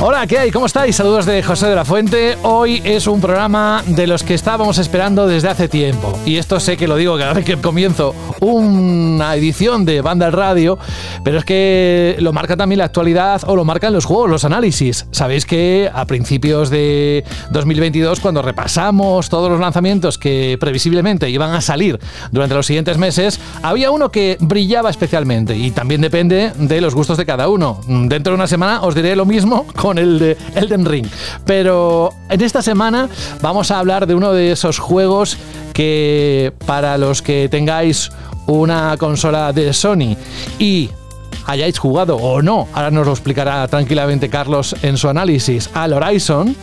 Hola, ¿qué hay? ¿Cómo estáis? Saludos de José de la Fuente. Hoy es un programa de los que estábamos esperando desde hace tiempo. Y esto sé que lo digo cada vez que comienzo una edición de Banda al Radio, pero es que lo marca también la actualidad o lo marcan los juegos, los análisis. Sabéis que a principios de 2022, cuando repasamos todos los lanzamientos que previsiblemente iban a salir durante los siguientes meses, había uno que brillaba especialmente y también depende de los gustos de cada uno. Dentro de una semana os diré lo mismo con el de Elden Ring. Pero en esta semana vamos a hablar de uno de esos juegos que para los que tengáis una consola de Sony y hayáis jugado o no, ahora nos lo explicará tranquilamente Carlos en su análisis, al Horizon.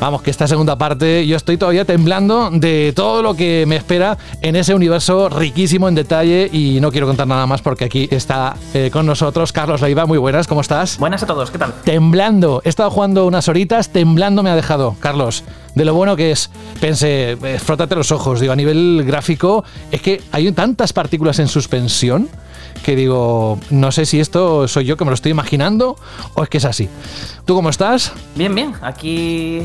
Vamos, que esta segunda parte yo estoy todavía temblando de todo lo que me espera en ese universo riquísimo en detalle y no quiero contar nada más porque aquí está eh, con nosotros Carlos Leiva. Muy buenas, ¿cómo estás? Buenas a todos, ¿qué tal? Temblando, he estado jugando unas horitas, temblando me ha dejado, Carlos. De lo bueno que es, pensé, eh, frótate los ojos, digo, a nivel gráfico, es que hay tantas partículas en suspensión que digo, no sé si esto soy yo que me lo estoy imaginando o es que es así. ¿Tú cómo estás? Bien, bien. Aquí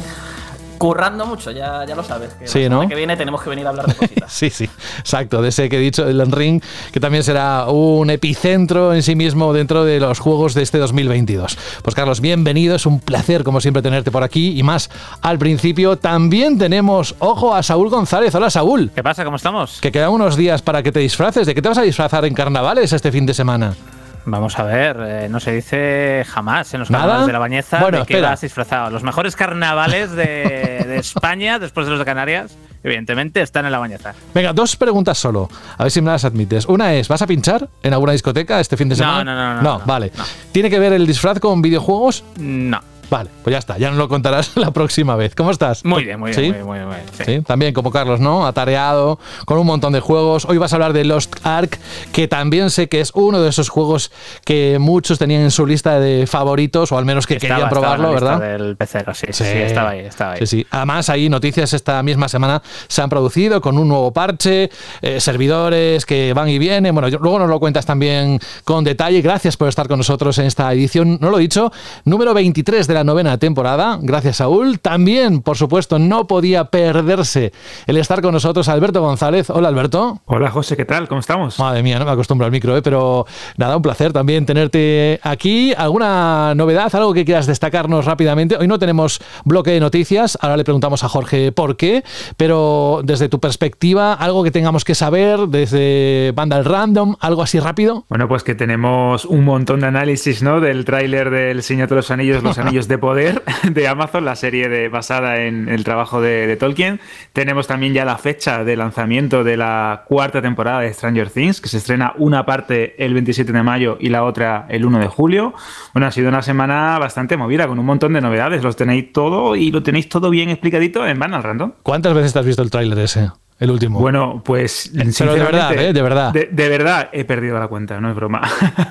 currando mucho, ya, ya lo sabes. Que sí, la ¿no? que viene tenemos que venir a hablar de cositas. sí, sí, exacto. De ese que he dicho, el Ring, que también será un epicentro en sí mismo dentro de los juegos de este 2022. Pues Carlos, bienvenido. Es un placer, como siempre, tenerte por aquí. Y más al principio, también tenemos, ojo, a Saúl González. Hola, Saúl. ¿Qué pasa? ¿Cómo estamos? Que quedan unos días para que te disfraces. ¿De qué te vas a disfrazar en carnavales este fin de semana? Vamos a ver, eh, no se dice jamás en los ¿Nada? carnavales de la Bañeza Bueno, de que espera. vas disfrazado. Los mejores carnavales de, de España, después de los de Canarias, evidentemente están en la Bañeza. Venga, dos preguntas solo. A ver si me las admites. Una es, ¿vas a pinchar en alguna discoteca este fin de No, semana? no, no, no, No, no, vale. no. ¿Tiene que ver el disfraz con videojuegos? No. Vale, pues ya está. Ya nos lo contarás la próxima vez. ¿Cómo estás? Muy bien, muy bien, ¿Sí? muy bien, muy bien, muy bien, sí. Sí, también como Carlos, ¿no? Atareado, con un montón de juegos. Hoy vas a hablar de Lost Ark, que también sé que es uno de esos juegos que muchos tenían en su lista de favoritos, o al menos que Estaba- querían estaba probarlo, en la lista ¿verdad? Del pecero, sí, sí, sí, estaba ahí, estaba ahí. Sí, sí. Además, ahí noticias esta misma semana se han producido con un nuevo parche, eh, servidores que van y vienen. Bueno, yo- luego nos lo cuentas también con detalle. Gracias por estar con nosotros en esta edición, no lo he dicho, número 23 de la novena temporada. Gracias, Saúl. También, por supuesto, no podía perderse el estar con nosotros Alberto González. Hola, Alberto. Hola José, ¿qué tal? ¿Cómo estamos? Madre mía, no me acostumbro al micro, ¿eh? pero nada, un placer también tenerte aquí. ¿Alguna novedad, algo que quieras destacarnos rápidamente? Hoy no tenemos bloque de noticias, ahora le preguntamos a Jorge por qué, pero desde tu perspectiva, algo que tengamos que saber desde Vandal Random, algo así rápido. Bueno, pues que tenemos un montón de análisis, ¿no? Del tráiler del Señor de los Anillos, Los Anillos de Poder de Amazon, la serie de, basada en el trabajo de, de Tolkien. Tenemos también ya la fecha de lanzamiento de la cuarta temporada de Stranger Things, que se estrena una parte el 27 de mayo y la otra el 1 de julio. Bueno, ha sido una semana bastante movida, con un montón de novedades. Los tenéis todo y lo tenéis todo bien explicadito en Banal Random. ¿Cuántas veces te has visto el tráiler ese? El último. Bueno, pues Pero de verdad, ¿eh? De verdad. De, de verdad he perdido la cuenta, no es broma.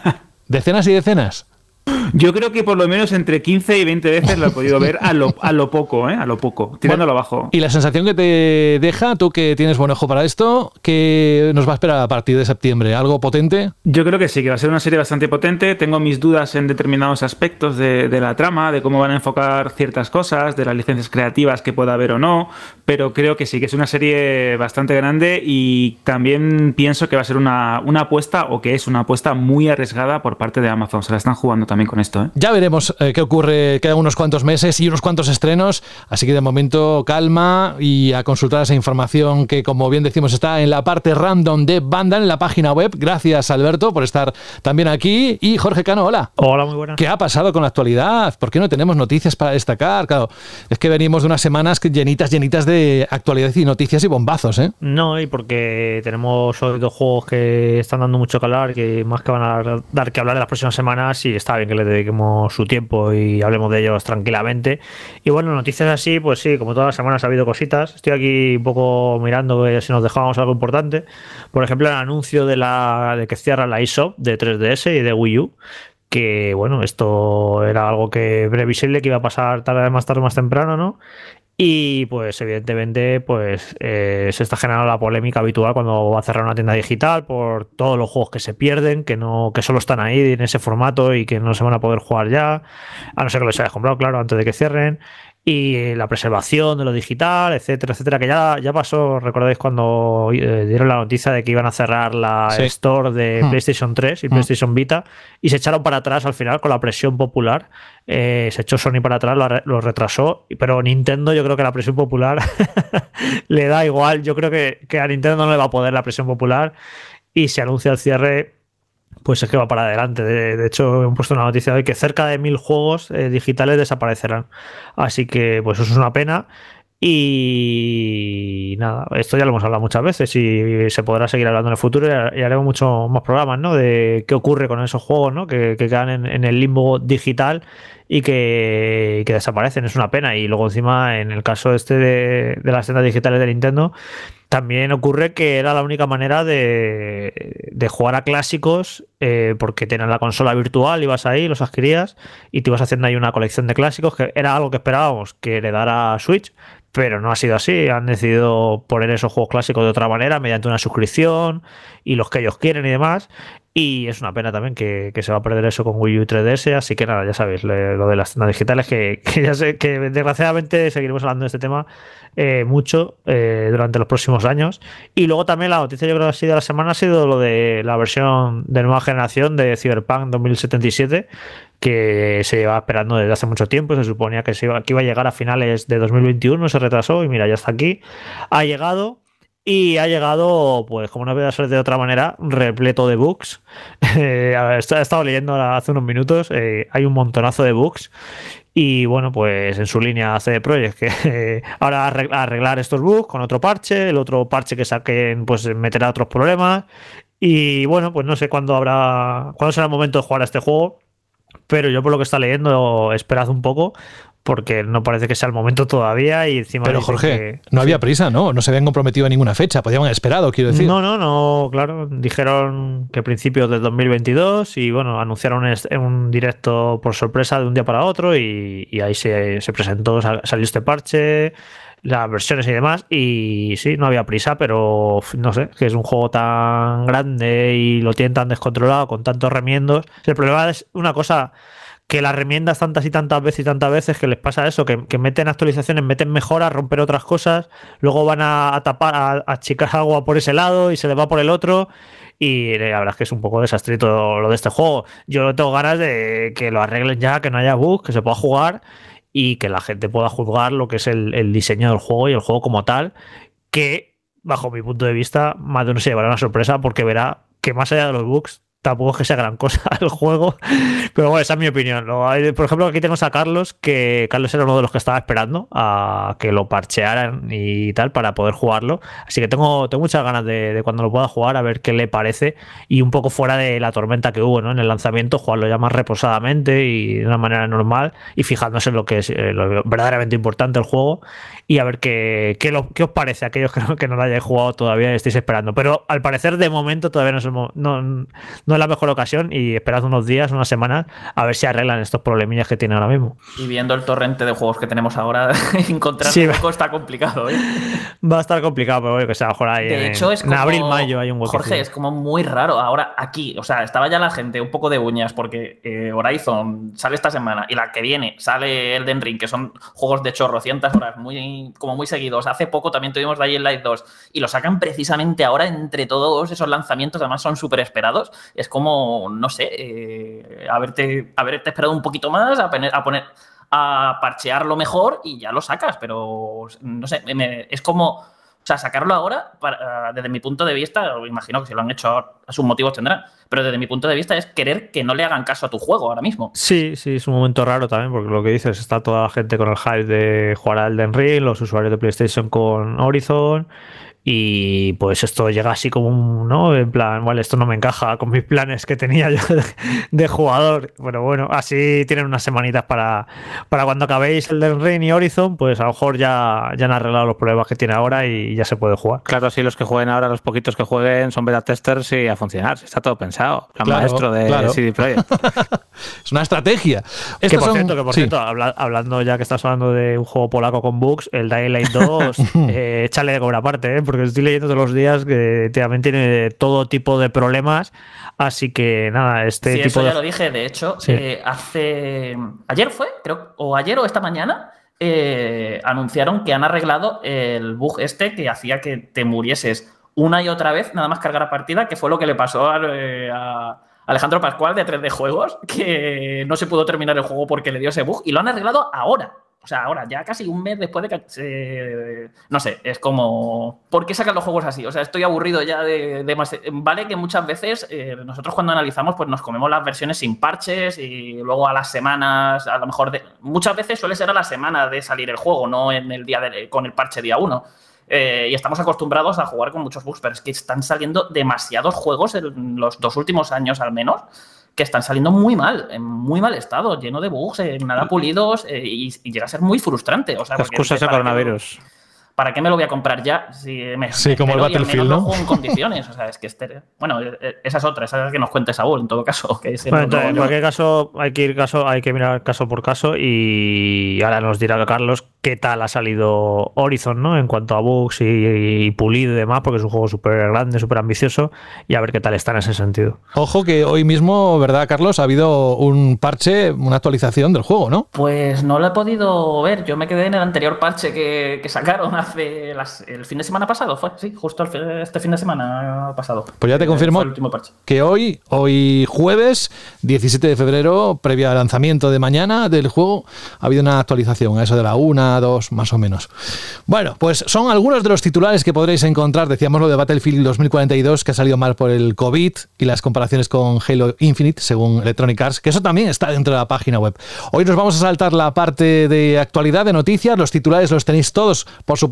¿Decenas y decenas? Yo creo que por lo menos entre 15 y 20 veces lo he podido ver a lo, a lo poco, ¿eh? A lo poco, tirándolo abajo. Y la sensación que te deja, tú que tienes buen ojo para esto, que nos va a esperar a partir de septiembre? ¿Algo potente? Yo creo que sí, que va a ser una serie bastante potente. Tengo mis dudas en determinados aspectos de, de la trama, de cómo van a enfocar ciertas cosas, de las licencias creativas que pueda haber o no, pero creo que sí, que es una serie bastante grande y también pienso que va a ser una, una apuesta o que es una apuesta muy arriesgada por parte de Amazon. Se la están jugando también con esto, ¿eh? Ya veremos eh, qué ocurre, quedan unos cuantos meses y unos cuantos estrenos, así que de momento calma y a consultar esa información que como bien decimos está en la parte random de Vandal en la página web. Gracias Alberto por estar también aquí y Jorge Cano, hola. Hola, muy buenas. ¿Qué ha pasado con la actualidad? ¿Por qué no tenemos noticias para destacar? Claro, es que venimos de unas semanas llenitas, llenitas de actualidad y noticias y bombazos, ¿eh? No, y porque tenemos hoy dos juegos que están dando mucho que hablar, que más que van a dar que hablar en las próximas semanas, y está bien que le dediquemos su tiempo y hablemos de ellos tranquilamente. Y bueno, noticias así, pues sí, como todas las semanas ha habido cositas. Estoy aquí un poco mirando eh, si nos dejamos algo importante. Por ejemplo, el anuncio de la de que cierra la eShop de 3DS y de Wii U. Que bueno, esto era algo que previsible que iba a pasar tarde más tarde más temprano, ¿no? Y pues evidentemente pues eh, se está generando la polémica habitual cuando va a cerrar una tienda digital por todos los juegos que se pierden, que no que solo están ahí en ese formato y que no se van a poder jugar ya, a no ser que los hayas comprado, claro, antes de que cierren y la preservación de lo digital, etcétera, etcétera, que ya, ya pasó, recordáis cuando eh, dieron la noticia de que iban a cerrar la Sí. store de Hmm. PlayStation 3 y Hmm. PlayStation Vita y se echaron para atrás al final con la presión popular. Eh, se echó Sony para atrás, lo, lo retrasó, pero Nintendo yo creo que la presión popular le da igual, yo creo que, que a Nintendo no le va a poder la presión popular y se anuncia el cierre pues es que va para adelante. De, de hecho, hemos puesto una noticia hoy que cerca de mil juegos eh, digitales desaparecerán. Así que, pues eso es una pena. Y nada, esto ya lo hemos hablado muchas veces y se podrá seguir hablando en el futuro y haremos muchos más programas, ¿no? De qué ocurre con esos juegos, ¿no? Que, que quedan en, en el limbo digital y que, y que desaparecen. Es una pena. Y luego encima, en el caso este de, de las tiendas digitales de Nintendo, también ocurre que era la única manera de, jugar a clásicos eh, porque tenían la consola virtual, ibas ahí, los adquirías y te ibas haciendo ahí una colección de clásicos que era algo que esperábamos que heredara Switch, pero no ha sido así. Han decidido poner esos juegos clásicos de otra manera mediante una suscripción y los que ellos quieren y demás. Y es una pena también que, que se va a perder eso con Wii U y 3DS. Así que nada, ya sabéis, lo de las tiendas digitales, que, que ya sé que desgraciadamente seguiremos hablando de este tema eh, mucho eh, durante los próximos años. Y luego también la noticia, yo creo que así de la semana ha sido lo de la versión de nueva generación de Cyberpunk 2077, que se lleva esperando desde hace mucho tiempo. Se suponía que, iba, que iba a llegar a finales de 2021, se retrasó y mira, ya está aquí. Ha llegado. Y ha llegado, pues como no puede ser de otra manera, repleto de bugs. Eh, he estado leyendo hace unos minutos, eh, hay un montonazo de bugs. Y bueno, pues en su línea CD Projekt, que eh, ahora arreg- arreglar estos bugs con otro parche, el otro parche que saquen, pues meterá otros problemas. Y bueno, pues no sé cuándo habrá, cuándo será el momento de jugar a este juego. Pero yo por lo que está leyendo, esperad un poco, porque no parece que sea el momento todavía. Y encima Pero Jorge, que- no sí. había prisa, ¿no? No se habían comprometido a ninguna fecha, podían haber esperado, quiero decir. No, no, no, claro. Dijeron que principios del 2022 y bueno, anunciaron en un directo por sorpresa de un día para otro y, y ahí se, se presentó, sal- salió este parche, las versiones y demás y sí, no había prisa, pero no sé, que es un juego tan grande y lo tienen tan descontrolado con tantos remiendos. El problema es una cosa que las remiendas tantas y tantas veces y tantas veces que les pasa eso, que, meten actualizaciones, meten mejoras, romper otras cosas, luego van a, tapar, a, a achicar agua por ese lado y se les va por el otro. Y eh, la verdad es que es un poco desastrito lo de este juego. Yo tengo ganas de que lo arreglen ya, que no haya bugs, que se pueda jugar y que la gente pueda juzgar lo que es el, el diseño del juego y el juego como tal, que bajo mi punto de vista, más de uno se llevará una sorpresa porque verá que más allá de los bugs, tampoco es que sea gran cosa el juego, pero bueno, esa es mi opinión. Por ejemplo, aquí tenemos a Carlos, que Carlos era uno de los que estaba esperando a que lo parchearan y tal para poder jugarlo. Así que tengo, tengo muchas ganas de, cuando lo pueda jugar, a ver qué le parece y un poco fuera de la tormenta que hubo ¿no? en el lanzamiento, jugarlo ya más reposadamente y de una manera normal y fijándose en lo que es eh, lo verdaderamente importante el juego y a ver qué, qué, lo- qué os parece a aquellos que no, que no lo hayáis jugado todavía y estéis esperando. Pero al parecer, de momento, todavía no el mo- no, no es la mejor ocasión y esperad unos días, unas semanas, a ver si arreglan estos problemillas que tiene ahora mismo. Y viendo el torrente de juegos que tenemos ahora, encontrar Sí, un poco está complicado, ¿eh? Va a estar complicado, pero bueno, que sea mejor ahí. De en, hecho, es en como. abril, mayo hay un hueco. Jorge, es como muy raro. Ahora, aquí, o sea, estaba ya la gente un poco de uñas porque eh, Horizon sale esta semana y la que viene sale Elden Ring, que son juegos de chorro, cientas horas, muy, como muy seguidos. Hace poco también tuvimos Dying Light 2 y lo sacan precisamente ahora entre todos esos lanzamientos, además son súper esperados. Es como, no sé, eh, haberte, haberte esperado un poquito más a poner. A poner a parchearlo mejor y ya lo sacas, pero no sé, me- es como, o sea, sacarlo ahora, desde mi punto de vista, imagino que si lo han hecho a sus motivos tendrán, pero desde mi punto de vista es querer que no le hagan caso a tu juego ahora mismo. Sí, sí, es un momento raro también, porque lo que dices, está toda la gente con el hype de jugar a Elden Ring, los usuarios de PlayStation con Horizon, Y pues esto llega así como un, ¿no? En plan, vale, esto no me encaja con mis planes que tenía yo de, de jugador. Pero bueno, así tienen unas semanitas para, para cuando acabéis el del Ring y Horizon, pues a lo mejor ya, ya han arreglado los problemas que tiene ahora y ya se puede jugar. Claro, sí, los que jueguen ahora, los poquitos que jueguen son beta testers y a funcionar. Está todo pensado. Plan Claro, maestro de claro. CD Projekt. Es una estrategia. Que por son- cierto, que por sí. cierto, habla- hablando ya que estás hablando de un juego polaco con bugs, el Dying Light 2, eh, échale de cobra aparte, ¿eh? porque estoy leyendo todos los días que también tiene todo tipo de problemas. Así que nada, este Sí, tipo eso de. ya lo dije. De hecho, Sí. eh, hace. Ayer fue, creo, o ayer o esta mañana, eh, anunciaron que han arreglado el bug este que hacía que te murieses una y otra vez, nada más cargar a partida, que fue lo que le pasó a, eh, a Alejandro Pascual de 3D Juegos, que no se pudo terminar el juego porque le dio ese bug y lo han arreglado ahora. O sea, ahora, ya casi un mes después de que se... No sé, es como... ¿Por qué sacan los juegos así? O sea, estoy aburrido ya de... de más- Vale que muchas veces eh, nosotros cuando analizamos pues nos comemos las versiones sin parches y luego a las semanas, a lo mejor... De... Muchas veces suele ser a la semana de salir el juego, no en el día con el parche día 1. y estamos acostumbrados a jugar con muchos bugs, pero es que están saliendo demasiados juegos en los dos últimos años al menos que están saliendo muy mal, en muy mal estado, lleno de bugs, eh, nada pulidos eh, y, y llega a ser muy frustrante. O sea, La porque excusa es el ¿para qué- coronavirus. ¿Para qué me lo voy a comprar ya? Si me, Sí, me como el Battlefield, lo ¿no? juego en condiciones. O sea, es que este, bueno, eh, esa es otra, esa es la que nos cuente Saúl, en todo caso. Que Bueno, entonces, en cualquier caso, hay que ir caso, hay que mirar caso por caso y ahora nos dirá Carlos qué tal ha salido Horizon, ¿no? En cuanto a bugs y, y pulido y demás, porque es un juego súper grande, súper ambicioso, y a ver qué tal está en ese sentido. Ojo que hoy mismo, ¿verdad, Carlos? Ha habido un parche, una actualización del juego, ¿no? Pues no lo he podido ver. Yo me quedé en el anterior parche que, que sacaron hace las- el fin de semana pasado. Fue, sí, justo el este fin de semana pasado. Pues ya te Eh, confirmo que hoy, hoy jueves 17 de febrero, previo al lanzamiento de mañana del juego, ha habido una actualización, a eso de la 1, 2, más o menos. Bueno, pues son algunos de los titulares que podréis encontrar, decíamos lo de Battlefield 2042, que ha salido mal por el COVID y las comparaciones con Halo Infinite, según Electronic Arts, que eso también está dentro de la página web. Hoy nos vamos a saltar la parte de actualidad, de noticias, los titulares los tenéis todos, por supuesto,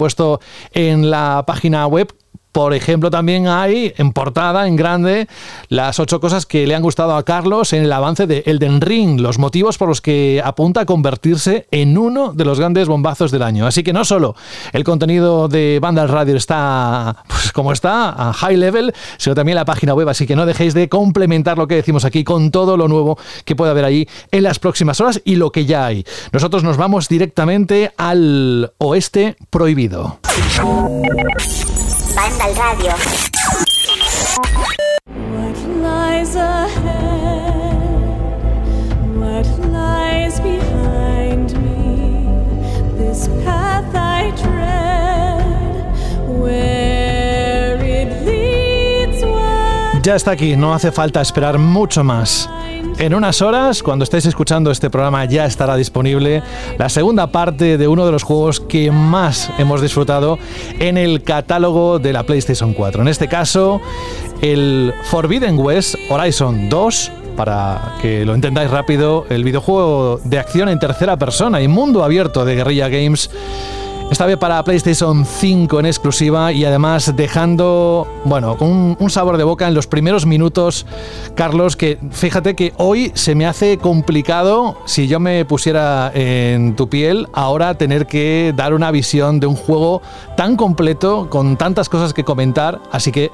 en la página web por ejemplo, también hay en portada, en grande, las ocho cosas que le han gustado a Carlos en el avance de Elden Ring, los motivos por los que apunta a convertirse en uno de los grandes bombazos del año. Así que no solo el contenido de Vandal Radio está pues, como está, a high level, sino también la página web. Así que no dejéis de complementar lo que decimos aquí con todo lo nuevo que puede haber ahí en las próximas horas y lo que ya hay. Nosotros nos vamos directamente al oeste prohibido. Radio. What lies ahead? What lies behind me? This path I tread, where it leads, what Ya está aquí, no hace falta esperar mucho más. En unas horas, cuando estéis escuchando este programa, ya estará disponible la segunda parte de uno de los juegos que más hemos disfrutado en el catálogo de la PlayStation 4. En este caso, el Forbidden West Horizon 2. Para que lo entendáis rápido, el videojuego de acción en tercera persona y mundo abierto de Guerrilla Games esta vez para PlayStation 5 en exclusiva y además dejando, bueno, un, un sabor de boca en los primeros minutos, Carlos, que fíjate que hoy se me hace complicado, si yo me pusiera en tu piel, ahora tener que dar una visión de un juego tan completo, con tantas cosas que comentar, así que,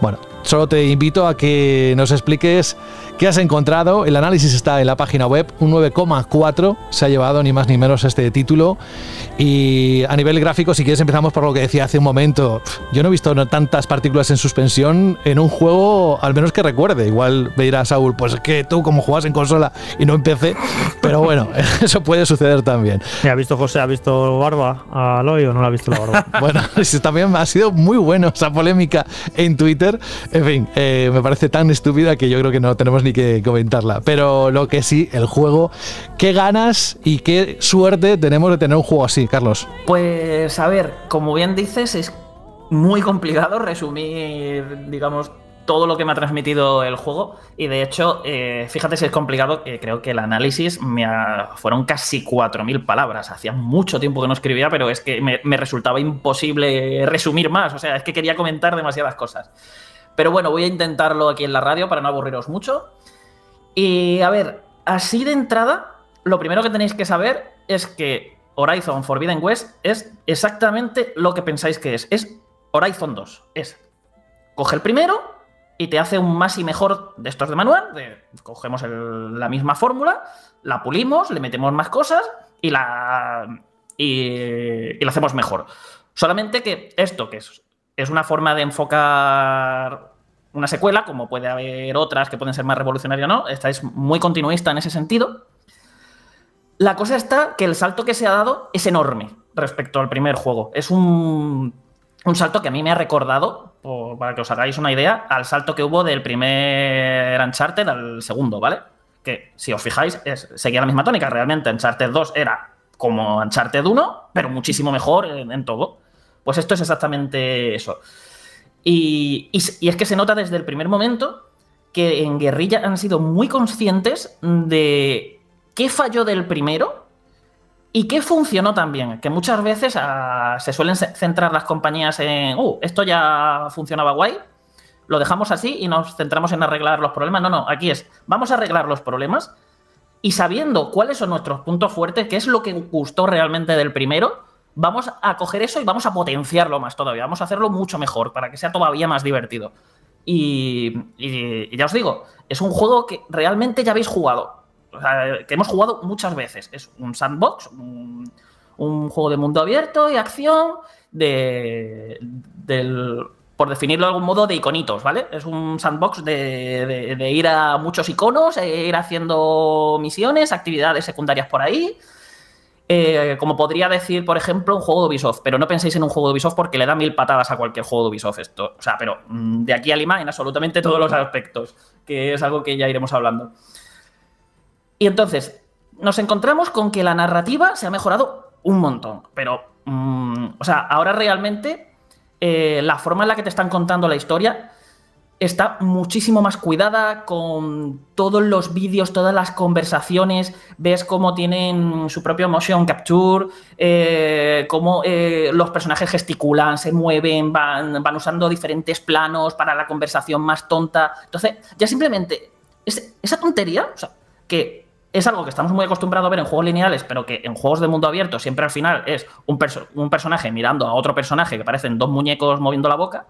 bueno, solo te invito a que nos expliques qué has encontrado. El análisis está en la página web, un 9,4 se ha llevado ni más ni menos este título. Y a nivel gráfico, si quieres, empezamos por lo que decía hace un momento. Yo no he visto tantas partículas en suspensión en un juego, al menos que recuerde. Igual me dirá Saúl, pues es que tú como juegas en consola y no en PC. Pero bueno, eso puede suceder también. ¿Ha visto José? ¿Ha visto Barba a Aloy o no la ha visto la Barba? Bueno, también ha sido muy bueno esa polémica en Twitter. En fin, eh, me parece tan estúpida que yo creo que no tenemos ni que comentarla. Pero lo que sí, el juego, qué ganas y qué suerte tenemos de tener un juego así, Carlos. Pues a ver, como bien dices, es muy complicado resumir, digamos, todo lo que me ha transmitido el juego. Y de hecho, eh, fíjate si es complicado, que creo que el análisis me fueron casi 4.000 palabras. Hacía mucho tiempo que no escribía, pero es que me resultaba imposible resumir más. O sea, es que quería comentar demasiadas cosas. Pero bueno, voy a intentarlo aquí en la radio para no aburriros mucho. Y a ver, así de entrada, lo primero que tenéis que saber es que Horizon Forbidden West es exactamente lo que pensáis que es. Es Horizon 2. Es coge el primero y te hace un más y mejor de estos de manual. cogemos la misma fórmula, la pulimos, le metemos más cosas y la, y, y la hacemos mejor. Solamente que esto, que es, es una forma de enfocar una secuela, como puede haber otras que pueden ser más revolucionarias o no, esta es muy continuista en ese sentido. La cosa está que el salto que se ha dado es enorme respecto al primer juego. Es un, un salto que a mí me ha recordado, para que os hagáis una idea, al salto que hubo del primer Uncharted al segundo, ¿vale? Que si os fijáis, es- seguía la misma tónica. Realmente Uncharted 2 era como Uncharted 1, pero muchísimo mejor en todo. Pues esto es exactamente eso. Y, es que se nota desde el primer momento que en Guerrilla han sido muy conscientes de qué falló del primero y qué funcionó también. Que muchas veces ah, se suelen ce- centrar las compañías en, uh, esto ya funcionaba guay, lo dejamos así y nos centramos en arreglar los problemas. No, no, aquí es, vamos a arreglar los problemas y sabiendo cuáles son nuestros puntos fuertes, qué es lo que gustó realmente del primero, vamos a coger eso y vamos a potenciarlo más todavía, vamos a hacerlo mucho mejor para que sea todavía más divertido. Y, y- ya os digo, es un juego que realmente ya habéis jugado, o sea, que hemos jugado muchas veces. Es un sandbox, un, un juego de mundo abierto y acción de, por definirlo de algún modo, de iconitos, ¿vale? Es un sandbox de, de- de ir a muchos iconos, e ir haciendo misiones, actividades secundarias por ahí. Eh, como podría decir, por ejemplo, un juego de Ubisoft, pero no penséis en un juego de Ubisoft porque le da mil patadas a cualquier juego de Ubisoft esto. O sea, pero mm, de aquí a Lima en absolutamente todos los aspectos, que es algo que ya iremos hablando. Y entonces, nos encontramos con que la narrativa se ha mejorado un montón, pero, mm, o sea, ahora realmente eh, la forma en la que te están contando la historia está muchísimo más cuidada con todos los vídeos, todas las conversaciones, ves cómo tienen su propio motion capture, eh, cómo eh, los personajes gesticulan, se mueven, van, van usando diferentes planos para la conversación más tonta. Entonces, ya simplemente es- esa tontería, o sea, que es algo que estamos muy acostumbrados a ver en juegos lineales, pero que en juegos de mundo abierto siempre al final es un, perso- un personaje mirando a otro personaje que parecen dos muñecos moviendo la boca.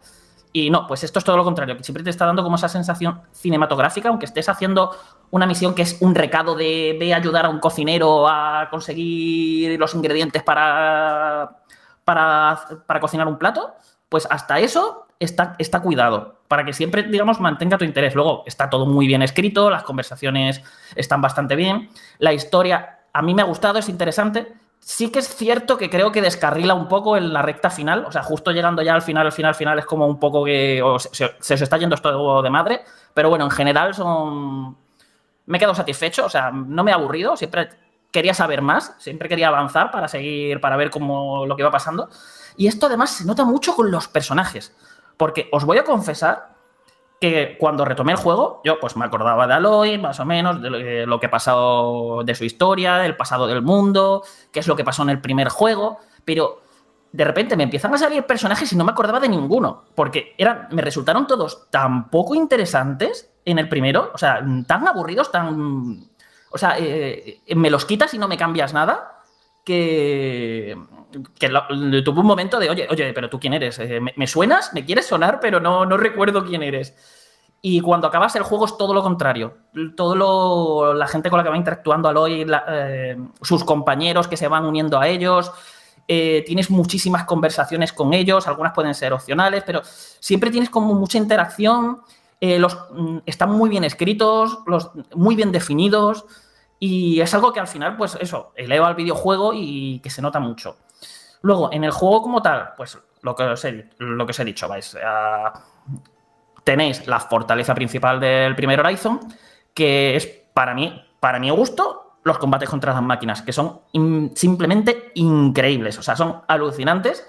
Y no, pues esto es todo lo contrario, que siempre te está dando como esa sensación cinematográfica, aunque estés haciendo una misión que es un recado de ve a ayudar a un cocinero a conseguir los ingredientes para, para, para cocinar un plato, pues hasta eso está, está cuidado, para que siempre, digamos, mantenga tu interés. Luego está todo muy bien escrito, las conversaciones están bastante bien, la historia a mí me ha gustado, es interesante. Sí que es cierto que creo que descarrila un poco en la recta final, o sea, justo llegando ya al final, al final, al final es como un poco que o se, se- está yendo esto de madre, pero bueno, en general son... Me he quedado satisfecho, o sea, no me he aburrido, siempre quería saber más, siempre quería avanzar para seguir, para ver cómo lo que iba pasando. Y esto además se nota mucho con los personajes, porque os voy a confesar que cuando retomé el juego, yo pues me acordaba de Aloy, más o menos, de lo que, lo que ha pasado de su historia, del pasado del mundo, qué es lo que pasó en el primer juego, pero de repente me empiezan a salir personajes y no me acordaba de ninguno, porque eran, me resultaron todos tan poco interesantes en el primero, o sea, tan aburridos, tan... O sea, eh, me los quitas y no me cambias nada, que, que lo- tuve un momento de, oye, oye, pero tú quién eres, Eh, ¿me, me suenas? ¿Me quieres sonar? Pero no, no recuerdo quién eres. Y cuando acabas el juego es todo lo contrario. Todo lo, la gente con la que va interactuando Aloy, la- eh, sus compañeros que se van uniendo a ellos, eh, tienes muchísimas conversaciones con ellos, algunas pueden ser opcionales, pero siempre tienes como mucha interacción. eh, los, mm, están muy bien escritos, los, muy bien definidos. Y es algo que al final, pues eso, eleva al videojuego y que se nota mucho. Luego, en el juego como tal, pues lo que os he, lo que he dicho, vais tenéis la fortaleza principal del primer Horizon, que es para mí, para mi gusto, los combates contra las máquinas, que son simplemente increíbles, o sea, son alucinantes,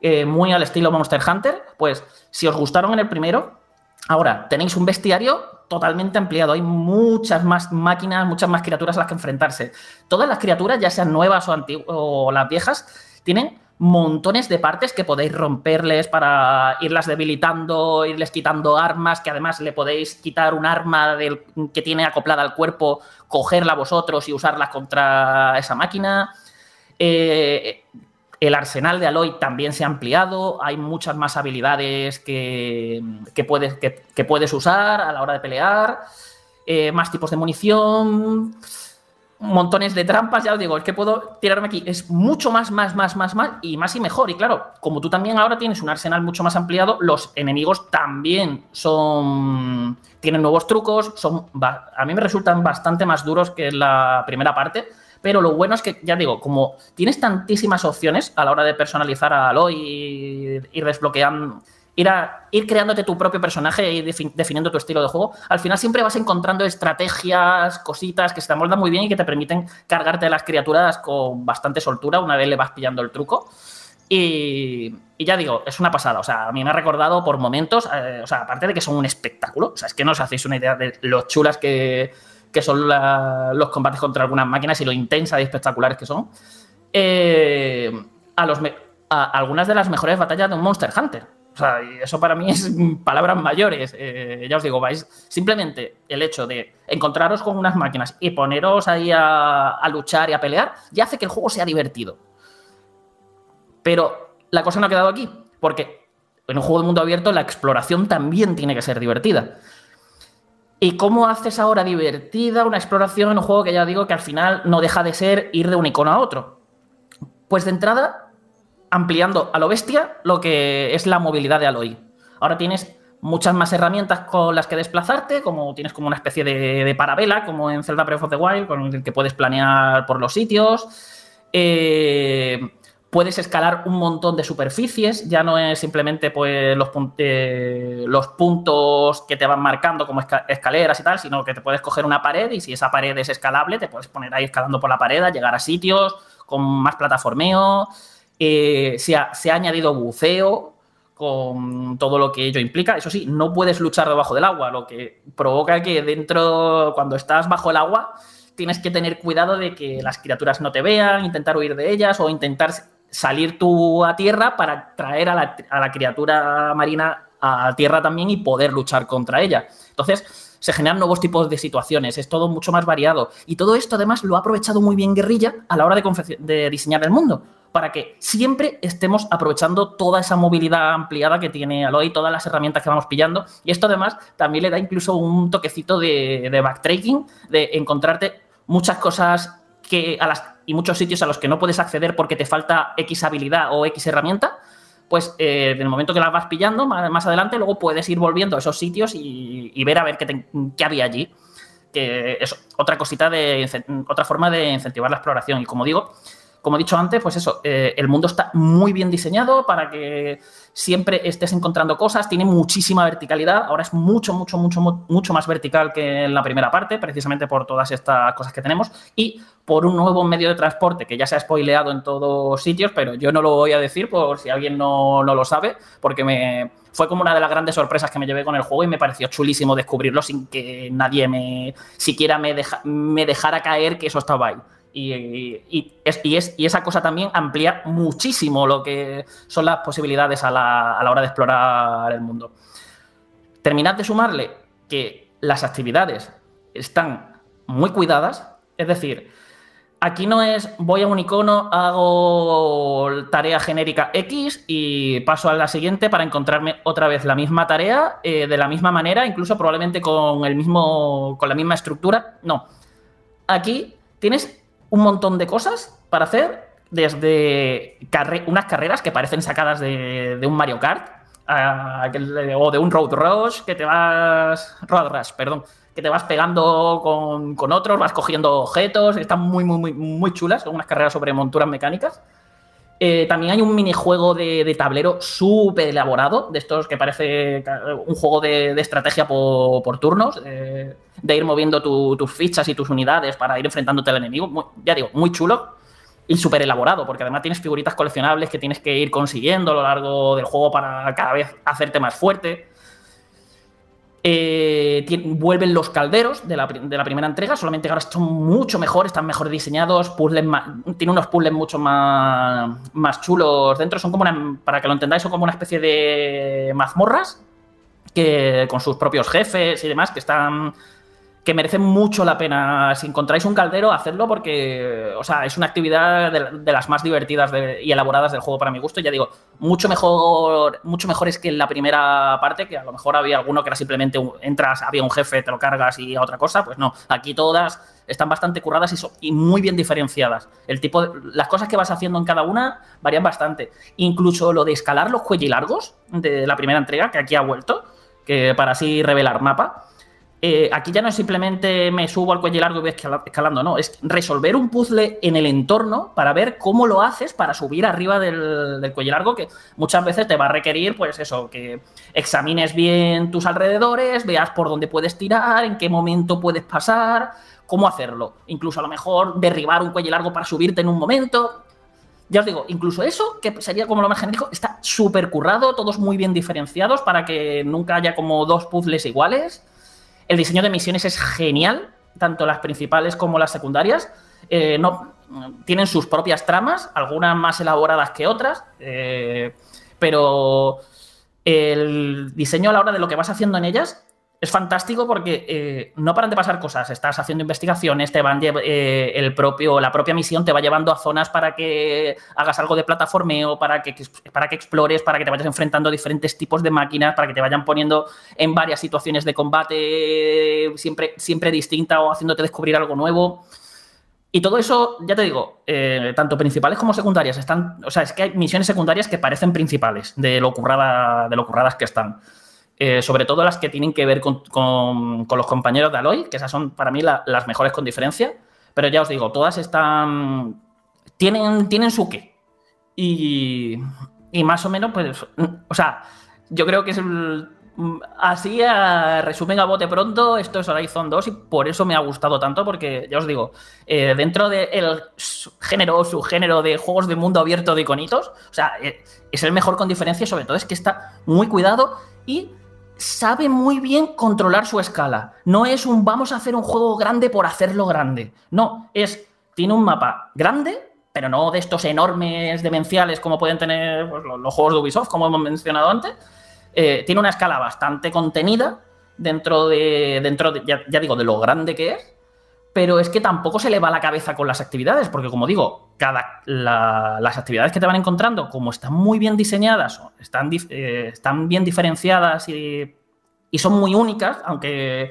eh, muy al estilo Monster Hunter. Pues si os gustaron en el primero, Ahora, tenéis un bestiario totalmente ampliado. Hay muchas más máquinas, muchas más criaturas a las que enfrentarse. Todas las criaturas, ya sean nuevas o, o las viejas, tienen montones de partes que podéis romperles para irlas debilitando, irles quitando armas, que además le podéis quitar un arma del- que tiene acoplada al cuerpo, cogerla vosotros y usarla contra esa máquina. Eh, el arsenal de Aloy también se ha ampliado, hay muchas más habilidades que, puedes, que, puedes usar a la hora de pelear, eh, más tipos de munición, montones de trampas, ya os digo, es que puedo tirarme aquí, es mucho más, más, más, más, más y más y mejor. Y claro, como tú también ahora tienes un arsenal mucho más ampliado, los enemigos también son tienen nuevos trucos, son a mí me resultan bastante más duros que la primera parte, pero lo bueno es que, ya digo, como tienes tantísimas opciones a la hora de personalizar a Aloy y ir desbloqueando, ir, a- ir creándote tu propio personaje y defi- definiendo tu estilo de juego, al final siempre vas encontrando estrategias, cositas que se te amoldan muy bien y que te permiten cargarte a las criaturas con bastante soltura una vez le vas pillando el truco. Y, y ya digo, es una pasada. O sea, a mí me ha recordado por momentos, eh, o sea, aparte de que son un espectáculo, o sea, es que no os hacéis una idea de lo chulas que, que son los combates contra algunas máquinas y lo intensas y espectaculares que son. eh, a, algunas de las mejores batallas de un Monster Hunter. O sea, eso para mí es palabras mayores. Eh, ya os digo, vais simplemente el hecho de encontraros con unas máquinas y poneros ahí a, a luchar y a pelear, ya hace que el juego sea divertido. Pero la cosa no ha quedado aquí, porque en un juego de mundo abierto la exploración también tiene que ser divertida. ¿Y cómo haces ahora divertida una exploración en un juego que ya digo que al final no deja de ser ir de un icono a otro? Pues de entrada, ampliando a lo bestia lo que es la movilidad de Aloy. Ahora tienes muchas más herramientas con las que desplazarte, como tienes como una especie de, de parabela, como en Zelda Breath of the Wild, con el que puedes planear por los sitios. Eh, puedes escalar un montón de superficies, ya no es simplemente pues, los, eh, los puntos que te van marcando como esca- escaleras y tal, sino que te puedes coger una pared y si esa pared es escalable, te puedes poner ahí escalando por la pared, a llegar a sitios con más plataformeo. Eh, se, ha, se ha añadido buceo con todo lo que ello implica. Eso sí, no puedes luchar debajo del agua, lo que provoca que dentro, cuando estás bajo el agua, tienes que tener cuidado de que las criaturas no te vean, intentar huir de ellas o intentar salir tú a tierra para traer a la, criatura marina a tierra también y poder luchar contra ella. Entonces, se generan nuevos tipos de situaciones, es todo mucho más variado. Y todo esto además lo ha aprovechado muy bien Guerrilla a la hora de, diseñar el mundo, para que siempre estemos aprovechando toda esa movilidad ampliada que tiene Aloy, todas las herramientas que vamos pillando. Y esto además también le da incluso un toquecito de backtracking, de encontrarte muchas cosas y muchos sitios a los que no puedes acceder porque te falta X habilidad o X herramienta, pues eh, en el momento que las vas pillando, más, adelante, luego puedes ir volviendo a esos sitios y, ver a ver qué, había allí. Que es otra cosita de otra forma de incentivar la exploración. Y como digo, como he dicho antes, pues eso, eh, el mundo está muy bien diseñado para que siempre estés encontrando cosas, tiene muchísima verticalidad, ahora es mucho, mucho, mucho, mu- mucho más vertical que en la primera parte, precisamente por todas estas cosas que tenemos, y por un nuevo medio de transporte que ya se ha spoileado en todos sitios, pero yo no lo voy a decir por si alguien no, no lo sabe, porque me fue como una de las grandes sorpresas que me llevé con el juego y me pareció chulísimo descubrirlo sin que nadie me siquiera me, deja- me dejara caer que eso estaba ahí. Y, y- y es, y es- y esa cosa también amplía muchísimo lo que son las posibilidades a la, a la hora de explorar el mundo. Terminad de sumarle que las actividades están muy cuidadas, es decir, aquí no es voy a un icono, hago tarea genérica X y paso a la siguiente para encontrarme otra vez la misma tarea eh, de la misma manera, incluso probablemente con el mismo con la misma estructura. No. Aquí tienes un montón de cosas para hacer, desde unas carreras que parecen sacadas de, un Mario Kart o de un Road Rush que te vas. Road Rush, perdón. Que te vas pegando con, con otros, vas cogiendo objetos, están muy, muy, muy, muy chulas, son unas carreras sobre monturas mecánicas. Eh, también hay un minijuego de, de tablero súper elaborado, de estos que parece un juego de, de estrategia por, por turnos, eh, de ir moviendo tu- tus fichas y tus unidades para ir enfrentándote al enemigo. Muy- ya digo, muy chulo y súper elaborado, porque además tienes figuritas coleccionables que tienes que ir consiguiendo a lo largo del juego para cada vez hacerte más fuerte. Eh, vuelven los calderos de la, de la primera entrega, solamente ahora son mucho mejor, están mejor diseñados, puzzles ma- tiene unos puzzles mucho más, más chulos dentro. Son como una, para que lo entendáis, son como una especie de mazmorras que con sus propios jefes y demás, que están que merecen mucho la pena. Si encontráis un caldero, hacedlo porque, o sea, es una actividad de, las más divertidas y elaboradas del juego para mi gusto. Ya digo, mucho mejor, mucho mejor es que en la primera parte, que a lo mejor había alguno que era simplemente entras, había un jefe, te lo cargas y a otra cosa. Pues no, aquí todas están bastante curradas y, y muy bien diferenciadas. El tipo de- las cosas que vas haciendo en cada una varían bastante. Incluso lo de escalar los cuellilargos de la primera entrega, que aquí ha vuelto, que para así revelar mapa. Eh, aquí ya no es simplemente me subo al cuello largo y voy escala- escalando, no, es resolver un puzzle en el entorno para ver cómo lo haces para subir arriba del, del cuello largo, que muchas veces te va a requerir, pues eso, que examines bien tus alrededores, veas por dónde puedes tirar, en qué momento puedes pasar, cómo hacerlo. Incluso a lo mejor derribar un cuello largo para subirte en un momento. Ya os digo, incluso eso, que sería como lo más genérico, está súper currado, todos muy bien diferenciados para que nunca haya como dos puzzles iguales. El diseño de misiones es genial, tanto las principales como las secundarias. Eh, no, tienen sus propias tramas, algunas más elaboradas que otras, eh, pero el diseño a la hora de lo que vas haciendo en ellas es fantástico porque eh, no paran de pasar cosas. Estás haciendo investigaciones, te van eh, el propio, la propia misión te va llevando a zonas para que hagas algo de plataformeo, para que, para que explores, para que te vayas enfrentando a diferentes tipos de máquinas, para que te vayan poniendo en varias situaciones de combate siempre, siempre distinta o haciéndote descubrir algo nuevo. Y todo eso, ya te digo, eh, tanto principales como secundarias están. O sea, es que hay misiones secundarias que parecen principales de lo, currada, de lo curradas que están. Eh, sobre todo las que tienen que ver con, con- los compañeros de Aloy, que esas son para mí la- las mejores con diferencia. Pero ya os digo, todas están. Tienen, tienen su qué. Y, y más o menos, pues. O sea, yo creo que es. Así, a resumen a bote pronto, esto es Horizon 2 y por eso me ha gustado tanto, porque ya os digo, eh, dentro del género o subgénero de juegos de mundo abierto de iconitos, o sea, eh, es el mejor con diferencia, sobre todo es que está muy cuidado y sabe muy bien controlar su escala. No es un vamos a hacer un juego grande por hacerlo grande. No, es tiene un mapa grande, pero no de estos enormes demenciales como pueden tener pues, los, juegos de Ubisoft, como hemos mencionado antes. Eh, tiene una escala bastante contenida dentro de, dentro de, ya digo, de lo grande que es. Pero es que tampoco se le va la cabeza con las actividades, porque como digo, cada, la- las actividades que te van encontrando, como están muy bien diseñadas, están, eh, están bien diferenciadas y, y son muy únicas, aunque,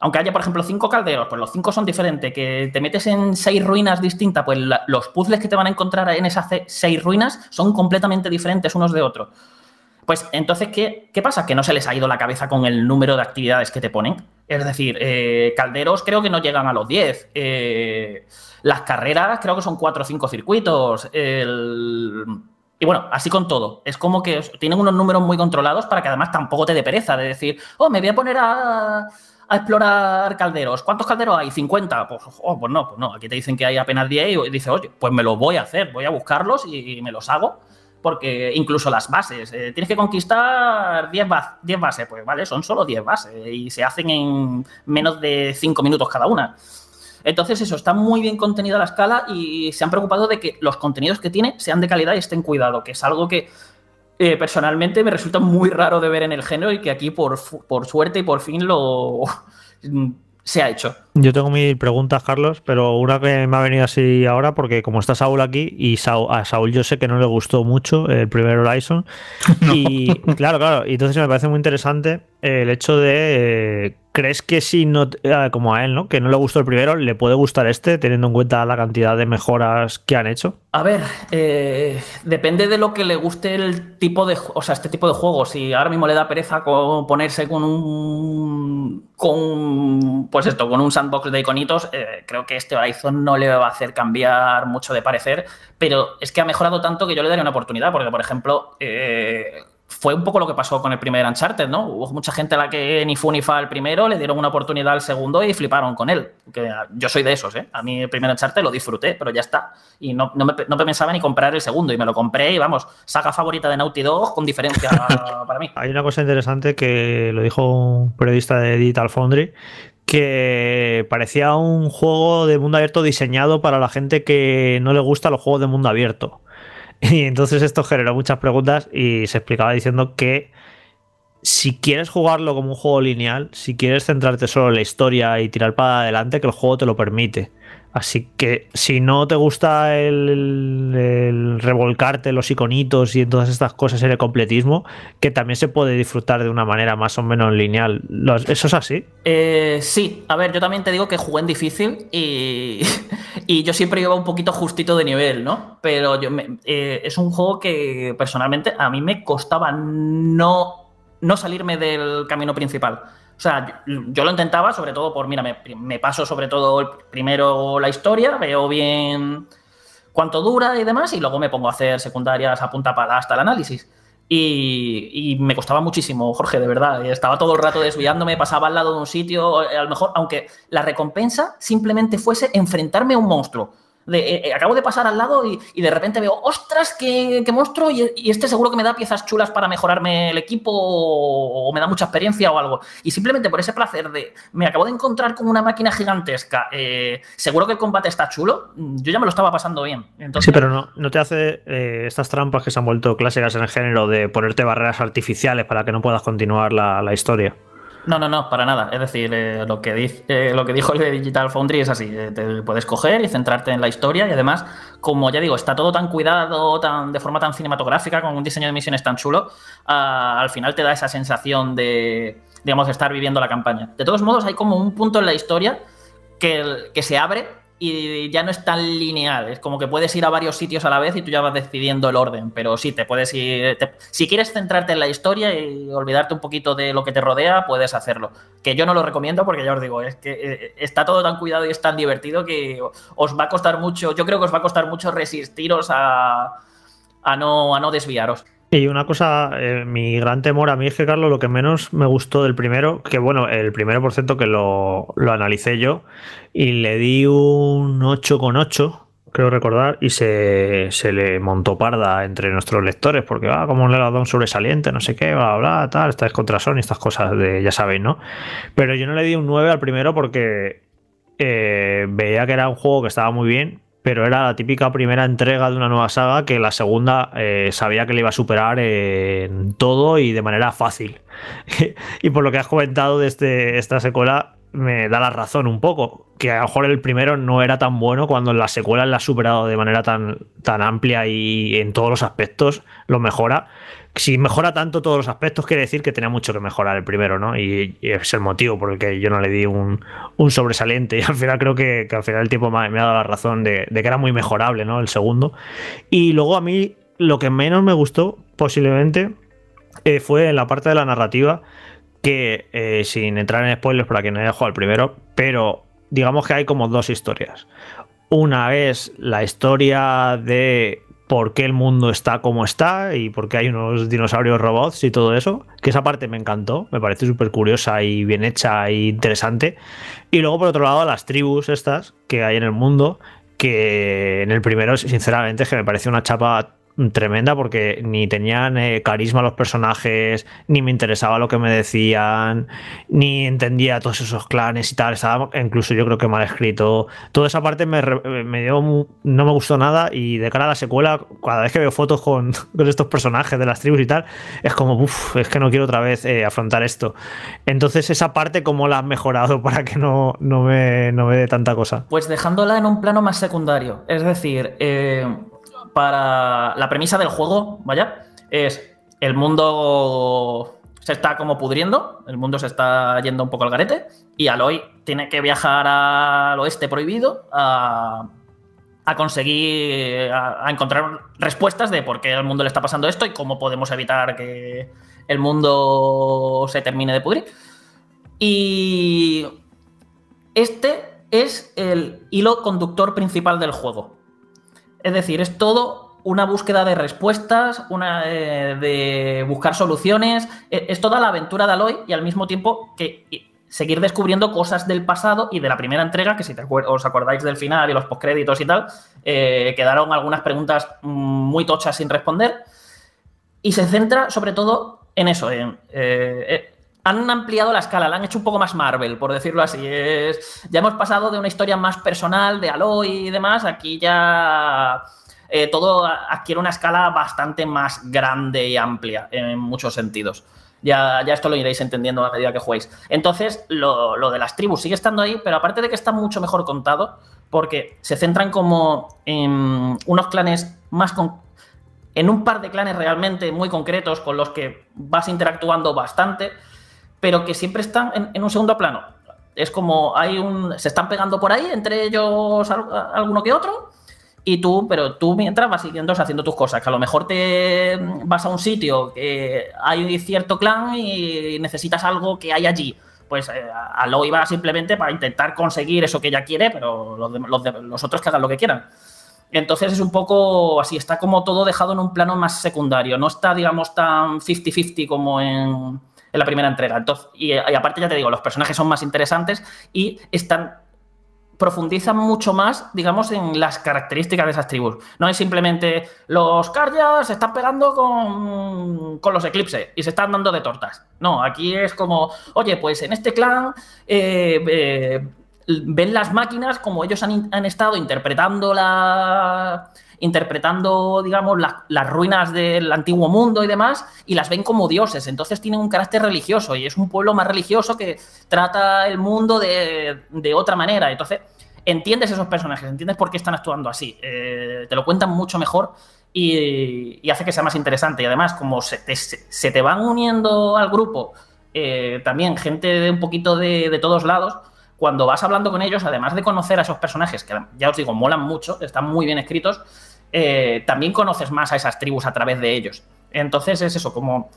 aunque haya, por ejemplo, cinco calderos, pues los cinco son diferentes, que te metes en seis ruinas distintas, pues los puzzles que te van a encontrar en esas seis ruinas son completamente diferentes unos de otros. Pues entonces, ¿qué, qué pasa? Que no se les ha ido la cabeza con el número de actividades que te ponen. Es decir, eh, calderos creo que no llegan a los 10. Eh, las carreras creo que son 4 o 5 circuitos. Y bueno, así con todo. Es como que tienen unos números muy controlados para que además tampoco te dé pereza de decir, oh, me voy a poner a, explorar calderos. ¿Cuántos calderos hay? 50. Pues, oh, pues no, pues no. Aquí te dicen que hay apenas 10 y dices, oye, pues me los voy a hacer, voy a buscarlos y me los hago porque incluso las bases, eh, tienes que conquistar 10, ba- 10 bases, pues vale, son solo 10 bases y se hacen en menos de 5 minutos cada una. Entonces eso, está muy bien contenida la escala y se han preocupado de que los contenidos que tiene sean de calidad y estén cuidados, que es algo que eh, personalmente me resulta muy raro de ver en el género y que aquí por, por suerte y por fin lo se ha hecho. Yo tengo mil preguntas, Carlos, pero una que me ha venido así ahora, porque como está Saúl aquí, y Saúl- a Saúl yo sé que no le gustó mucho el primer Horizon. Y claro, claro, y entonces me parece muy interesante el hecho de. eh, ¿Crees que si no, eh, como a él, ¿no? Que no le gustó el primero, le puede gustar este, teniendo en cuenta la cantidad de mejoras que han hecho? A ver, eh, depende de lo que le guste el tipo de, o sea, este tipo de juegos. Si ahora mismo le da pereza con ponerse con un, con, pues esto, con un sandbox de iconitos, eh, creo que este Horizon no le va a hacer cambiar mucho de parecer. Pero es que ha mejorado tanto que yo le daría una oportunidad, porque por ejemplo, eh, fue un poco lo que pasó con el primer Uncharted, ¿no? Hubo mucha gente a la que ni fu ni fa el primero, le dieron una oportunidad al segundo y fliparon con él. Que yo soy de esos, ¿eh? A mí el primer Uncharted lo disfruté, pero ya está. Y no, no, me, no pensaba ni comprar el segundo y me lo compré y vamos, saga favorita de Naughty Dog con diferencia para mí. Hay una cosa interesante que lo dijo un periodista de Digital Foundry, que parecía un juego de mundo abierto diseñado para la gente que no le gusta los juegos de mundo abierto. Y entonces esto generó muchas preguntas y se explicaba diciendo que si quieres jugarlo como un juego lineal, si quieres centrarte solo en la historia y tirar para adelante, que el juego te lo permite. Así que si no te gusta el, revolcarte los iconitos y todas estas cosas en el completismo, que también se puede disfrutar de una manera más o menos lineal. ¿Eso es así? Eh, sí, a ver, yo también te digo que jugué en difícil y, y yo siempre iba un poquito justito de nivel, ¿no? Pero yo me, eh, es un juego que personalmente a mí me costaba no salirme del camino principal. O sea, yo lo intentaba, sobre todo por, mira, me, paso sobre todo primero la historia, veo bien cuánto dura y demás, y luego me pongo a hacer secundarias a punta pala hasta el análisis. Y, y, me costaba muchísimo, Jorge, de verdad. Estaba todo el rato desviándome, pasaba al lado de un sitio, a lo mejor, aunque la recompensa simplemente fuese enfrentarme a un monstruo. De, eh, acabo de pasar al lado y, de repente veo, ostras, qué, monstruo, y, este seguro que me da piezas chulas para mejorarme el equipo o, me da mucha experiencia o algo. Y simplemente por ese placer de, me acabo de encontrar con una máquina gigantesca, eh, seguro que el combate está chulo, yo ya me lo estaba pasando bien. Sí, pero no, no te hace eh, estas trampas que se han vuelto clásicas en el género de ponerte barreras artificiales para que no puedas continuar la historia. No, no, no, para nada. Es decir, eh, lo, que dice, eh, lo que dijo el de Digital Foundry es así. Eh, te puedes coger y centrarte en la historia y además, como ya digo, está todo tan cuidado, tan, de forma tan cinematográfica, con un diseño de misiones tan chulo, uh, al final te da esa sensación de, digamos, estar viviendo la campaña. De todos modos, hay como un punto en la historia que, que se abre y ya no es tan lineal. Es como que puedes ir a varios sitios a la vez y tú ya vas decidiendo el orden. Pero sí, te puedes ir. Si quieres centrarte en la historia y olvidarte un poquito de lo que te rodea, puedes hacerlo. Que yo no lo recomiendo porque ya os digo, es que eh, está todo tan cuidado y es tan divertido que os va a costar mucho. Yo creo que os va a costar mucho resistiros a, a, no, a no desviaros. Y una cosa, eh, mi gran temor a mí es que, Carlos, lo que menos me gustó del primero, que bueno, el primero por cierto que lo, lo analicé yo y le di un 8,8, creo recordar, y se, se, le montó parda entre nuestros lectores, porque, ah, como le ha un sobresaliente, no sé qué, bla, bla, tal, esta es contra Sony, estas cosas de, ya sabéis, ¿no? Pero yo no le di un 9 al primero porque eh, veía que era un juego que estaba muy bien, pero era la típica primera entrega de una nueva saga que la segunda eh, sabía que le iba a superar en todo y de manera fácil. y por lo que has comentado de este, esta secuela, me da la razón un poco, que a lo mejor el primero no era tan bueno cuando la secuela la ha superado de manera tan, tan amplia y en todos los aspectos lo mejora. Si mejora tanto todos los aspectos, quiere decir que tenía mucho que mejorar el primero, ¿no? Y, es el motivo por el que yo no le di un, sobresaliente. Y al final creo que, al final el tiempo me ha, dado la razón de, de, que era muy mejorable, ¿no? El segundo. Y luego a mí lo que menos me gustó, posiblemente, eh, fue en la parte de la narrativa que, eh, sin entrar en spoilers para quien no haya jugado el primero, pero digamos que hay como dos historias. Una es la historia de por qué el mundo está como está y por qué hay unos dinosaurios robots y todo eso, que esa parte me encantó, me parece súper curiosa y bien hecha e interesante. Y luego, por otro lado, las tribus estas que hay en el mundo, que en el primero, sinceramente, es que me pareció una chapa tremenda porque ni tenían eh, carisma los personajes, ni me interesaba lo que me decían, ni entendía todos esos clanes y tal. Estaba incluso yo creo que mal escrito. Toda esa parte me, me dio, no me gustó nada y de cara a la secuela, cada vez que veo fotos con, con estos personajes de las tribus y tal, es como, uff, es que no quiero otra vez eh, afrontar esto. Entonces esa parte, ¿cómo la has mejorado para que no, no, me, no me dé tanta cosa? Pues dejándola en un plano más secundario. Es decir, eh para la premisa del juego, vaya, es el mundo se está como pudriendo, el mundo se está yendo un poco al garete y Aloy tiene que viajar al oeste prohibido a, conseguir, a, a, encontrar respuestas de por qué al mundo le está pasando esto y cómo podemos evitar que el mundo se termine de pudrir. Y este es el hilo conductor principal del juego. Es decir, es todo una búsqueda de respuestas, una eh, de buscar soluciones. Eh, Es toda la aventura de Aloy y al mismo tiempo que y seguir descubriendo cosas del pasado y de la primera entrega, que si os acordáis del final y los postcréditos y tal, eh, quedaron algunas preguntas mm, muy tochas sin responder. Y se centra sobre todo en eso, en, eh, eh, han ampliado la escala, la han hecho un poco más Marvel, por decirlo así. Es, ya hemos pasado de una historia más personal, de Aloy y demás, aquí ya eh, todo adquiere una escala bastante más grande y amplia en muchos sentidos. Ya, esto lo iréis entendiendo a medida que juguéis. Entonces, lo, lo de las tribus sigue estando ahí, pero aparte de que está mucho mejor contado, porque se centran como en unos clanes más con, en un par de clanes realmente muy concretos con los que vas interactuando bastante, pero que siempre están en, en un segundo plano. Es como hay un. Se están pegando por ahí, entre ellos al- alguno que otro, y tú, pero tú mientras vas siguiendo haciendo tus cosas, que a lo mejor te vas a un sitio que hay cierto clan y necesitas algo que hay allí. Pues eh, Aloy va simplemente para intentar conseguir eso que ella quiere, pero los, de- los de- los otros que hagan lo que quieran. Entonces es un poco así, está como todo dejado en un plano más secundario, no está, digamos, tan 50-50 como en, en la primera entrega. Entonces, y, aparte, ya te digo, los personajes son más interesantes y están profundizan mucho más, digamos, en las características de esas tribus. No es simplemente los Karjas se están pegando con, con los Eclipse y se están dando de tortas. No, aquí es como, oye, pues en este clan eh, eh, ven las máquinas como ellos han, han estado interpretando la interpretando, digamos, la- las ruinas del antiguo mundo y demás, y las ven como dioses. Entonces tienen un carácter religioso y es un pueblo más religioso que trata el mundo de, de otra manera. Entonces, entiendes esos personajes, entiendes por qué están actuando así. Eh, te lo cuentan mucho mejor y, y hace que sea más interesante. Y además, como se te, se- se te van uniendo al grupo eh, también gente de un poquito de, de todos lados, cuando vas hablando con ellos, además de conocer a esos personajes, que ya os digo, molan mucho, están muy bien escritos, eh, también conoces más a esas tribus a través de ellos. Entonces es eso, como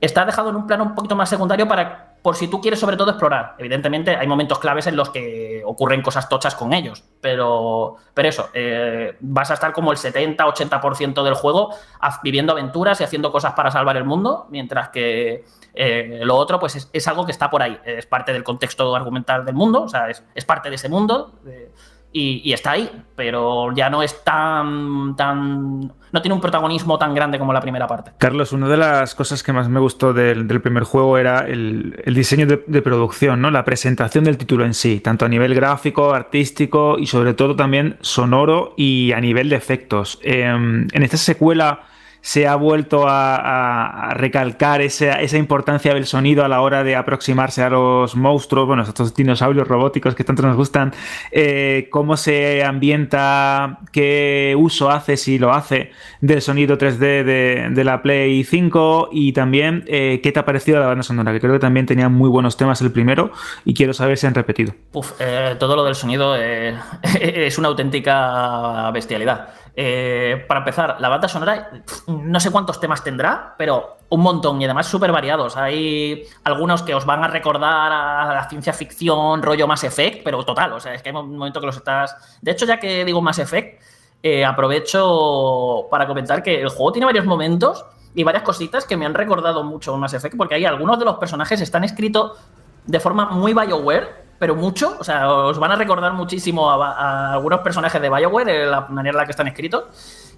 está dejado en un plano un poquito más secundario para, por si tú quieres sobre todo explorar. Evidentemente hay momentos claves en los que ocurren cosas tochas con ellos, pero, pero eso, eh, vas a estar como el 70-80% del juego viviendo aventuras y haciendo cosas para salvar el mundo, mientras que eh, lo otro pues es, algo que está por ahí, es parte del contexto argumental del mundo, o sea, es, es parte de ese mundo. eh, y, está ahí, pero ya no es tan, tan. No tiene un protagonismo tan grande como la primera parte. Carlos, una de las cosas que más me gustó del, del primer juego era el, el diseño de, producción, ¿no? La presentación del título en sí, tanto a nivel gráfico, artístico y sobre todo también sonoro y a nivel de efectos. Eh, en esta secuela se ha vuelto a, recalcar esa, importancia del sonido a la hora de aproximarse a los monstruos, bueno, estos dinosaurios robóticos que tanto nos gustan, eh, cómo se ambienta, qué uso hace, si lo hace, del sonido 3D de, la Play 5 y también eh, qué te ha parecido la banda sonora, que creo que también tenía muy buenos temas el primero y quiero saber si han repetido. Eh, todo lo del sonido es una auténtica bestialidad. Eh, para empezar, la banda sonora, no sé cuántos temas tendrá, pero un montón y además súper variados. Hay algunos que os van a recordar a la ciencia ficción, rollo Mass Effect, pero total, o sea, es que hay un momento que los estás... De hecho, ya que digo Mass Effect, eh, aprovecho para comentar que el juego tiene varios momentos y varias cositas que me han recordado mucho Mass Effect, porque ahí algunos de los personajes están escritos de forma muy BioWare, pero mucho. O sea, os van a recordar muchísimo a, algunos personajes de BioWare, de la manera en la que están escritos.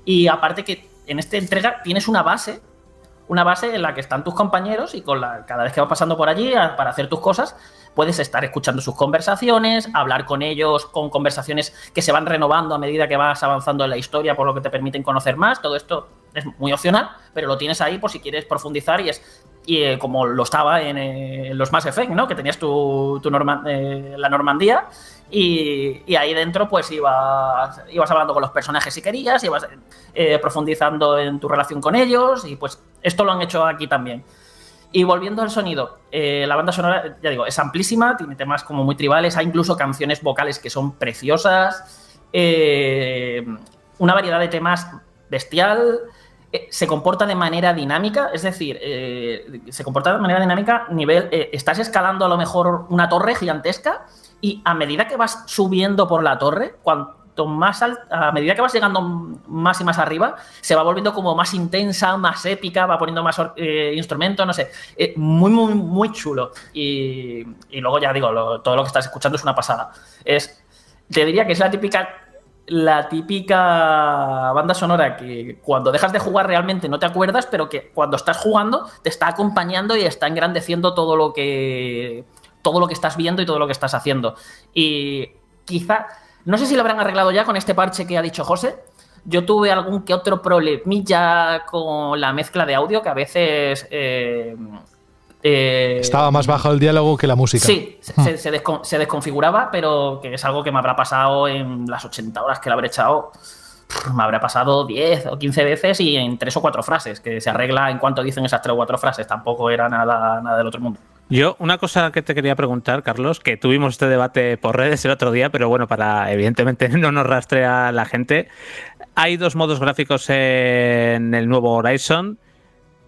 Y aparte que en esta entrega tienes una base, una base en la que están tus compañeros y con la, cada vez que vas pasando por allí para hacer tus cosas, puedes estar escuchando sus conversaciones, hablar con ellos con conversaciones que se van renovando a medida que vas avanzando en la historia, por lo que te permiten conocer más. Todo esto es muy opcional, pero lo tienes ahí por si quieres profundizar y es y eh, como lo estaba en, eh, en los Mass Effect, ¿no? Que tenías tu, tu Norma- eh, la Normandía y, y ahí dentro pues ibas, ibas hablando con los personajes si querías, ibas profundizando en tu relación con ellos y pues esto lo han hecho aquí también. Y volviendo al sonido, la banda sonora, ya digo, es amplísima, tiene temas como muy tribales, hay incluso canciones vocales que son preciosas, una variedad de temas bestial, se comporta de manera dinámica, es decir, eh, se comporta de manera dinámica, nivel, eh, estás escalando a lo mejor una torre gigantesca y a medida que vas subiendo por la torre, cuan- cuanto más al- a medida que vas llegando más y más arriba, se va volviendo como más intensa, más épica, va poniendo más eh, instrumentos, no sé. Eh, muy, muy, muy chulo. Y, luego ya digo, todo lo que estás escuchando es una pasada. Es, te diría que es la típica la típica banda sonora que cuando dejas de jugar realmente no te acuerdas, pero que cuando estás jugando te está acompañando y está engrandeciendo todo lo que todo lo que estás viendo y todo lo que estás haciendo. Y quizá, no sé si lo habrán arreglado ya con este parche que ha dicho José. Yo tuve algún que otro problemilla con la mezcla de audio que a veces eh, eh, Estaba más bajo el diálogo que la música. Sí, se, se- se descon- se desconfiguraba, pero que es algo que me habrá pasado en las 80 horas que le habré echado. Me habrá pasado 10 o 15 veces y en tres o cuatro frases, que se arregla en cuanto dicen esas tres o cuatro frases. Tampoco era nada, nada del otro mundo. Yo, una cosa que te quería preguntar, Carlos, que tuvimos este debate por redes el otro día, pero bueno, para evidentemente no nos rastrea la gente. Hay dos modos gráficos en el nuevo Horizon.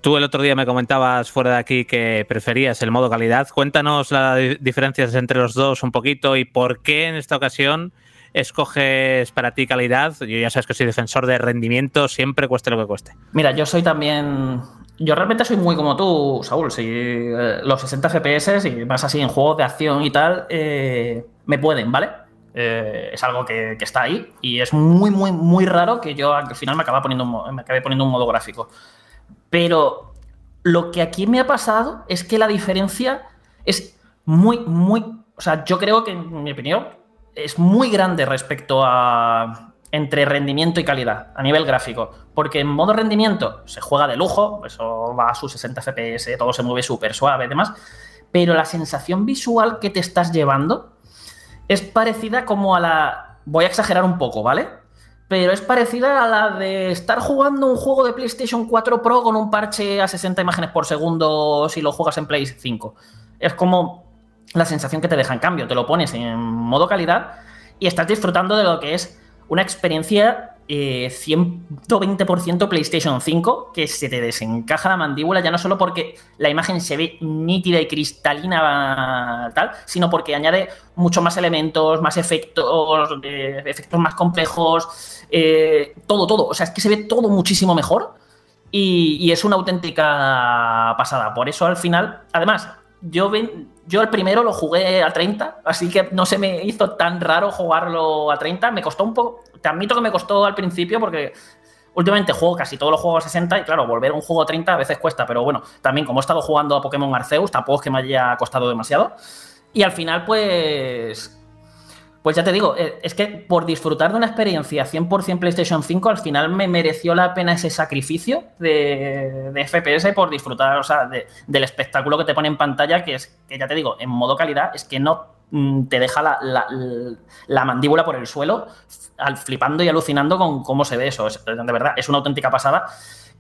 Tú el otro día me comentabas fuera de aquí que preferías el modo calidad. Cuéntanos las di- diferencias entre los dos un poquito y por qué en esta ocasión escoges para ti calidad. Yo ya sabes que soy defensor de rendimiento, siempre cueste lo que cueste. Mira, yo soy también. Yo realmente soy muy como tú, Saúl. Si eh, los 60 FPS y más así en juegos de acción y tal, eh, me pueden, ¿vale? Eh, es algo que, está ahí y es muy, muy, muy raro que yo al final me, acaba poniendo un, me acabe poniendo un modo gráfico. Pero lo que aquí me ha pasado es que la diferencia es muy, muy. O sea, yo creo que, en mi opinión, es muy grande respecto a. entre rendimiento y calidad a nivel gráfico. Porque en modo rendimiento se juega de lujo, eso va a sus 60 FPS, todo se mueve súper suave y demás. Pero la sensación visual que te estás llevando es parecida como a la. Voy a exagerar un poco, ¿vale? Pero es parecida a la de estar jugando un juego de PlayStation 4 Pro con un parche a 60 imágenes por segundo si lo juegas en Play 5. Es como la sensación que te deja en cambio. Te lo pones en modo calidad y estás disfrutando de lo que es una experiencia eh, 120% PlayStation 5 que se te desencaja la mandíbula ya no solo porque la imagen se ve nítida y cristalina tal, sino porque añade muchos más elementos, más efectos, eh, efectos más complejos, eh, todo, todo. O sea, es que se ve todo muchísimo mejor y, y es una auténtica pasada. Por eso al final, además, yo, ven, yo el primero lo jugué a 30, así que no se me hizo tan raro jugarlo a 30. Me costó un poco, te admito que me costó al principio porque últimamente juego casi todos los juegos a 60 y claro, volver a un juego a 30 a veces cuesta, pero bueno, también como he estado jugando a Pokémon Arceus, tampoco es que me haya costado demasiado. Y al final, pues, pues ya te digo, eh, es que por disfrutar de una experiencia 100% PlayStation 5, al final me mereció la pena ese sacrificio de, de FPS por disfrutar, o sea, de- del espectáculo que te pone en pantalla, que es, que ya te digo, en modo calidad, es que no te deja la, la- la mandíbula por el suelo, al, flipando y alucinando con cómo se ve eso. Es- de verdad, es una auténtica pasada.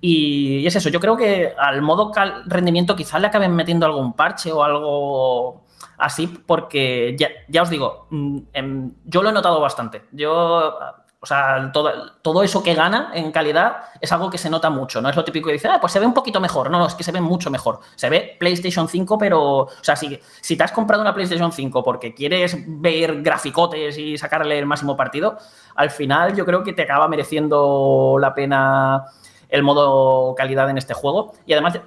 Y, es eso, yo creo que al modo rendimiento quizás le acaben metiendo algún parche o algo así, porque ya, ya os digo, mm, em, yo lo he notado bastante. Yo, o sea, todo, todo eso que gana en calidad es algo que se nota mucho. No es lo típico que dice, ah, pues se ve un poquito mejor. No, no, es que se ve mucho mejor. Se ve PlayStation 5, pero, o sea, si, si te has comprado una PlayStation 5 porque quieres ver graficotes y sacarle el máximo partido, al final yo creo que te acaba mereciendo la pena el modo calidad en este juego. Y además,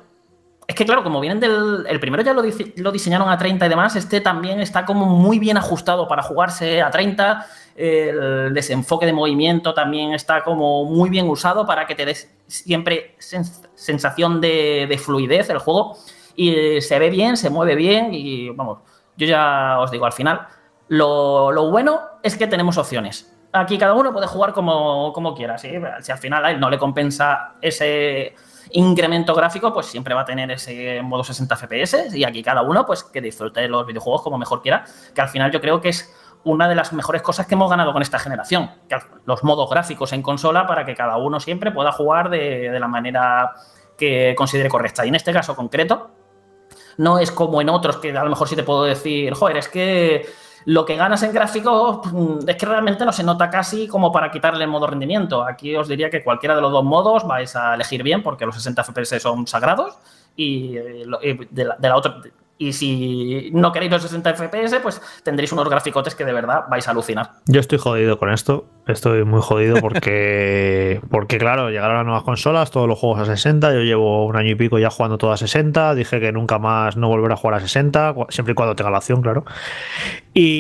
es que claro, como vienen del. El primero ya lo, lo diseñaron a 30 y demás, este también está como muy bien ajustado para jugarse a 30. El desenfoque de movimiento también está como muy bien usado para que te des siempre sens- sensación de, de fluidez el juego. Y se ve bien, se mueve bien y vamos, yo ya os digo, al final, lo, bueno es que tenemos opciones. Aquí cada uno puede jugar como, como quiera. Si al final a él no le compensa ese incremento gráfico, pues siempre va a tener ese modo 60 FPS y aquí cada uno pues que disfrute los videojuegos como mejor quiera, que al final yo creo que es una de las mejores cosas que hemos ganado con esta generación, los modos gráficos en consola para que cada uno siempre pueda jugar de, de la manera que considere correcta. Y en este caso concreto, no es como en otros que a lo mejor sí te puedo decir, joder, es que lo que ganas en gráficos mm, es que realmente no se nota casi como para quitarle el modo rendimiento. Aquí os diría que cualquiera de los dos modos vais a elegir bien porque los 60 FPS son sagrados y, eh, y de, la, de la otra, Y si no queréis los 60 FPS, pues tendréis unos graficotes que de verdad vais a alucinar. Yo estoy jodido con esto. Estoy muy jodido porque, porque claro, llegaron las nuevas consolas, todos los juegos a 60. Yo llevo un año y pico ya jugando todo a 60. Dije que nunca más no volver a jugar a 60, cu- siempre y cuando tenga la opción, claro.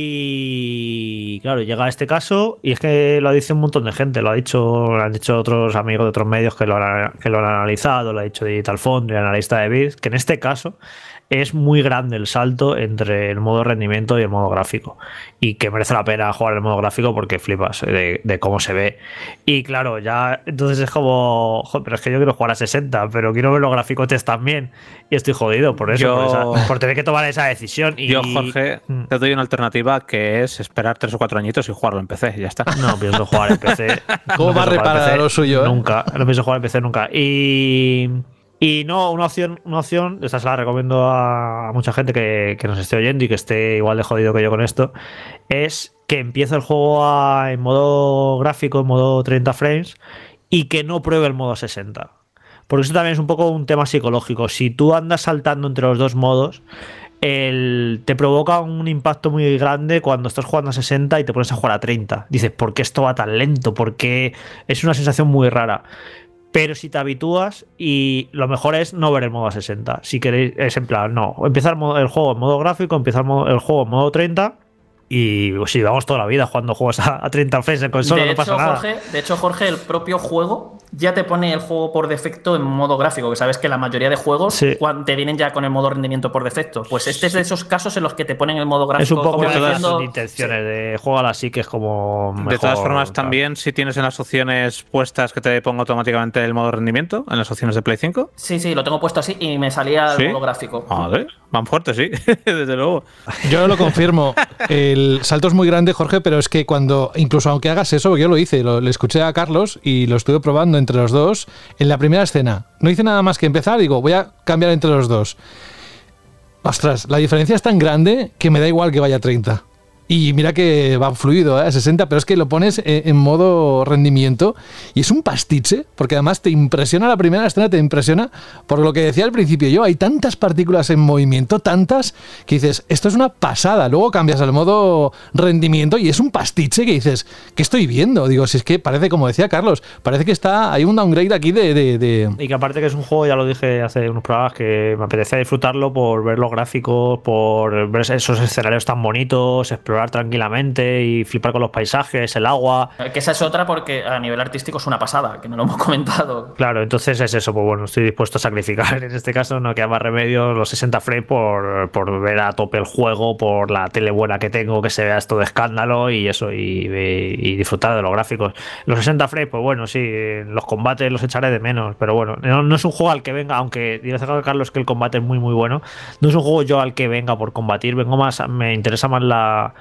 Y claro, llega este caso y es que lo ha dicho un montón de gente. Lo ha dicho, lo han dicho otros amigos de otros medios que lo han, que lo han analizado. Lo ha dicho Digital Foundry, el analista de Bits, que en este caso es muy grande el salto entre el modo rendimiento y el modo gráfico. Y que merece la pena jugar el modo gráfico porque flipas eh, de, de cómo se ve. Y claro, ya entonces es como, "Joder, pero es que yo quiero jugar a 60, pero quiero ver los gráficos también. Y estoy jodido por eso, Yo- por, esa- por tener que tomar esa decisión. Y, Yo, Jorge, Mm. te doy una alternativa que es esperar tres o cuatro añitos y jugarlo en PC, y ya está. No pienso jugar en PC. ¿Cómo No va a pienso jugar en reparar PC lo suyo, eh? Nunca. No pienso jugar en PC nunca. Y. Y no, una opción, una opción, esta se la recomiendo a mucha gente que, que nos esté oyendo y que esté igual de jodido que yo con esto, es que empiece el juego en modo gráfico, en modo 30 frames, y que no pruebe el modo 60. Porque eso también es un poco un tema psicológico. Si tú andas saltando entre los dos modos, el- te provoca un impacto muy grande cuando estás jugando a 60 y te pones a jugar a 30. Dices, ¿por qué esto va tan lento? Porque es una sensación muy rara. Pero si te habitúas y lo mejor es no ver el modo a 60. Si queréis, es en plan, no, empezar el, juego en modo gráfico, empezar el, juego en modo 30 y pues, si vamos toda la vida jugando juegos a, a 30 frames en consola, de, no hecho, pasa nada. Jorge, de hecho, Jorge, el propio juego ya te pone el juego por defecto en modo gráfico, que sabes que la mayoría de juegos Sí. te vienen ya con el modo rendimiento por defecto. Pues este es de esos casos en los que te ponen el modo gráfico. es un poco como de todas diciendo- sus intenciones de juego así que es como de todas formas, también si tienes en las opciones puestas que te ponga automáticamente el modo rendimiento, en las opciones de Play 5. Sí, sí, lo tengo puesto así y me salía el ¿Sí? modo gráfico. Joder, van fuertes, sí, desde luego. Yo lo confirmo. El salto es muy grande, Jorge, pero es que cuando, incluso aunque hagas eso, porque yo lo hice, lo, le escuché a Carlos y lo estuve probando entre los dos, en la primera escena, no hice nada más que empezar, digo, voy a cambiar entre los dos. Ostras, la diferencia es tan grande que me da igual que vaya a 30. Y mira que va fluido, ¿eh? a 60, pero es que lo pones eh, en modo rendimiento y es un pastiche, porque además te impresiona la primera escena, te impresiona por lo que decía al principio yo, hay tantas partículas en movimiento, tantas, que dices, esto es una pasada, luego cambias al modo rendimiento y es un pastiche que dices, ¿qué estoy viendo? Digo, si es que parece, como decía Carlos, parece que está, hay un downgrade aquí de- de- Y que aparte que es un juego, ya lo dije hace unos programas, que me apetece disfrutarlo por ver los gráficos, por ver esos escenarios tan bonitos, explorar tranquilamente y flipar con los paisajes, el agua. Eh, Que esa es otra porque a nivel artístico es una pasada, que no lo hemos comentado. Claro, entonces es eso, pues bueno, estoy dispuesto a sacrificar en este caso, no queda más remedio los 60 frames por, por ver a tope el juego, por la tele buena que tengo, que se vea esto de escándalo y eso, y, y disfrutar de los gráficos. Los 60 frames, pues bueno, sí, los combates los echaré de menos, pero bueno, no, no es un juego al que venga, aunque dice Carlos que el combate es muy muy bueno, no es un juego yo al que venga por combatir, vengo más, me interesa más la,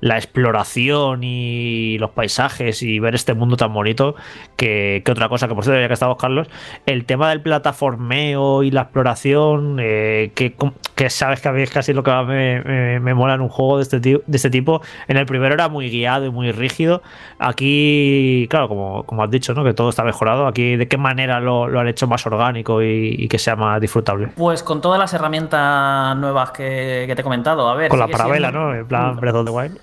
la exploración y los paisajes y ver este mundo tan bonito que, que otra cosa, que por cierto, ya que estamos Carlos, el tema del plataformeo y la exploración, eh, que, que sabes que a mí es casi lo que más me, me- me mola en un juego de este, de este tipo. En el primero era muy guiado y muy rígido. Aquí, claro, como, como has dicho, ¿no? que todo está mejorado. Aquí, ¿de qué manera lo, lo han hecho más orgánico y, y que sea más disfrutable? Pues con todas las herramientas nuevas que, que te he comentado. A ver, Con la parabela, siendo- ¿no? En plan Breath of the Wild.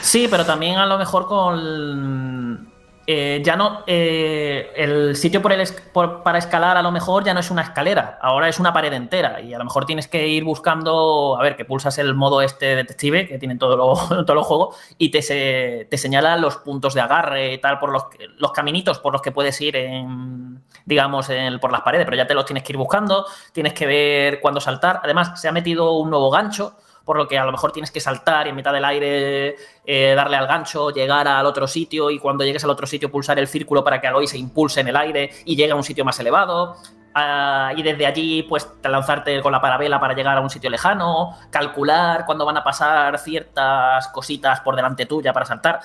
Sí, pero también a lo mejor con. eh, ya no. eh, el sitio por el es- por- para escalar, a lo mejor ya no es una escalera, ahora es una pared entera. Y a lo mejor tienes que ir buscando. A ver, que pulsas el modo este detective que tienen todos los todos los juegos y te, se- te señala los puntos de agarre y tal, por los, los caminitos por los que puedes ir en. Digamos, en- por las paredes, pero ya te los tienes que ir buscando, tienes que ver cuándo saltar. Además, se ha metido un nuevo gancho por lo que a lo mejor tienes que saltar y en mitad del aire eh, darle al gancho, llegar al otro sitio y cuando llegues al otro sitio pulsar el círculo para que Aloy se impulse en el aire y llegue a un sitio más elevado. Ah, y desde allí, pues lanzarte con la parabela para llegar a un sitio lejano, calcular cuándo van a pasar ciertas cositas por delante tuya para saltar.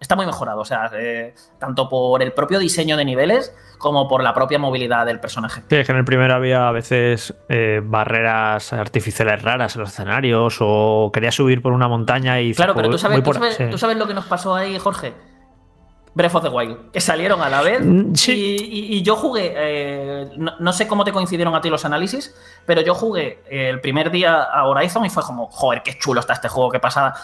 Está muy mejorado, o sea, eh, tanto por el propio diseño de niveles como por la propia movilidad del personaje. Sí, es que en el primero había a veces eh, barreras artificiales raras en los escenarios o quería subir por una montaña y Claro, pero tú sabes, voy tú por- sabes, sí. tú sabes lo que nos pasó ahí, Jorge. Breath of the Wild, que salieron a la vez. Mm, sí. Y, y- y yo jugué, eh, no, no sé cómo te coincidieron a ti los análisis, pero yo jugué el primer día a Horizon y fue como, joder, qué chulo está este juego, qué pasada.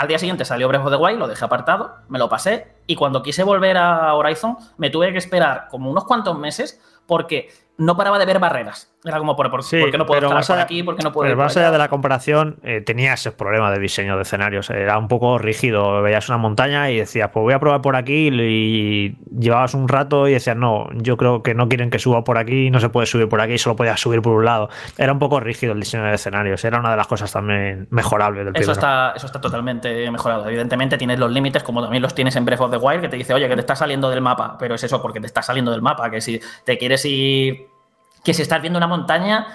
Al día siguiente salió Breath of the Wild, lo dejé apartado, me lo pasé y cuando quise volver a Horizon me tuve que esperar como unos cuantos meses porque no paraba de ver barreras. Era como, ¿por, por, Sí, ¿por qué no puedo estar allá- aquí? ¿Por qué no puedo Pero más allá allá? de la comparación, eh, tenía ese problema de diseño de escenarios. Era un poco rígido. Veías una montaña y decías, pues voy a probar por aquí. Y llevabas un rato y decías, no, yo creo que no quieren que suba por aquí, no se puede subir por aquí, solo podías subir por un lado. Era un poco rígido el diseño de escenarios. Era una de las cosas también mejorables del Eso primero. está, eso está totalmente mejorado. Evidentemente tienes los límites, como también los tienes en Breath of the Wild, que te dice, oye, que te estás saliendo del mapa. Pero es eso, porque te estás saliendo del mapa. Que si te quieres ir. Que si estás viendo una montaña,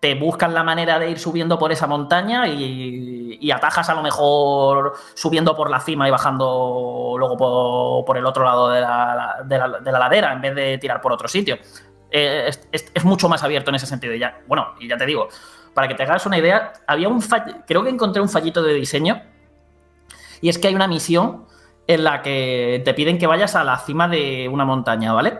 te buscas la manera de ir subiendo por esa montaña y, y atajas a lo mejor subiendo por la cima y bajando luego por, por el otro lado de la, de la- de la ladera en vez de tirar por otro sitio. Eh, es, mucho más abierto en ese sentido. Ya, bueno, y ya te digo, para que te hagas una idea, había un creo que encontré un fallito de diseño y es que hay una misión en la que te piden que vayas a la cima de una montaña, ¿vale?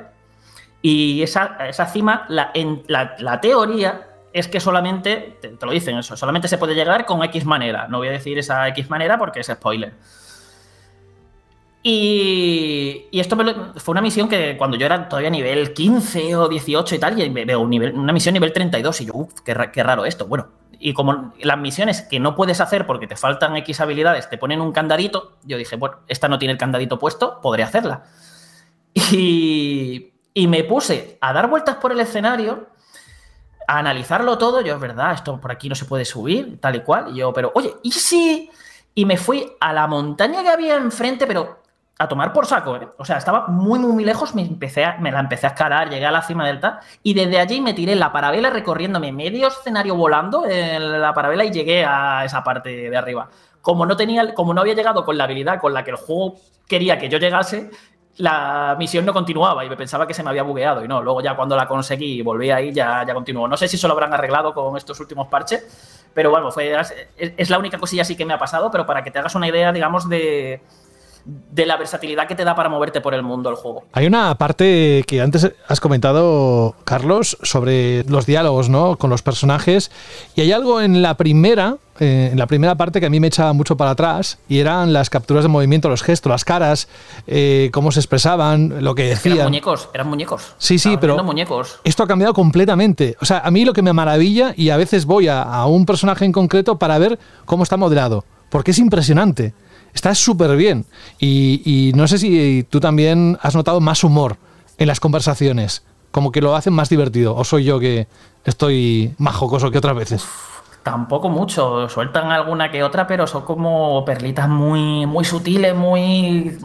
Y esa, esa cima, la, en, la, la teoría es que solamente, te, lo dicen eso, solamente se puede llegar con X manera. No voy a decir esa X manera porque es spoiler. Y, y esto lo- fue una misión que cuando yo era todavía nivel 15 o 18 y tal, y veo una misión nivel 32 y yo, uff, qué, qué raro esto. Bueno, y como las misiones que no puedes hacer porque te faltan X habilidades, te ponen un candadito, yo dije, bueno, esta no tiene el candadito puesto, podré hacerla. Y, y me puse a dar vueltas por el escenario, a analizarlo todo. Yo, es verdad, esto por aquí no se puede subir, tal y cual. Y yo, pero, oye, ¿y si? Y me fui a la montaña que había enfrente, pero a tomar por saco, ¿eh? O sea, estaba muy, muy, muy lejos, me, empecé me la empecé a escalar, llegué a la cima del tal, y desde allí me tiré en la parabela recorriéndome medio escenario volando en la parabela y llegué a esa parte de arriba. Como no, tenía, como no había llegado con la habilidad con la que el juego quería que yo llegase, la misión no continuaba y me pensaba que se me había bugueado y no, luego ya cuando la conseguí y volví ahí ya, ya continuó. No sé si eso lo habrán arreglado con estos últimos parches, pero bueno, fue, es, es la única cosilla así que me ha pasado, pero para que te hagas una idea, digamos, de, de la versatilidad que te da para moverte por el mundo el juego. Hay una parte que antes has comentado, Carlos, sobre los diálogos, ¿no? Con los personajes. Y hay algo en la primera, eh, en la primera parte que a mí me echaba mucho para atrás, y eran las capturas de movimiento, los gestos, las caras, eh, cómo se expresaban, lo que Es que eran decían. muñecos, eran muñecos. Sí, sí, pero- muñecos. Esto ha cambiado completamente. O sea, a mí lo que me maravilla, y a veces voy a, a un personaje en concreto para ver cómo está modelado, porque es impresionante. Está súper bien. Y, y no sé si tú también has notado más humor en las conversaciones, como que lo hacen más divertido, o soy yo que estoy más jocoso que otras veces. Tampoco mucho, sueltan alguna que otra, pero son como perlitas muy, muy sutiles, muy...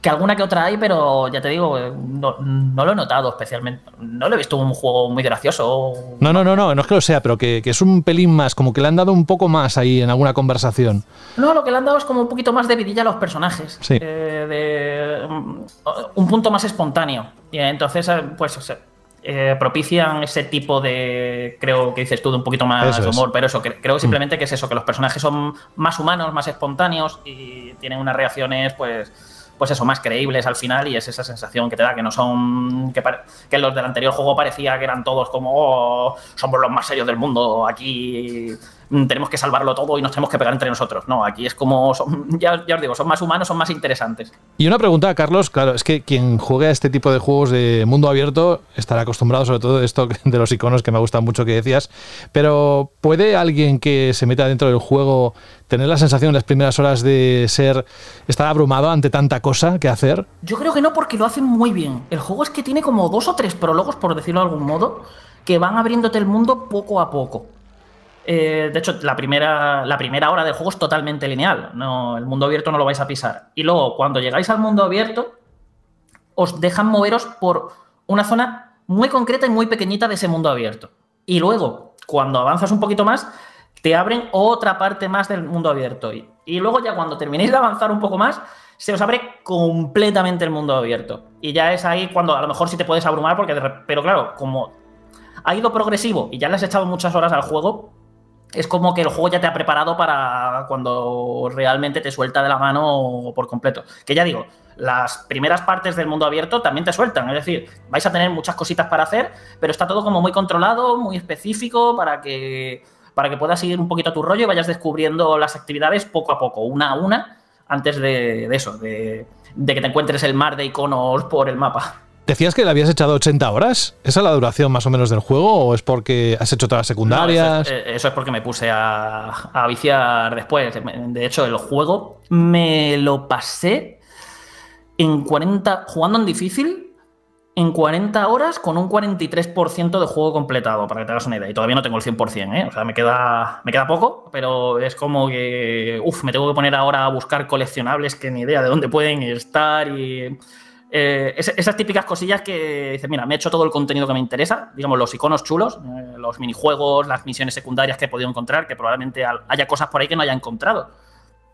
Que alguna que otra hay, pero ya te digo, no, no lo he notado especialmente. No lo he visto un juego muy gracioso. No, no, no, no, no es que lo sea, pero que, que es un pelín más, como que le han dado un poco más ahí en alguna conversación. No, lo que le han dado es como un poquito más de vidilla a los personajes. Sí. Eh, de, mm, un punto más espontáneo. Y entonces, eh, pues, o sea, eh, propician ese tipo de, creo que dices tú, de un poquito más es. humor. Pero eso, que- creo simplemente que es eso, que los personajes son más humanos, más espontáneos y tienen unas reacciones, pues pues eso, más creíbles al final y es esa sensación que te da, que no son, que, que los del anterior juego parecía que eran todos como, "Oh, somos los más serios del mundo, aquí tenemos que salvarlo todo y nos tenemos que pegar entre nosotros. No, aquí es como, son- ya, ya os digo, son más humanos, son más interesantes. Y una pregunta, Carlos, claro, es que quien juegue a este tipo de juegos de mundo abierto estará acostumbrado sobre todo a esto de los iconos que me gustan mucho que decías, pero ¿puede alguien que se meta dentro del juego tener la sensación en las primeras horas de ser, estar abrumado ante tanta cosa que hacer? Yo creo que no porque lo hacen muy bien. El juego es que tiene como dos o tres prólogos, por decirlo de algún modo, que van abriéndote el mundo poco a poco. Eh, de hecho, la primera, la primera hora del juego es totalmente lineal. No, el mundo abierto no lo vais a pisar. Y luego, cuando llegáis al mundo abierto, os dejan moveros por una zona muy concreta y muy pequeñita de ese mundo abierto. Y luego, cuando avanzas un poquito más, te abren otra parte más del mundo abierto. Y, luego ya cuando terminéis de avanzar un poco más, se os abre completamente el mundo abierto. Y ya es ahí cuando a lo mejor sí te puedes abrumar, porque pero claro, como ha ido progresivo y ya le has echado muchas horas al juego, es como que el juego ya te ha preparado para cuando realmente te suelta de la mano por completo. Que ya digo, las primeras partes del mundo abierto también te sueltan. Es decir, vais a tener muchas cositas para hacer, pero está todo como muy controlado, muy específico para que, para que puedas seguir un poquito tu rollo y vayas descubriendo las actividades poco a poco, una a una, antes de, de eso, de, de que te encuentres el mar de iconos por el mapa. ¿Decías que le habías echado 80 horas? ¿Esa es la duración más o menos del juego o es porque has hecho todas las secundarias? No, eso, es, eh, eso, es, porque me puse a, a, viciar después. De hecho, el juego me lo pasé en 40, jugando en difícil, en 40 horas con un 43% de juego completado, para que te hagas una idea. Y todavía no tengo el 100%, ¿eh? O sea, me queda, me queda poco, pero es como que, uff, me tengo que poner ahora a buscar coleccionables que ni idea de dónde pueden estar y eh, esas típicas cosillas que dices, mira, me he hecho todo el contenido que me interesa, digamos, los iconos chulos, eh, los minijuegos, las misiones secundarias que he podido encontrar, que probablemente haya cosas por ahí que no haya encontrado.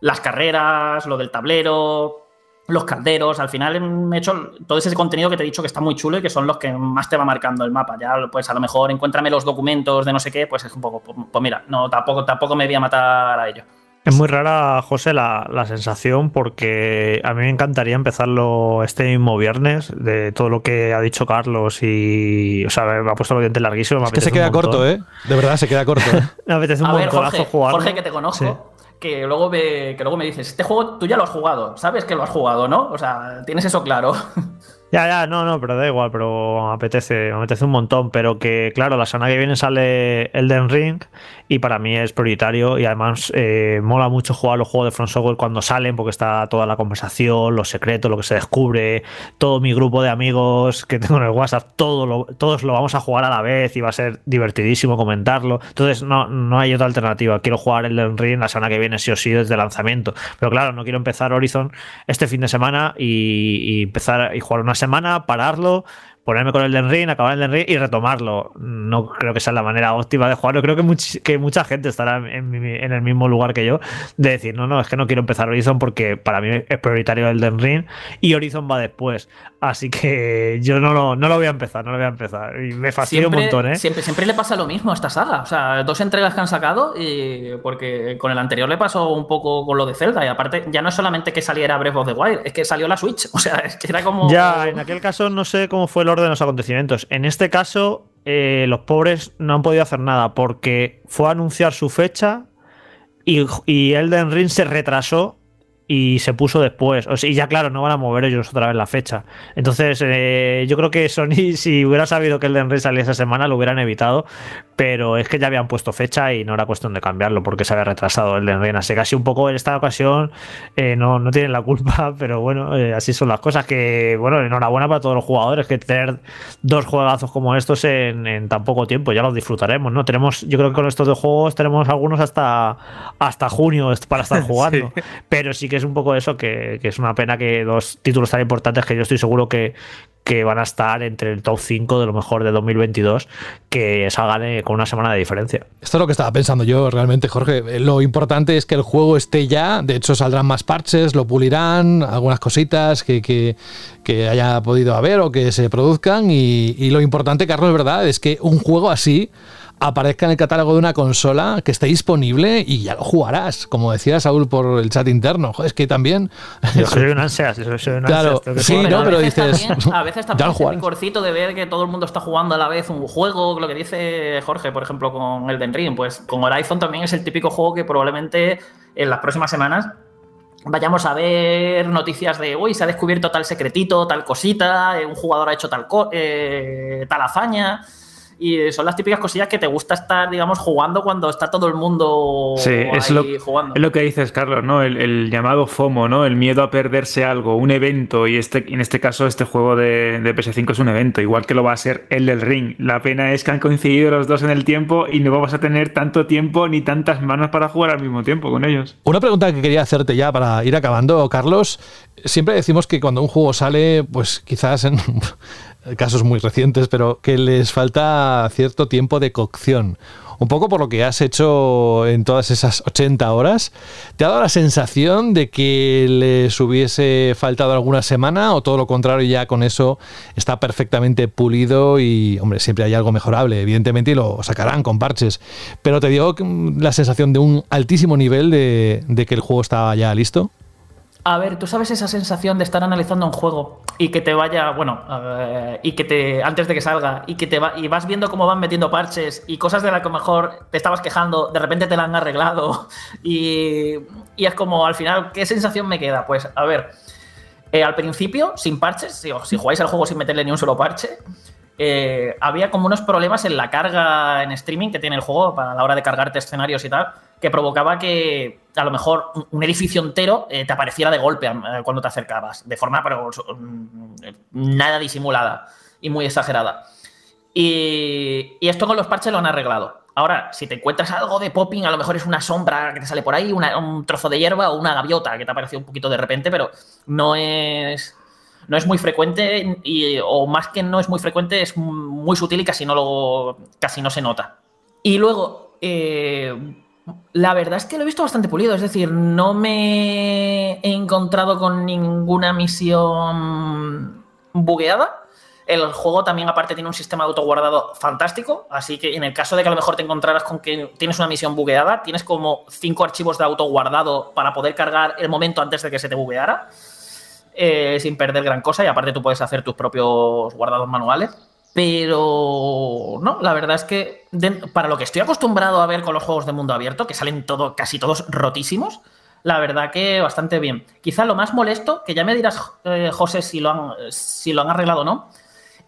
Las carreras, lo del tablero, los calderos, al final me he hecho todo ese contenido que te he dicho que está muy chulo y que son los que más te va marcando el mapa. Ya, pues a lo mejor encuéntrame los documentos de no sé qué, pues es un poco, pues, pues mira, no, tampoco, tampoco me voy a matar a ello. Es muy rara, José, la, la, sensación porque a mí me encantaría empezarlo este mismo viernes de todo lo que ha dicho Carlos y, o sea, me ha puesto el diente larguísimo. Me es que se queda corto, ¿eh? De verdad, se queda corto. ¿eh? me apetece un a ver, montonazo jugar. Jorge, que te conozco. Sí. Que luego, me, que luego me dices, este juego tú ya lo has jugado, sabes que lo has jugado, ¿no? O sea, tienes eso claro. Ya, ya, no, no, pero da igual, pero me apetece, me apetece un montón. Pero que, claro, la semana que viene sale Elden Ring y para mí es prioritario. Y además eh, mola mucho jugar los juegos de Front Software cuando salen, porque está toda la conversación, los secretos, lo que se descubre, todo mi grupo de amigos que tengo en el WhatsApp, todo lo, todos lo vamos a jugar a la vez y va a ser divertidísimo comentarlo. Entonces, no, no hay otra alternativa. Quiero jugar Elden Ring la semana que viene, sí o sí, desde el lanzamiento. Pero claro, no quiero empezar Horizon este fin de semana y, y empezar y jugar una semana, pararlo, ponerme con el Den Ring, acabar el Den Ring y retomarlo. No creo que sea la manera óptima de jugarlo. Creo que, much que mucha gente estará en, en, el mismo lugar que yo de decir, no, no, es que no quiero empezar Horizon porque para mí es prioritario el Den Ring y Horizon va después. Así que yo no lo, no lo voy a empezar, no lo voy a empezar. Y me fastidia un montón, ¿eh? Siempre, siempre le pasa lo mismo a esta saga. O sea, dos entregas que han sacado y porque con el anterior le pasó un poco con lo de Zelda y aparte ya no es solamente que saliera Breath of the Wild, es que salió la Switch. O sea, es que era como... Ya, en aquel caso no sé cómo fue el de los acontecimientos. En este caso, eh, los pobres no han podido hacer nada porque fue a anunciar su fecha y, Elden Ring se retrasó y se puso después. O sea, y ya, claro, no van a mover ellos otra vez la fecha. Entonces, eh, yo creo que Sony, si hubiera sabido que Elden Ring salía esa semana, lo hubieran evitado. Pero es que ya habían puesto fecha y no era cuestión de cambiarlo porque se había retrasado Elden Ring. Así que casi un poco en esta ocasión eh, no, no tienen la culpa, pero bueno, eh, así son las cosas. Que, bueno, enhorabuena para todos los jugadores que tener dos juegazos como estos en, en tan poco tiempo, ya los disfrutaremos, ¿no? Tenemos, yo creo que con estos dos juegos tenemos algunos hasta, hasta junio para estar jugando. sí. Pero sí que es un poco eso, que, que, es una pena que dos títulos tan importantes que yo estoy seguro que, que van a estar entre el top 5 de lo mejor de 2022, que salgan con una semana de diferencia. Esto es lo que estaba pensando yo realmente, Jorge. Lo importante es que el juego esté ya, de hecho saldrán más parches, lo pulirán, algunas cositas que, que, que haya podido haber o que se produzcan y, y lo importante, Carlos, verdad, es que un juego así aparezca en el catálogo de una consola que esté disponible y ya lo jugarás, como decía Saúl por el chat interno. Joder, es que también. Yo soy un ansias, yo soy un claro, ansias, sí, no, pero dices. También, a veces también es el corcito de ver que todo el mundo está jugando a la vez un juego, lo que dice Jorge, por ejemplo, con el Den Ring. Pues con Horizon también es el típico juego que probablemente en las próximas semanas vayamos a ver noticias de, uy, se ha descubierto tal secretito, tal cosita, un jugador ha hecho tal, eh, tal hazaña. Y son las típicas cosillas que te gusta estar, digamos, jugando cuando está todo el mundo sí, es lo, jugando. Es lo que dices, Carlos, ¿no? El, el, llamado FOMO, ¿no? El miedo a perderse algo, un evento. Y este, en este caso, este juego de, de PS5 es un evento, igual que lo va a ser el del Ring. La pena es que han coincidido los dos en el tiempo y no vamos a tener tanto tiempo ni tantas manos para jugar al mismo tiempo con ellos. Una pregunta que quería hacerte ya para ir acabando, Carlos. Siempre decimos que cuando un juego sale, pues quizás en casos muy recientes, pero que les falta cierto tiempo de cocción. Un poco por lo que has hecho en todas esas 80 horas, ¿te ha dado la sensación de que les hubiese faltado alguna semana o todo lo contrario ya con eso está perfectamente pulido y, hombre, siempre hay algo mejorable, evidentemente, y lo sacarán con parches, pero te dio la sensación de un altísimo nivel de, de que el juego estaba ya listo? A ver, tú sabes esa sensación de estar analizando un juego y que te vaya, bueno, eh, y que te, antes de que salga, y que te va, y vas viendo cómo van metiendo parches y cosas de las que mejor te estabas quejando, de repente te la han arreglado y, y es como al final, ¿qué sensación me queda? Pues, a ver, eh, al principio, sin parches, si, si jugáis al juego sin meterle ni un solo parche, eh, había como unos problemas en la carga en streaming que tiene el juego para la hora de cargarte escenarios y tal, que provocaba que a lo mejor un- edificio entero eh, te apareciera de golpe eh, cuando te acercabas, de forma pero mm, nada disimulada y muy exagerada. Y, esto con los parches lo han arreglado. Ahora, si te encuentras algo de popping, a lo mejor es una sombra que te sale por ahí, un trozo de hierba o una gaviota que te apareció un poquito de repente, pero no es, no es muy frecuente y, o más que no es muy frecuente, es muy sutil y casi no, lo, casi no se nota. Y luego, eh, la verdad es que lo he visto bastante pulido, es decir, no me he encontrado con ninguna misión bugueada. El juego también, aparte, tiene un sistema de autoguardado fantástico. Así que en el caso de que a lo mejor te encontraras con que tienes una misión bugueada, tienes como cinco archivos de autoguardado para poder cargar el momento antes de que se te bugueara. Eh, sin perder gran cosa. Y aparte, tú puedes hacer tus propios guardados manuales. Pero no, la verdad es que para lo que estoy acostumbrado a ver con los juegos de mundo abierto, que salen todo, casi todos rotísimos, la verdad que bastante bien. Quizá lo más molesto, que ya me dirás, eh, José, si lo, han, si lo han arreglado o no,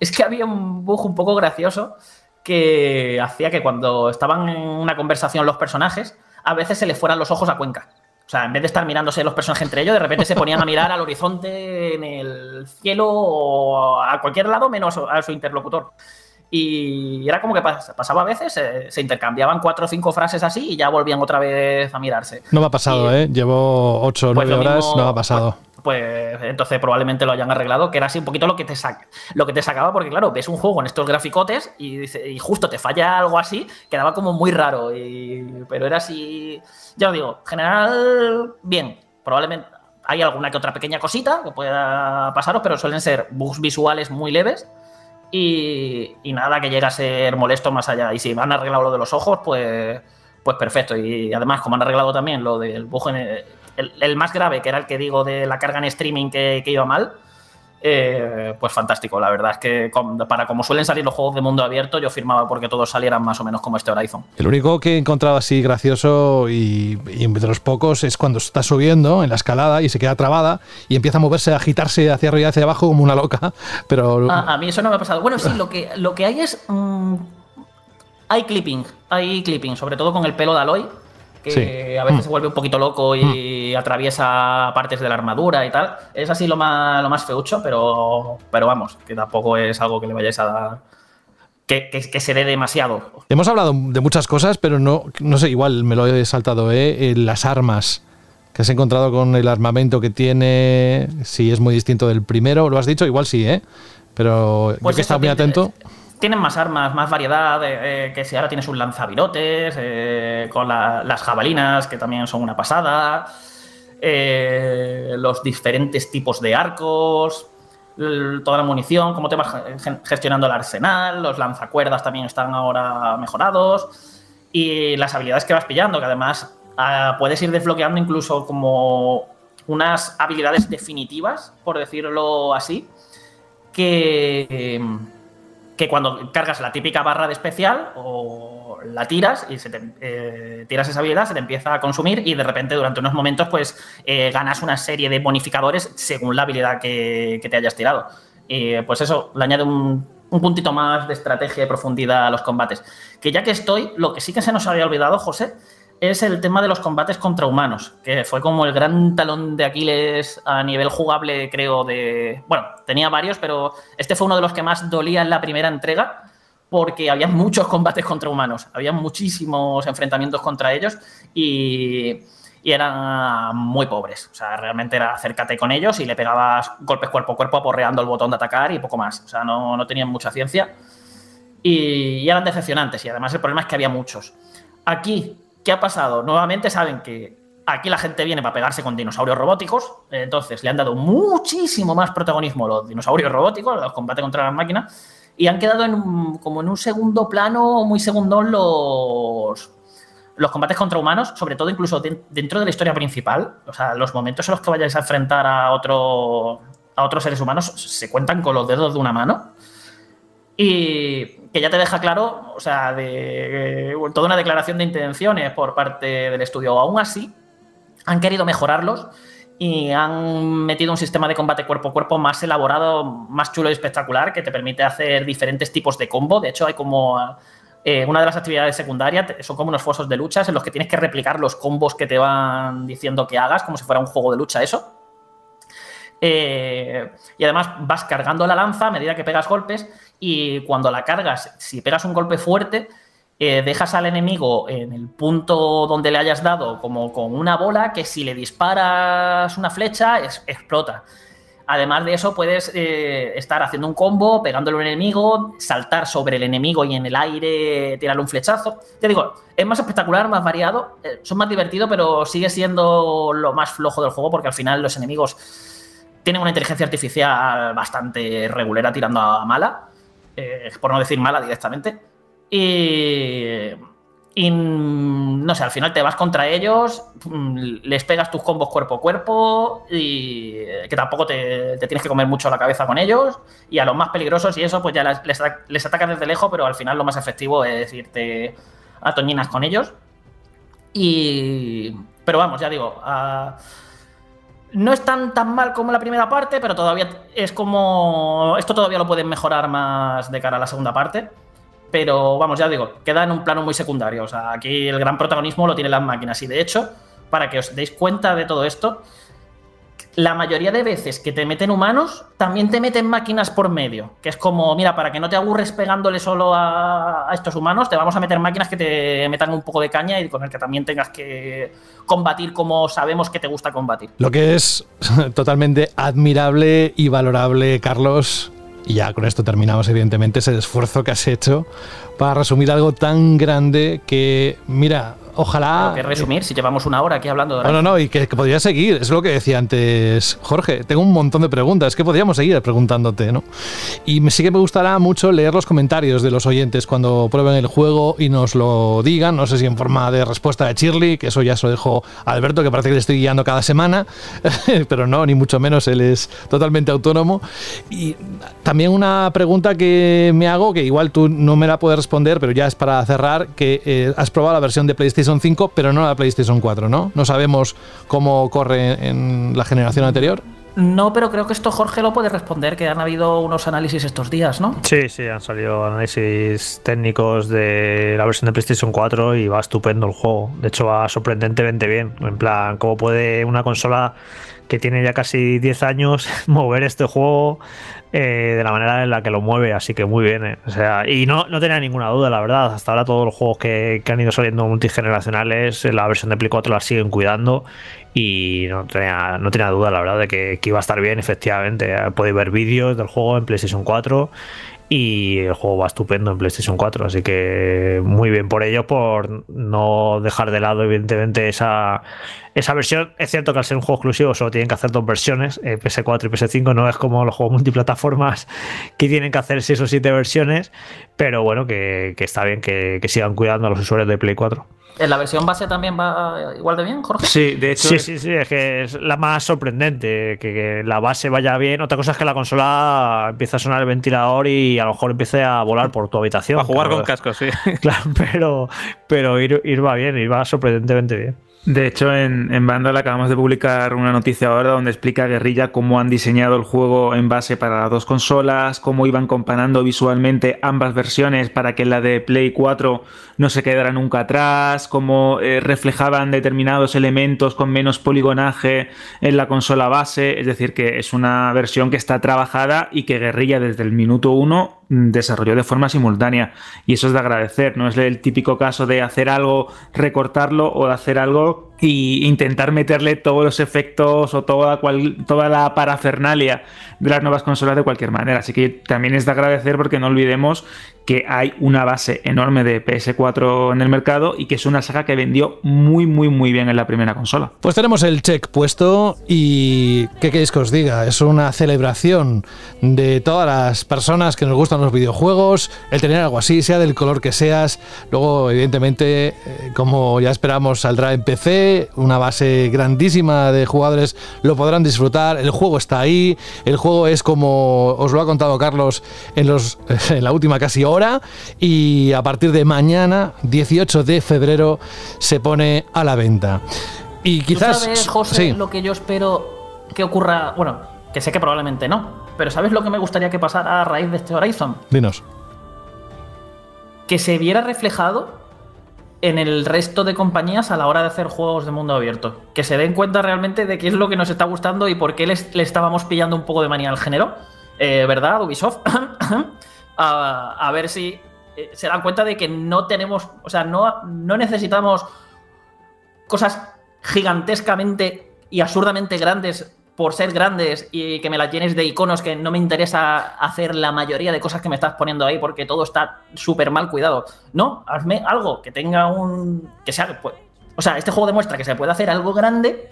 es que había un bug un poco gracioso que hacía que cuando estaban en una conversación los personajes, a veces se les fueran los ojos a Cuenca. O sea, en vez de estar mirándose los personajes entre ellos, de repente se ponían a mirar al horizonte, en el cielo o a cualquier lado menos a su interlocutor. Y era como que pas- pasaba a veces, eh, se intercambiaban cuatro o cinco frases así y ya volvían otra vez a mirarse. No me ha pasado, Y- ¿eh? Llevo 8 o Pues 9 lo horas, no me ha pasado. Pues entonces probablemente lo hayan arreglado, que era así un poquito lo que te saca, lo que te sacaba, porque claro, ves un juego en estos graficotes y, justo te falla algo así, quedaba como muy raro. pero era así. Ya os digo, en general, bien. Probablemente hay alguna que otra pequeña cosita que pueda pasaros, pero suelen ser bugs visuales muy leves. Y, y nada que llegue a ser molesto más allá. Y si han arreglado lo de los ojos, pues, pues perfecto. Y además, como han arreglado también lo del bug en el, el- el más grave, que era el que digo de la carga en streaming que, que iba mal, eh, pues fantástico. La verdad es que para como suelen salir los juegos de mundo abierto, yo firmaba porque todos salieran más o menos como este Horizon. El único que he encontrado así gracioso y, y de los pocos es cuando está subiendo en la escalada y se queda trabada y empieza a moverse, a agitarse hacia arriba y hacia abajo como una loca. Pero Ah, a mí eso no me ha pasado. Bueno, sí, lo que, lo que hay es. mm, hay clipping. Hay clipping, sobre todo con el pelo de Aloy. Que Sí. a veces Mm. se vuelve un poquito loco y atraviesa partes de la armadura y tal. Es así lo más, lo más feucho, pero, pero vamos, que tampoco es algo que le vayáis a dar. Que, que- que se dé demasiado. hemos hablado de muchas cosas, pero no, no sé, igual me lo he saltado, ¿eh? Eh, Las armas que has encontrado con el armamento que tiene, si es muy distinto del primero, lo has dicho, igual sí, ¿eh? Pero yo que he estado muy atento. Tienen más armas, más variedad, eh, eh, que si ahora tienes un lanzavirotes, eh, con la- las jabalinas, que también son una pasada, eh, los diferentes tipos de arcos, toda la munición, cómo te vas gestionando el arsenal, los lanzacuerdas también están ahora mejorados, y las habilidades que vas pillando, que además ah, puedes ir desbloqueando incluso como unas habilidades definitivas, por decirlo así, que, que cuando cargas la típica barra de especial o la tiras y se te, eh, tiras esa habilidad, se te empieza a consumir y de repente durante unos momentos pues eh, ganas una serie de bonificadores según la habilidad que, te hayas tirado. Y pues eso le añade un, un puntito más de estrategia y profundidad a los combates. Que ya que estoy, lo que sí que se nos había olvidado, José, es el tema de los combates contra humanos, que fue como el gran talón de Aquiles a nivel jugable, creo, de... Bueno, tenía varios, pero este fue uno de los que más dolía en la primera entrega, porque había muchos combates contra humanos, había muchísimos enfrentamientos contra ellos y, y eran muy pobres. O sea, realmente era acércate con ellos y le pegabas golpes cuerpo a cuerpo aporreando el botón de atacar y poco más. O sea, no, no tenían mucha ciencia y, y eran decepcionantes. Y además el problema es que había muchos. Aquí, ¿qué ha pasado? Nuevamente saben que aquí la gente viene para pegarse con dinosaurios robóticos, entonces le han dado muchísimo más protagonismo los dinosaurios robóticos, los combates contra las máquinas, y han quedado como en un segundo plano, muy segundón, los, los combates contra humanos, sobre todo incluso de- dentro de la historia principal, o sea, los momentos en los que vayáis a enfrentar a otro a otros seres humanos se cuentan con los dedos de una mano. Y que ya te deja claro, o sea, de, eh, toda una declaración de intenciones por parte del estudio. Aún así, han querido mejorarlos y han metido un sistema de combate cuerpo a cuerpo más elaborado, más chulo y espectacular, que te permite hacer diferentes tipos de combo. De hecho, hay como eh, una de las actividades secundarias, son como unos fosos de luchas en los que tienes que replicar los combos que te van diciendo que hagas, como si fuera un juego de lucha eso. Eh, y además vas cargando la lanza a medida que pegas golpes y cuando la cargas, si pegas un golpe fuerte, eh, dejas al enemigo en el punto donde le hayas dado como con una bola que si le disparas una flecha explota. Además de eso, puedes eh, estar haciendo un combo, pegándole a un enemigo, saltar sobre el enemigo y en el aire tirarle un flechazo. Te digo, es más espectacular, más variado, eh, son más divertidos, pero sigue siendo lo más flojo del juego porque al final los enemigos tienen una inteligencia artificial bastante regulera tirando a mala, eh, por no decir mala directamente. Y, y, no sé, al final te vas contra ellos, mm, les pegas tus combos cuerpo a cuerpo y que tampoco te, tienes que comer mucho la cabeza con ellos. Y a los más peligrosos y eso, pues ya les, atacas desde lejos, pero al final lo más efectivo es irte a toñinas con ellos. Y. Pero vamos, ya digo. No es tan, tan mal como la primera parte, pero todavía es como. Esto todavía lo pueden mejorar más de cara a la segunda parte. Pero vamos, ya digo, queda en un plano muy secundario. O sea, aquí el gran protagonismo lo tienen las máquinas. Y de hecho, para que os deis cuenta de todo esto, la mayoría de veces que te meten humanos, también te meten máquinas por medio. Que es como, mira, para que no te aburres pegándole solo a, estos humanos, te vamos a meter máquinas que te metan un poco de caña y con el que también tengas que combatir como sabemos que te gusta combatir. Lo que es totalmente admirable y valorable, Carlos, y ya con esto terminamos, evidentemente, es el esfuerzo que has hecho para resumir algo tan grande que, mira, ojalá... Que resumir, si llevamos una hora aquí hablando de No, no, no, y que, que podría seguir, es lo que decía antes Jorge. Tengo un montón de preguntas, que podríamos seguir preguntándote, ¿no? Y me, sí que me gustará mucho leer los comentarios de los oyentes cuando prueben el juego y nos lo digan. No sé si en forma de respuesta de Shirley, que eso ya se lo dejo a Alberto, que parece que le estoy guiando cada semana, pero no, ni mucho menos, él es totalmente autónomo. Y también una pregunta que me hago, que igual tú no me la puedes responder, pero ya es para cerrar, que eh, has probado la versión de PlayStation 5, pero no la PlayStation 4, ¿no? No sabemos cómo corre en la generación anterior. No, pero creo que esto Jorge lo puede responder, que han habido unos análisis estos días, ¿no? Sí, sí, han salido análisis técnicos de la versión de PlayStation 4 y va estupendo el juego. De hecho, va sorprendentemente bien. En plan, cómo puede una consola que tiene ya casi 10 años mover este juego eh, de la manera en la que lo mueve. Así que muy bien. eh. O sea, y no, no tenía ninguna duda, la verdad. Hasta ahora todos los juegos que, que han ido saliendo multigeneracionales, eh, la versión de Play 4 la siguen cuidando y no tenía, no tenía duda, la verdad, de que, que iba a estar bien, efectivamente. Eh, Podéis ver vídeos del juego en PlayStation 4 y el juego va estupendo en PlayStation 4, así que muy bien por ello, por no dejar de lado, evidentemente, esa, esa versión. Es cierto que al ser un juego exclusivo solo tienen que hacer dos versiones, eh, PS4 y PS5, no es como los juegos multiplataformas que tienen que hacer 6 o 7 versiones, pero bueno, que, que está bien que, que sigan cuidando a los usuarios de Play 4. ¿En la versión base también va igual de bien, Jorge? Sí, de hecho, Sí, sí, sí, es que es la más sorprendente, que, que la base vaya bien. Otra cosa es que la consola empieza a sonar el ventilador y a lo mejor empiece a volar por tu habitación. A jugar con cascos, sí. Claro, pero, pero ir, ir va bien, ir va sorprendentemente bien. De hecho, en, en Vandal acabamos de publicar una noticia ahora donde explica Guerrilla cómo han diseñado el juego en base para las dos consolas, cómo iban comparando visualmente ambas versiones para que la de Play 4 no se quedara nunca atrás, cómo eh, reflejaban determinados elementos con menos poligonaje en la consola base. Es decir, que es una versión que está trabajada y que Guerrilla desde el minuto uno mm, desarrolló de forma simultánea. Y eso es de agradecer, no es el típico caso de hacer algo, recortarlo o de hacer algo y intentar meterle todos los efectos o toda, cual, toda la parafernalia de las nuevas consolas de cualquier manera. Así que también es de agradecer porque no olvidemos que hay una base enorme de PS4 en el mercado y que es una saga que vendió muy, muy, muy bien en la primera consola. Pues tenemos el check puesto y ¿qué queréis que os diga? Es una celebración de todas las personas que nos gustan los videojuegos, el tener algo así, sea del color que seas. Luego, evidentemente, eh, como ya esperamos, saldrá en PC, una base grandísima de jugadores lo podrán disfrutar, el juego está ahí, el juego es como os lo ha contado Carlos en, los, en la última casi hora y a partir de mañana, 18 de febrero, se pone a la venta. Y quizás... ¿Tú sabes, José, sí. lo que yo espero que ocurra? Bueno, que sé que probablemente no, pero ¿sabes lo que me gustaría que pasara a raíz de este Horizon? Dinos. Que se viera reflejado en el resto de compañías a la hora de hacer juegos de mundo abierto. Que se den cuenta realmente de qué es lo que nos está gustando y por qué le estábamos pillando un poco de manía al género. Eh, ¿Verdad, Ubisoft? a, a ver si eh, se dan cuenta de que no tenemos, o sea, no, no necesitamos cosas gigantescamente y absurdamente grandes por ser grandes y que me las llenes de iconos que no me interesa hacer la mayoría de cosas que me estás poniendo ahí porque todo está súper mal cuidado. No, hazme algo que tenga un... que sea... Pues, o sea, este juego demuestra que se puede hacer algo grande,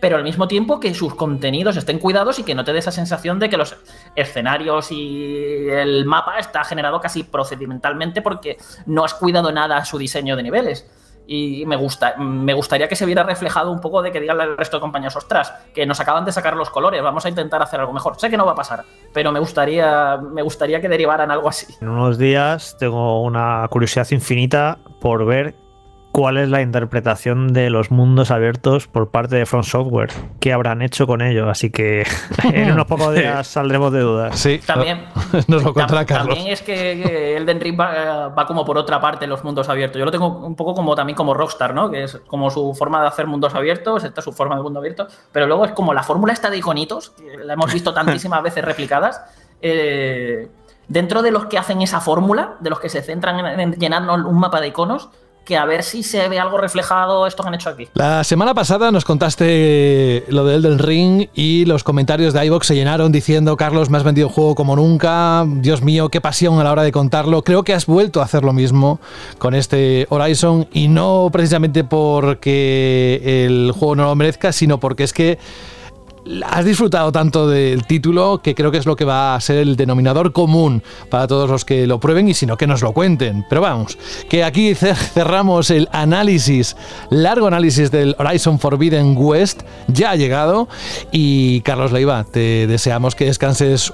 pero al mismo tiempo que sus contenidos estén cuidados y que no te dé esa sensación de que los escenarios y el mapa está generado casi procedimentalmente porque no has cuidado nada su diseño de niveles. Y me, gusta, me gustaría que se viera reflejado un poco de que digan al resto de compañías, ostras, que nos acaban de sacar los colores, vamos a intentar hacer algo mejor. Sé que no va a pasar, pero me gustaría, me gustaría que derivaran algo así. En unos días tengo una curiosidad infinita por ver cuál es la interpretación de los mundos abiertos por parte de From Software. ¿Qué habrán hecho con ello? Así que en unos pocos días saldremos de dudas. Sí, También, nos lo contará tam- Carlos. también es que, Elden Ring va, va como por otra parte en los mundos abiertos. Yo lo tengo un poco como también como Rockstar, ¿no? Que es como su forma de hacer mundos abiertos, esta es su forma de mundo abierto, pero luego es como la fórmula esta de iconitos, que la hemos visto tantísimas veces replicadas. eh, dentro de los que hacen esa fórmula, de los que se centran en, en llenarnos un mapa de iconos, que a ver si se ve algo reflejado esto que han hecho aquí. La semana pasada nos contaste lo de Elden Ring y los comentarios de iVox se llenaron diciendo, Carlos, me has vendido el juego como nunca, Dios mío, qué pasión a la hora de contarlo. Creo que has vuelto a hacer lo mismo con este Horizon y no precisamente porque el juego no lo merezca, sino porque es que has disfrutado tanto del título que creo que es lo que va a ser el denominador común para todos los que lo prueben y si no que nos lo cuenten. Pero vamos, que aquí cer- cerramos el análisis, largo análisis del Horizon Forbidden West, ya ha llegado y Carlos Leiva, te deseamos que descanses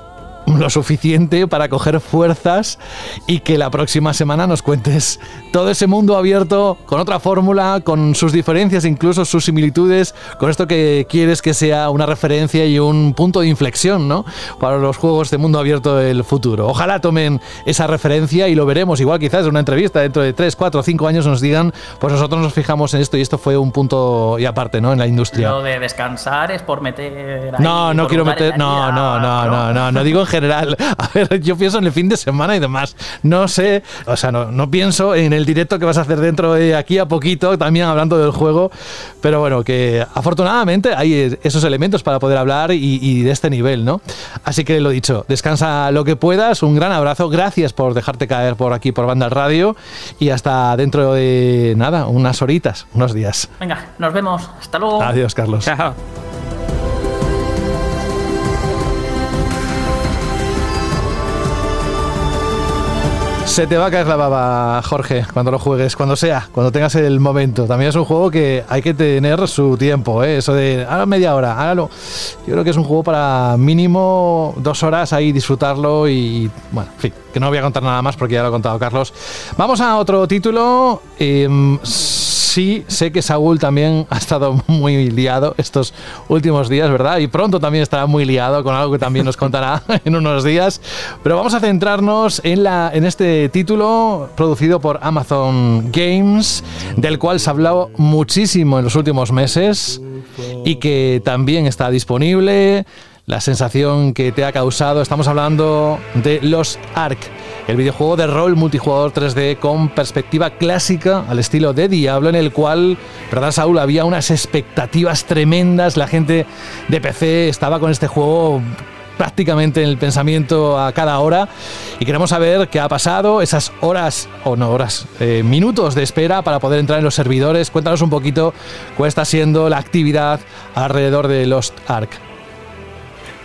lo suficiente para coger fuerzas y que la próxima semana nos cuentes todo ese mundo abierto con otra fórmula, con sus diferencias, incluso sus similitudes, con esto que quieres que sea una referencia y un punto de inflexión, ¿no? Para los juegos de mundo abierto del futuro. Ojalá tomen esa referencia y lo veremos, igual quizás en una entrevista dentro de 3, 4, 5 años nos digan, pues nosotros nos fijamos en esto y esto fue un punto y aparte, ¿no? En la industria. Lo de descansar es por meter. ahí No, no quiero meter. No, vida, no, no, no, no, no digo en general. A ver, yo pienso en el fin de semana y demás. No sé, o sea, no, no pienso en el directo que vas a hacer dentro de aquí a poquito, también hablando del juego. Pero bueno, que afortunadamente hay esos elementos para poder hablar y, y de este nivel, ¿no? Así que lo dicho, descansa lo que puedas. Un gran abrazo. Gracias por dejarte caer por aquí, por Banda Radio. Y hasta dentro de nada, unas horitas, unos días. Venga, nos vemos. Hasta luego. Adiós, Carlos. Chao. Se te va a caer la baba, Jorge, cuando lo juegues, cuando sea, cuando tengas el momento. También es un juego que hay que tener su tiempo, ¿eh? Eso de, ahora media hora, hágalo. Yo creo que es un juego para mínimo dos horas ahí disfrutarlo y, bueno, en fin, que no voy a contar nada más porque ya lo ha contado Carlos. Vamos a otro título. Em, sí, sé que Saúl también ha estado muy liado estos últimos días, ¿verdad? Y pronto también estará muy liado con algo que también nos contará en unos días. Pero vamos a centrarnos en, la, en este título producido por Amazon Games, del cual se ha hablado muchísimo en los últimos meses y que también está disponible. La sensación que te ha causado, estamos hablando de los Ark. El videojuego de rol multijugador 3D con perspectiva clásica al estilo de Diablo, en el cual, ¿verdad, Saúl? Había unas expectativas tremendas. La gente de PC estaba con este juego prácticamente en el pensamiento a cada hora y queremos saber qué ha pasado, esas horas, o no horas, eh, minutos de espera para poder entrar en los servidores. Cuéntanos un poquito cuál está siendo la actividad alrededor de Lost Ark.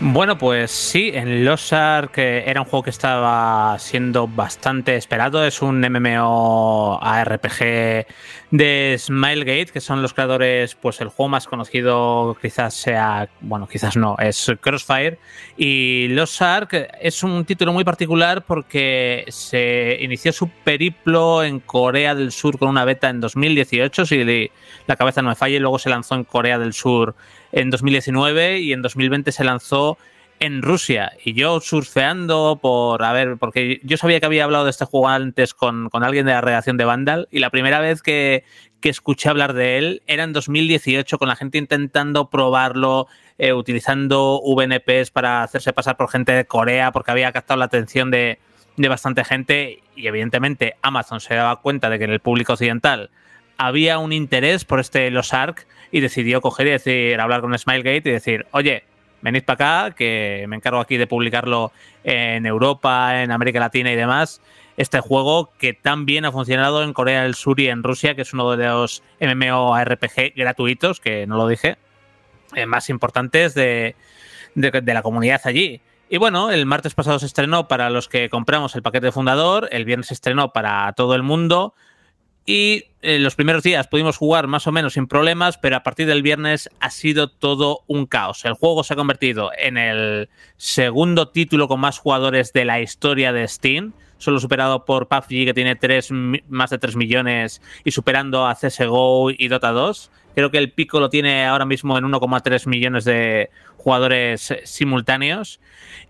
Bueno, pues sí, en Lost Ark era un juego que estaba siendo bastante esperado. Es un MMO ARPG de Smilegate, que son los creadores, pues el juego más conocido quizás sea, bueno, quizás no, es Crossfire. Y Lost Ark es un título muy particular porque se inició su periplo en Corea del Sur con una beta en 2018, si la cabeza no me falla, y luego se lanzó en Corea del Sur en 2019 y en 2020 se lanzó en Rusia. Y yo surfeando por, a ver, porque yo sabía que había hablado de este juego antes con, con alguien de la redacción de Vandal y la primera vez que, que, escuché hablar de él era en 2018 con la gente intentando probarlo, eh, utilizando VNPs para hacerse pasar por gente de Corea porque había captado la atención de, de bastante gente y evidentemente Amazon se daba cuenta de que en el público occidental había un interés por este Los Ark y decidió coger y decir, hablar con Smilegate y decir, oye, venid para acá, que me encargo aquí de publicarlo en Europa, en América Latina y demás. Este juego que tan bien ha funcionado en Corea del Sur y en Rusia, que es uno de los MMORPG gratuitos, que no lo dije, eh, más importantes de, de, de la comunidad allí. Y bueno, el martes pasado se estrenó para los que compramos el paquete fundador, el viernes se estrenó para todo el mundo. Y en los primeros días pudimos jugar más o menos sin problemas, pero a partir del viernes ha sido todo un caos. El juego se ha convertido en el segundo título con más jugadores de la historia de Steam, solo superado por PUBG que tiene 3, más de 3 millones y superando a CSGO y Dota 2. Creo que el pico lo tiene ahora mismo en 1,3 millones de jugadores simultáneos.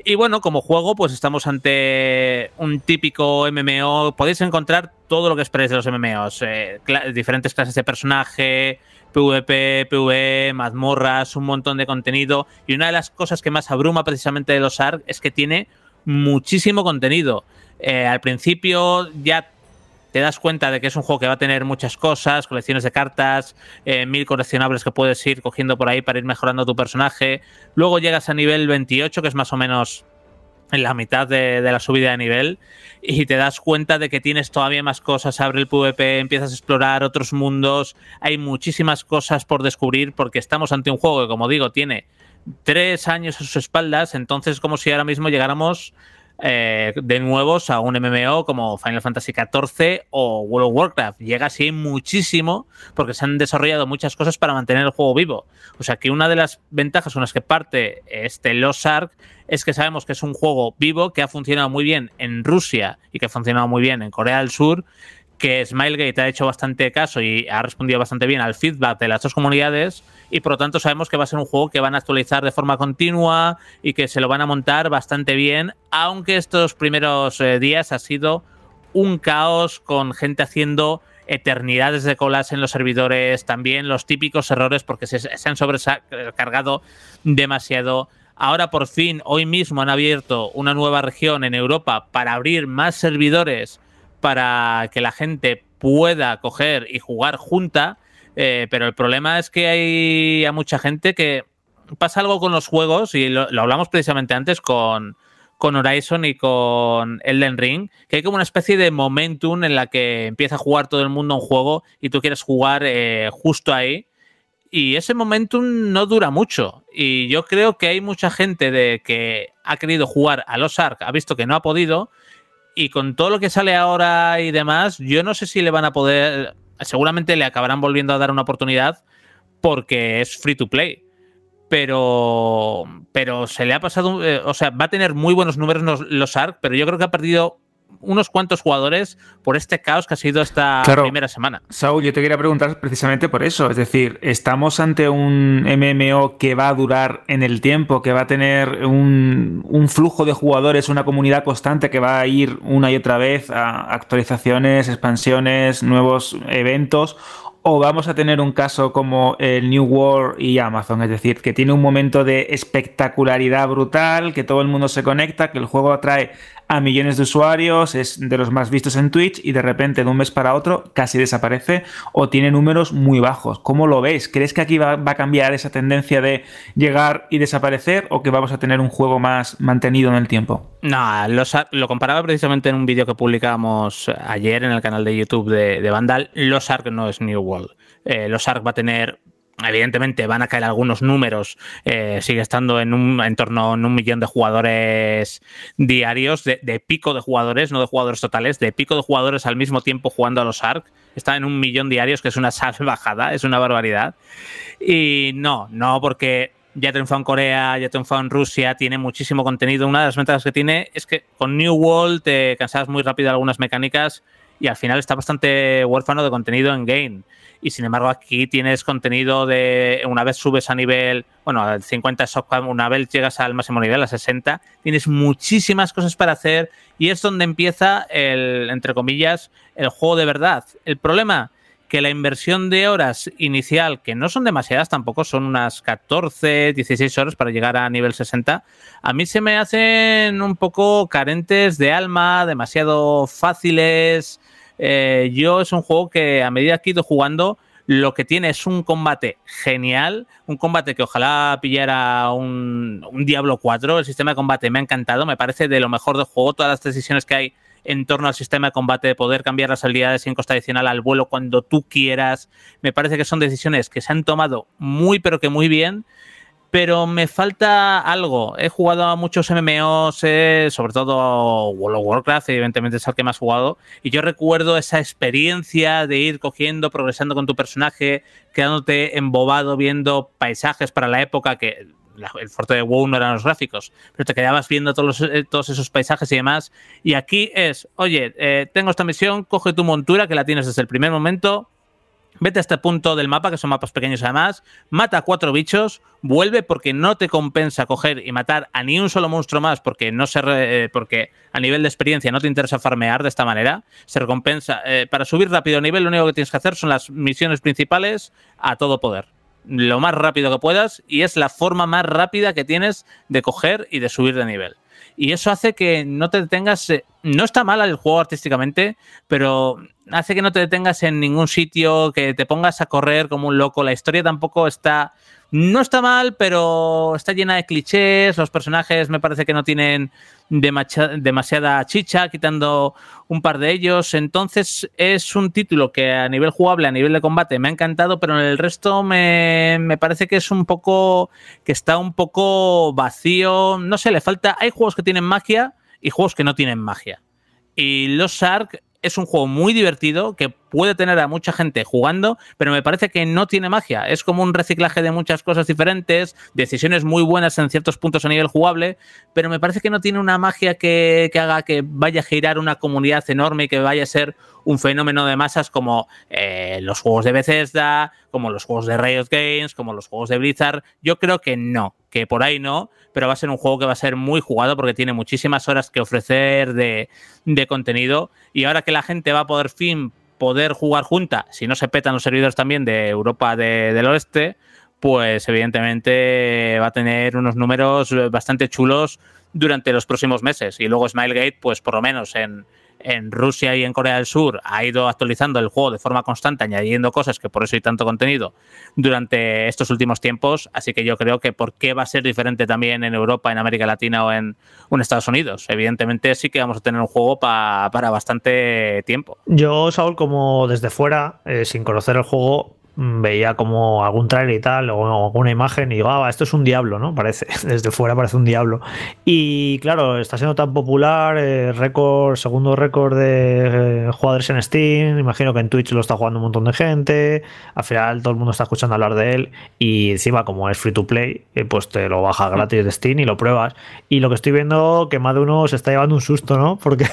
Y bueno, como juego, pues estamos ante un típico MMO. Podéis encontrar todo lo que esperáis de los MMOs. Eh, diferentes clases de personaje, PvP, PvE, mazmorras, un montón de contenido. Y una de las cosas que más abruma precisamente de los ARC es que tiene muchísimo contenido. Eh, al principio ya te das cuenta de que es un juego que va a tener muchas cosas, colecciones de cartas, eh, mil coleccionables que puedes ir cogiendo por ahí para ir mejorando tu personaje. Luego llegas a nivel 28, que es más o menos en la mitad de, de, la subida de nivel y te das cuenta de que tienes todavía más cosas, abre el PvP, empiezas a explorar otros mundos, hay muchísimas cosas por descubrir porque estamos ante un juego que, como digo, tiene tres años a sus espaldas, entonces como si ahora mismo llegáramos eh, de nuevos a un MMO como Final Fantasy XIV o World of Warcraft. Llega así muchísimo porque se han desarrollado muchas cosas para mantener el juego vivo. O sea que una de las ventajas con las que parte este Lost Ark es que sabemos que es un juego vivo que ha funcionado muy bien en Rusia y que ha funcionado muy bien en Corea del Sur que Smilegate ha hecho bastante caso y ha respondido bastante bien al feedback de las dos comunidades y por lo tanto sabemos que va a ser un juego que van a actualizar de forma continua y que se lo van a montar bastante bien, aunque estos primeros eh, días ha sido un caos con gente haciendo eternidades de colas en los servidores, también los típicos errores porque se, se han sobrecargado demasiado. Ahora por fin, hoy mismo han abierto una nueva región en Europa para abrir más servidores para que la gente pueda coger y jugar junta, eh, pero el problema es que hay a mucha gente que pasa algo con los juegos, y lo, hablamos precisamente antes con, con Horizon y con Elden Ring, que hay como una especie de momentum en la que empieza a jugar todo el mundo un juego y tú quieres jugar eh, justo ahí. Y ese momentum no dura mucho. Y yo creo que hay mucha gente de que ha querido jugar a los Ark, ha visto que no ha podido, y con todo lo que sale ahora y demás, yo no sé si le van a poder. Seguramente le acabarán volviendo a dar una oportunidad porque es free to play. Pero. Pero se le ha pasado. Eh, o sea, va a tener muy buenos números los, los ARC, pero yo creo que ha perdido unos cuantos jugadores por este caos que ha sido esta claro, primera semana. Saúl, yo te quería preguntar precisamente por eso. Es decir, ¿estamos ante un MMO que va a durar en el tiempo, que va a tener un, un flujo de jugadores, una comunidad constante que va a ir una y otra vez a actualizaciones, expansiones, nuevos eventos? o vamos a tener un caso como el New World y Amazon, es decir, que tiene un momento de espectacularidad brutal, que todo el mundo se conecta, que el juego atrae a millones de usuarios, es de los más vistos en Twitch y de repente de un mes para otro casi desaparece o tiene números muy bajos. ¿Cómo lo veis? ¿Crees que aquí va, va a cambiar esa tendencia de llegar y desaparecer o que vamos a tener un juego más mantenido en el tiempo? No, Ark- lo comparaba precisamente en un vídeo que publicamos ayer en el canal de YouTube de, de Vandal. Los Ark no es New World. Eh, los Ark va a tener. Evidentemente van a caer algunos números, eh, sigue estando en un en torno a un millón de jugadores diarios, de, pico de jugadores, no de jugadores totales, de pico de jugadores al mismo tiempo jugando a los Ark. Está en un millón diarios, que es una salvajada, es una barbaridad. Y no, no, porque ya ha triunfado en Corea, ya ha triunfado en Rusia, tiene muchísimo contenido. Una de las ventajas que tiene es que con New World te cansabas muy rápido de algunas mecánicas y al final está bastante huérfano de contenido en game. Y sin embargo, aquí tienes contenido de una vez subes a nivel, bueno, al 50 Shockpad, una vez llegas al máximo nivel, a 60, tienes muchísimas cosas para hacer y es donde empieza el, entre comillas, el juego de verdad. El problema, que la inversión de horas inicial, que no son demasiadas tampoco, son unas 14, 16 horas para llegar a nivel 60, a mí se me hacen un poco carentes de alma, demasiado fáciles. Eh, yo es un juego que a medida que he ido jugando, lo que tiene es un combate genial, un combate que ojalá pillara un, un Diablo 4. El sistema de combate me ha encantado, me parece de lo mejor del juego. Todas las decisiones que hay en torno al sistema de combate, de poder cambiar las habilidades sin costa adicional al vuelo cuando tú quieras, me parece que son decisiones que se han tomado muy, pero que muy bien. Pero me falta algo. He jugado a muchos MMOs, eh, sobre todo World of Warcraft, evidentemente es el que más he jugado. Y yo recuerdo esa experiencia de ir cogiendo, progresando con tu personaje, quedándote embobado viendo paisajes para la época que el fuerte de WoW no eran los gráficos, pero te quedabas viendo todos, los- eh, esos paisajes y demás. Y aquí es, oye, eh, tengo esta misión, coge tu montura, que la tienes desde el primer momento, vete a este punto del mapa, que son mapas pequeños además, mata a cuatro bichos, vuelve porque no te compensa coger y matar a ni un solo monstruo más, porque no se re- eh, porque a nivel de experiencia no te interesa farmear de esta manera. Se recompensa. para subir rápido a nivel, lo único que tienes que hacer son las misiones principales a todo poder. Lo más rápido que puedas, y es la forma más rápida que tienes de coger y de subir de nivel. Y eso hace que no te detengas. eh, No está mal el juego artísticamente, pero hace que no te detengas en ningún sitio, que te pongas a correr como un loco. La historia tampoco está. No está mal, pero está llena de clichés. Los personajes me parece que no tienen demasiada chicha, quitando un par de ellos. Entonces es un título que a nivel jugable, a nivel de combate, me ha encantado, pero en el resto me, me parece que es un poco. que está un poco vacío. No sé, le falta. Hay juegos que tienen magia y juegos que no tienen magia. Y Los Ark es un juego muy divertido que puede tener a mucha gente jugando, pero me parece que no tiene magia. Es como un reciclaje de muchas cosas diferentes, decisiones muy buenas en ciertos puntos a nivel jugable, pero me parece que no tiene una magia que, que haga que vaya a girar una comunidad enorme y que vaya a ser un fenómeno de masas como eh, los juegos de Bethesda, como los juegos de Riot Games, como los juegos de Blizzard. Yo creo que no, que por ahí no, pero va a ser un juego que va a ser muy jugado porque tiene muchísimas horas que ofrecer de, de contenido y ahora que la gente va a poder fin poder jugar junta, si no se petan los servidores también de Europa de- del Oeste, pues evidentemente va a tener unos números bastante chulos durante los próximos meses. Y luego Smilegate, pues por lo menos en, en Rusia y en Corea del Sur ha ido actualizando el juego de forma constante, añadiendo cosas que por eso hay tanto contenido durante estos últimos tiempos. Así que yo creo que por qué va a ser diferente también en Europa, en América Latina o en, Estados Unidos. Evidentemente sí que vamos a tener un juego pa- para bastante tiempo. Yo, Saúl, como desde fuera, eh, sin conocer el juego, veía como algún trailer y tal, o alguna imagen, y digo, ah, esto es un diablo, ¿no? Parece, desde fuera parece un diablo. Y claro, está siendo tan popular, eh, récord, segundo récord de eh, jugadores en Steam, imagino que en Twitch lo está jugando un montón de gente, al final todo el mundo está escuchando hablar de él, y encima como es free to play, eh, pues te lo bajas gratis de Steam y lo pruebas. Y lo que estoy viendo, que más de uno se está llevando un susto, ¿no? Porque,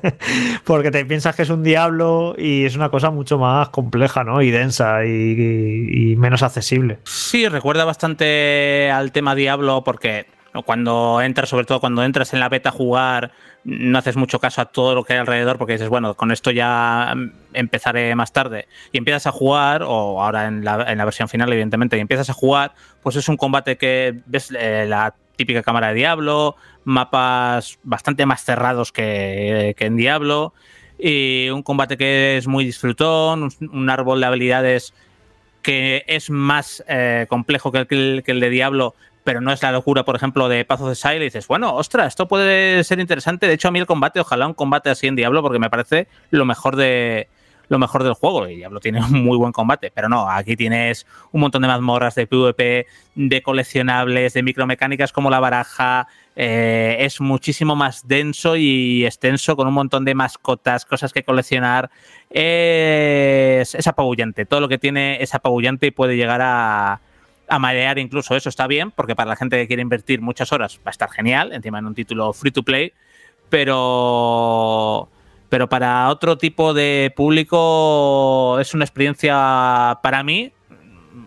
porque te piensas que es un diablo y es una cosa mucho más compleja, ¿no? Y densa y- menos accesible. Sí, recuerda bastante al tema Diablo porque cuando entras, sobre todo cuando entras en la beta a jugar, no haces mucho caso a todo lo que hay alrededor porque dices, bueno, con esto ya empezaré más tarde. Y empiezas a jugar, o ahora en la, en la versión final, evidentemente, y empiezas a jugar, pues es un combate que ves eh, la típica cámara de Diablo, mapas bastante más cerrados que, que en Diablo, y un combate que es muy disfrutón, un árbol de habilidades que es más eh, complejo que el, que el, de Diablo, pero no es la locura, por ejemplo, de Path of the Sile. Y dices, bueno, ostras, esto puede ser interesante. De hecho, a mí el combate, ojalá un combate así en Diablo, porque me parece lo mejor de lo mejor del juego. Y Diablo tiene un muy buen combate, pero no, aquí tienes un montón de mazmorras de PvP, de coleccionables, de micromecánicas como la baraja. Eh, es muchísimo más denso y extenso, con un montón de mascotas, cosas que coleccionar. Es, apabullante. Todo lo que tiene es apabullante y puede llegar a, a marear incluso. Eso está bien, porque para la gente que quiere invertir muchas horas va a estar genial, encima en un título free to play, pero pero para otro tipo de público es una experiencia para mí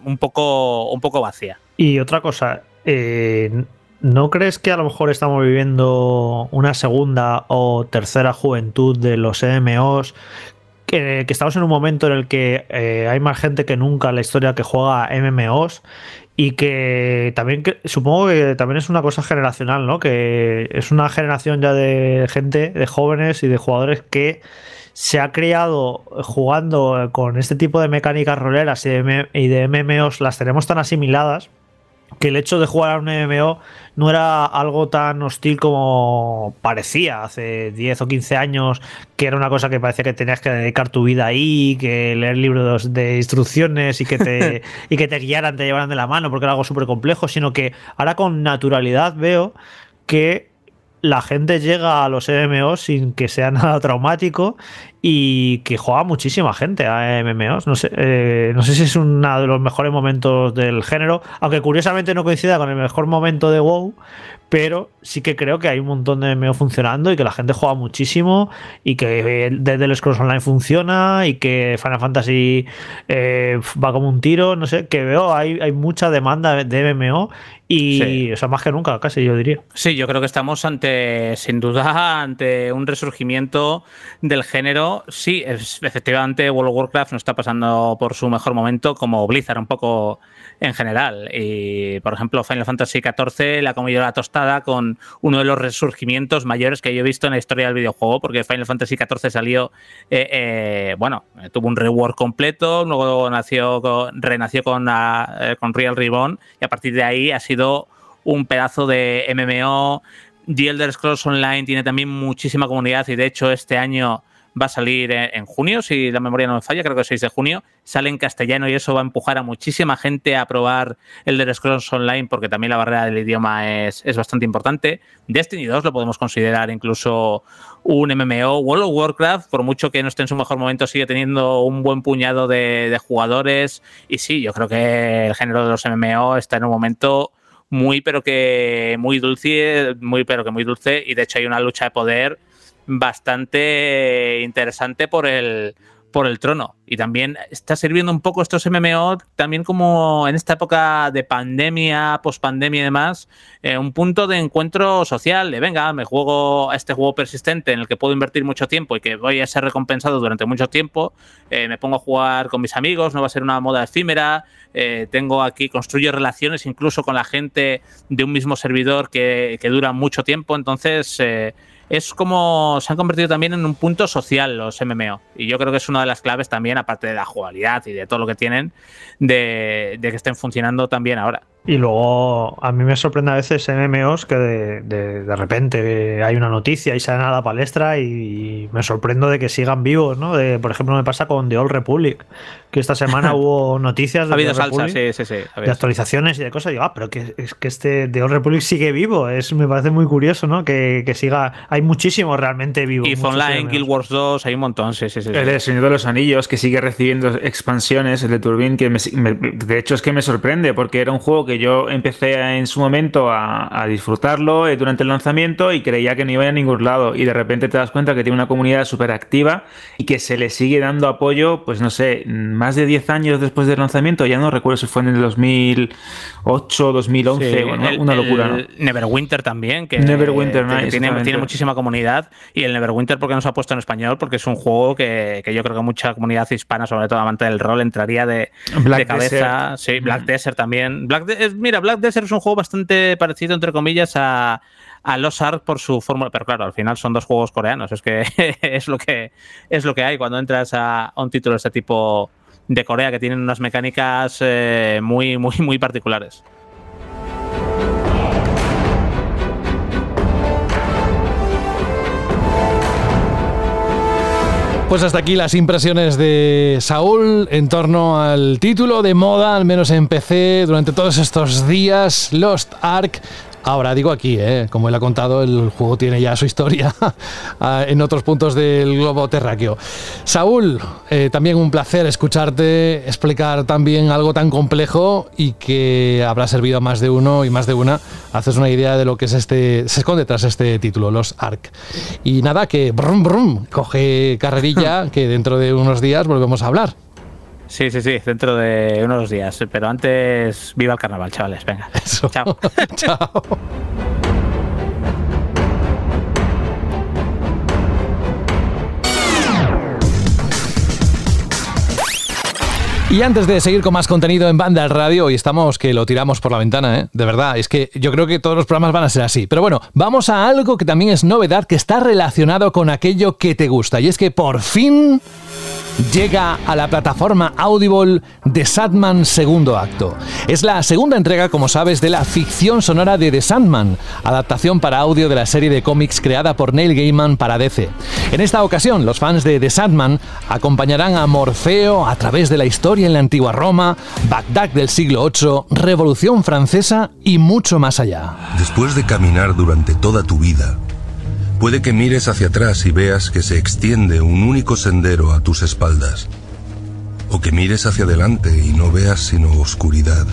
un poco, un poco vacía. Y otra cosa, eh, ¿no crees que a lo mejor estamos viviendo una segunda o tercera juventud de los MMOs? Que, que estamos en un momento en el que eh, hay más gente que nunca en la historia que juega MMOs y que también que, supongo que también es una cosa generacional, ¿no? Que es una generación ya de gente, de jóvenes y de jugadores que se ha criado jugando con este tipo de mecánicas roleras y de, y de MMOs, las tenemos tan asimiladas que el hecho de jugar a un MMO no era algo tan hostil como parecía hace 10 o 15 años, que era una cosa que parecía que tenías que dedicar tu vida ahí, que leer libros de instrucciones y que te, y que te guiaran, te llevaran de la mano, porque era algo súper complejo, sino que ahora con naturalidad veo que la gente llega a los MMOs sin que sea nada traumático y que juega muchísima gente a MMOs. No sé, eh, no sé si es uno de los mejores momentos del género, aunque curiosamente no coincida con el mejor momento de WoW, pero sí que creo que hay un montón de MMO funcionando y que la gente juega muchísimo y que desde el Scrolls Online funciona y que Final Fantasy eh, va como un tiro, no sé, que veo hay, hay mucha demanda de MMO y, Sí. o sea, más que nunca, casi yo diría. Sí, yo creo que estamos ante, sin duda, ante un resurgimiento del género. Sí, efectivamente, World of Warcraft no está pasando por su mejor momento, como Blizzard un poco en general. Y, por ejemplo, Final Fantasy XIV la comido la tostada con uno de los resurgimientos mayores que yo he visto en la historia del videojuego, porque Final Fantasy XIV salió, eh, eh, bueno, tuvo un rework completo, luego nació con- renació con, eh, con Real Ribbon, y a partir de ahí ha sido un pedazo de MMO. The Elder Scrolls Online tiene también muchísima comunidad y de hecho este año va a salir en, junio, si la memoria no me falla, creo que el 6 de junio, sale en castellano y eso va a empujar a muchísima gente a probar Elder Scrolls Online porque también la barrera del idioma es, es bastante importante. Destiny 2 lo podemos considerar incluso un MMO. World of Warcraft, por mucho que no esté en su mejor momento, sigue teniendo un buen puñado de, de jugadores y sí, yo creo que el género de los MMO está en un momento muy pero que muy dulce, muy pero que muy dulce y de hecho hay una lucha de poder bastante interesante por el por el trono. Y también está sirviendo un poco estos MMO también como en esta época de pandemia, pospandemia y demás, eh, un punto de encuentro social, de venga, me juego a este juego persistente en el que puedo invertir mucho tiempo y que voy a ser recompensado durante mucho tiempo, eh, me pongo a jugar con mis amigos, no va a ser una moda efímera, eh, tengo aquí, construyo relaciones incluso con la gente de un mismo servidor que, que dura mucho tiempo, entonces es como se han convertido también en un punto social los MMO. Y yo creo que es una de las claves también, aparte de la jugabilidad y de todo lo que tienen, de, de que estén funcionando también ahora. Y luego a mí me sorprende a veces MMOs que de, de, de repente hay una noticia y salen a la palestra y me sorprendo de que sigan vivos, ¿no? De, por ejemplo, me pasa con The Old Republic, que esta semana hubo noticias de Ha habido The Old salsa, Republic, sí, sí, sí. ha de actualizaciones y de cosas. Y digo, ah, pero que es que este The Old Republic sigue vivo. Es, me parece muy curioso, ¿no? Que, que siga. Hay muchísimos realmente vivos. Y Online. Guild Wars 2, hay un montón, sí, sí, sí. sí. El Señor de los Anillos, que sigue recibiendo expansiones, el de Turbine, que me- me- de hecho es que me sorprende, porque era un juego que yo empecé en su momento a, a disfrutarlo eh, durante el lanzamiento y creía que no iba a ningún lado. Y de repente te das cuenta que tiene una comunidad súper activa y que se le sigue dando apoyo, pues no sé, más de 10 años después del lanzamiento, ya no recuerdo si fue en el 2008, 2011, Sí, bueno, el- una locura. ¿no? Neverwinter también, que, Neverwinter tiene, tiene muchísima comunidad. Y el Neverwinter, porque no se ha puesto en español? Porque es un juego que, que yo creo que mucha comunidad hispana, sobre todo amante del rol, entraría de, Black de cabeza. Desert. Sí, Black Mm. Desert también. Black, De- eh, mira, Black Desert es un juego bastante parecido, entre comillas, a, a Los Ark por su fórmula, pero claro, al final son dos juegos coreanos, es que es lo que es lo que hay cuando entras a, a un título de este tipo de Corea que tienen unas mecánicas eh, muy, muy, muy particulares. Pues hasta aquí las impresiones de Saúl en torno al título de moda, al menos en PC, durante todos estos días, Lost Ark. Ahora digo aquí, ¿eh? como él ha contado, el juego tiene ya su historia en otros puntos del globo terráqueo. Saúl, eh, también un placer escucharte explicar también algo tan complejo y que habrá servido a más de uno y más de una. Haces una idea de lo que es este, se esconde tras este título, los ARC. Y nada, que brum brum, coge carrerilla, que dentro de unos días volvemos a hablar. Sí, sí, sí, dentro de unos días. Pero antes, viva el carnaval, chavales. Venga. Eso. Chao. Chao. Y antes de seguir con más contenido en Banda al Radio, hoy estamos que lo tiramos por la ventana, ¿eh? De verdad, es que yo creo que todos los programas van a ser así. Pero bueno, vamos a algo que también es novedad, que está relacionado con aquello que te gusta. Y es que por fin llega a la plataforma Audible The Sandman segundo acto. Es la segunda entrega, como sabes, de la ficción sonora de The Sandman, adaptación para audio de la serie de cómics creada por Neil Gaiman para DC. En esta ocasión, los fans de The Sandman acompañarán a Morfeo a través de la historia en la antigua Roma, Bagdad del siglo VIII, Revolución Francesa y mucho más allá. Después de caminar durante toda tu vida, puede que mires hacia atrás y veas que se extiende un único sendero a tus espaldas. O que mires hacia adelante y no veas sino oscuridad.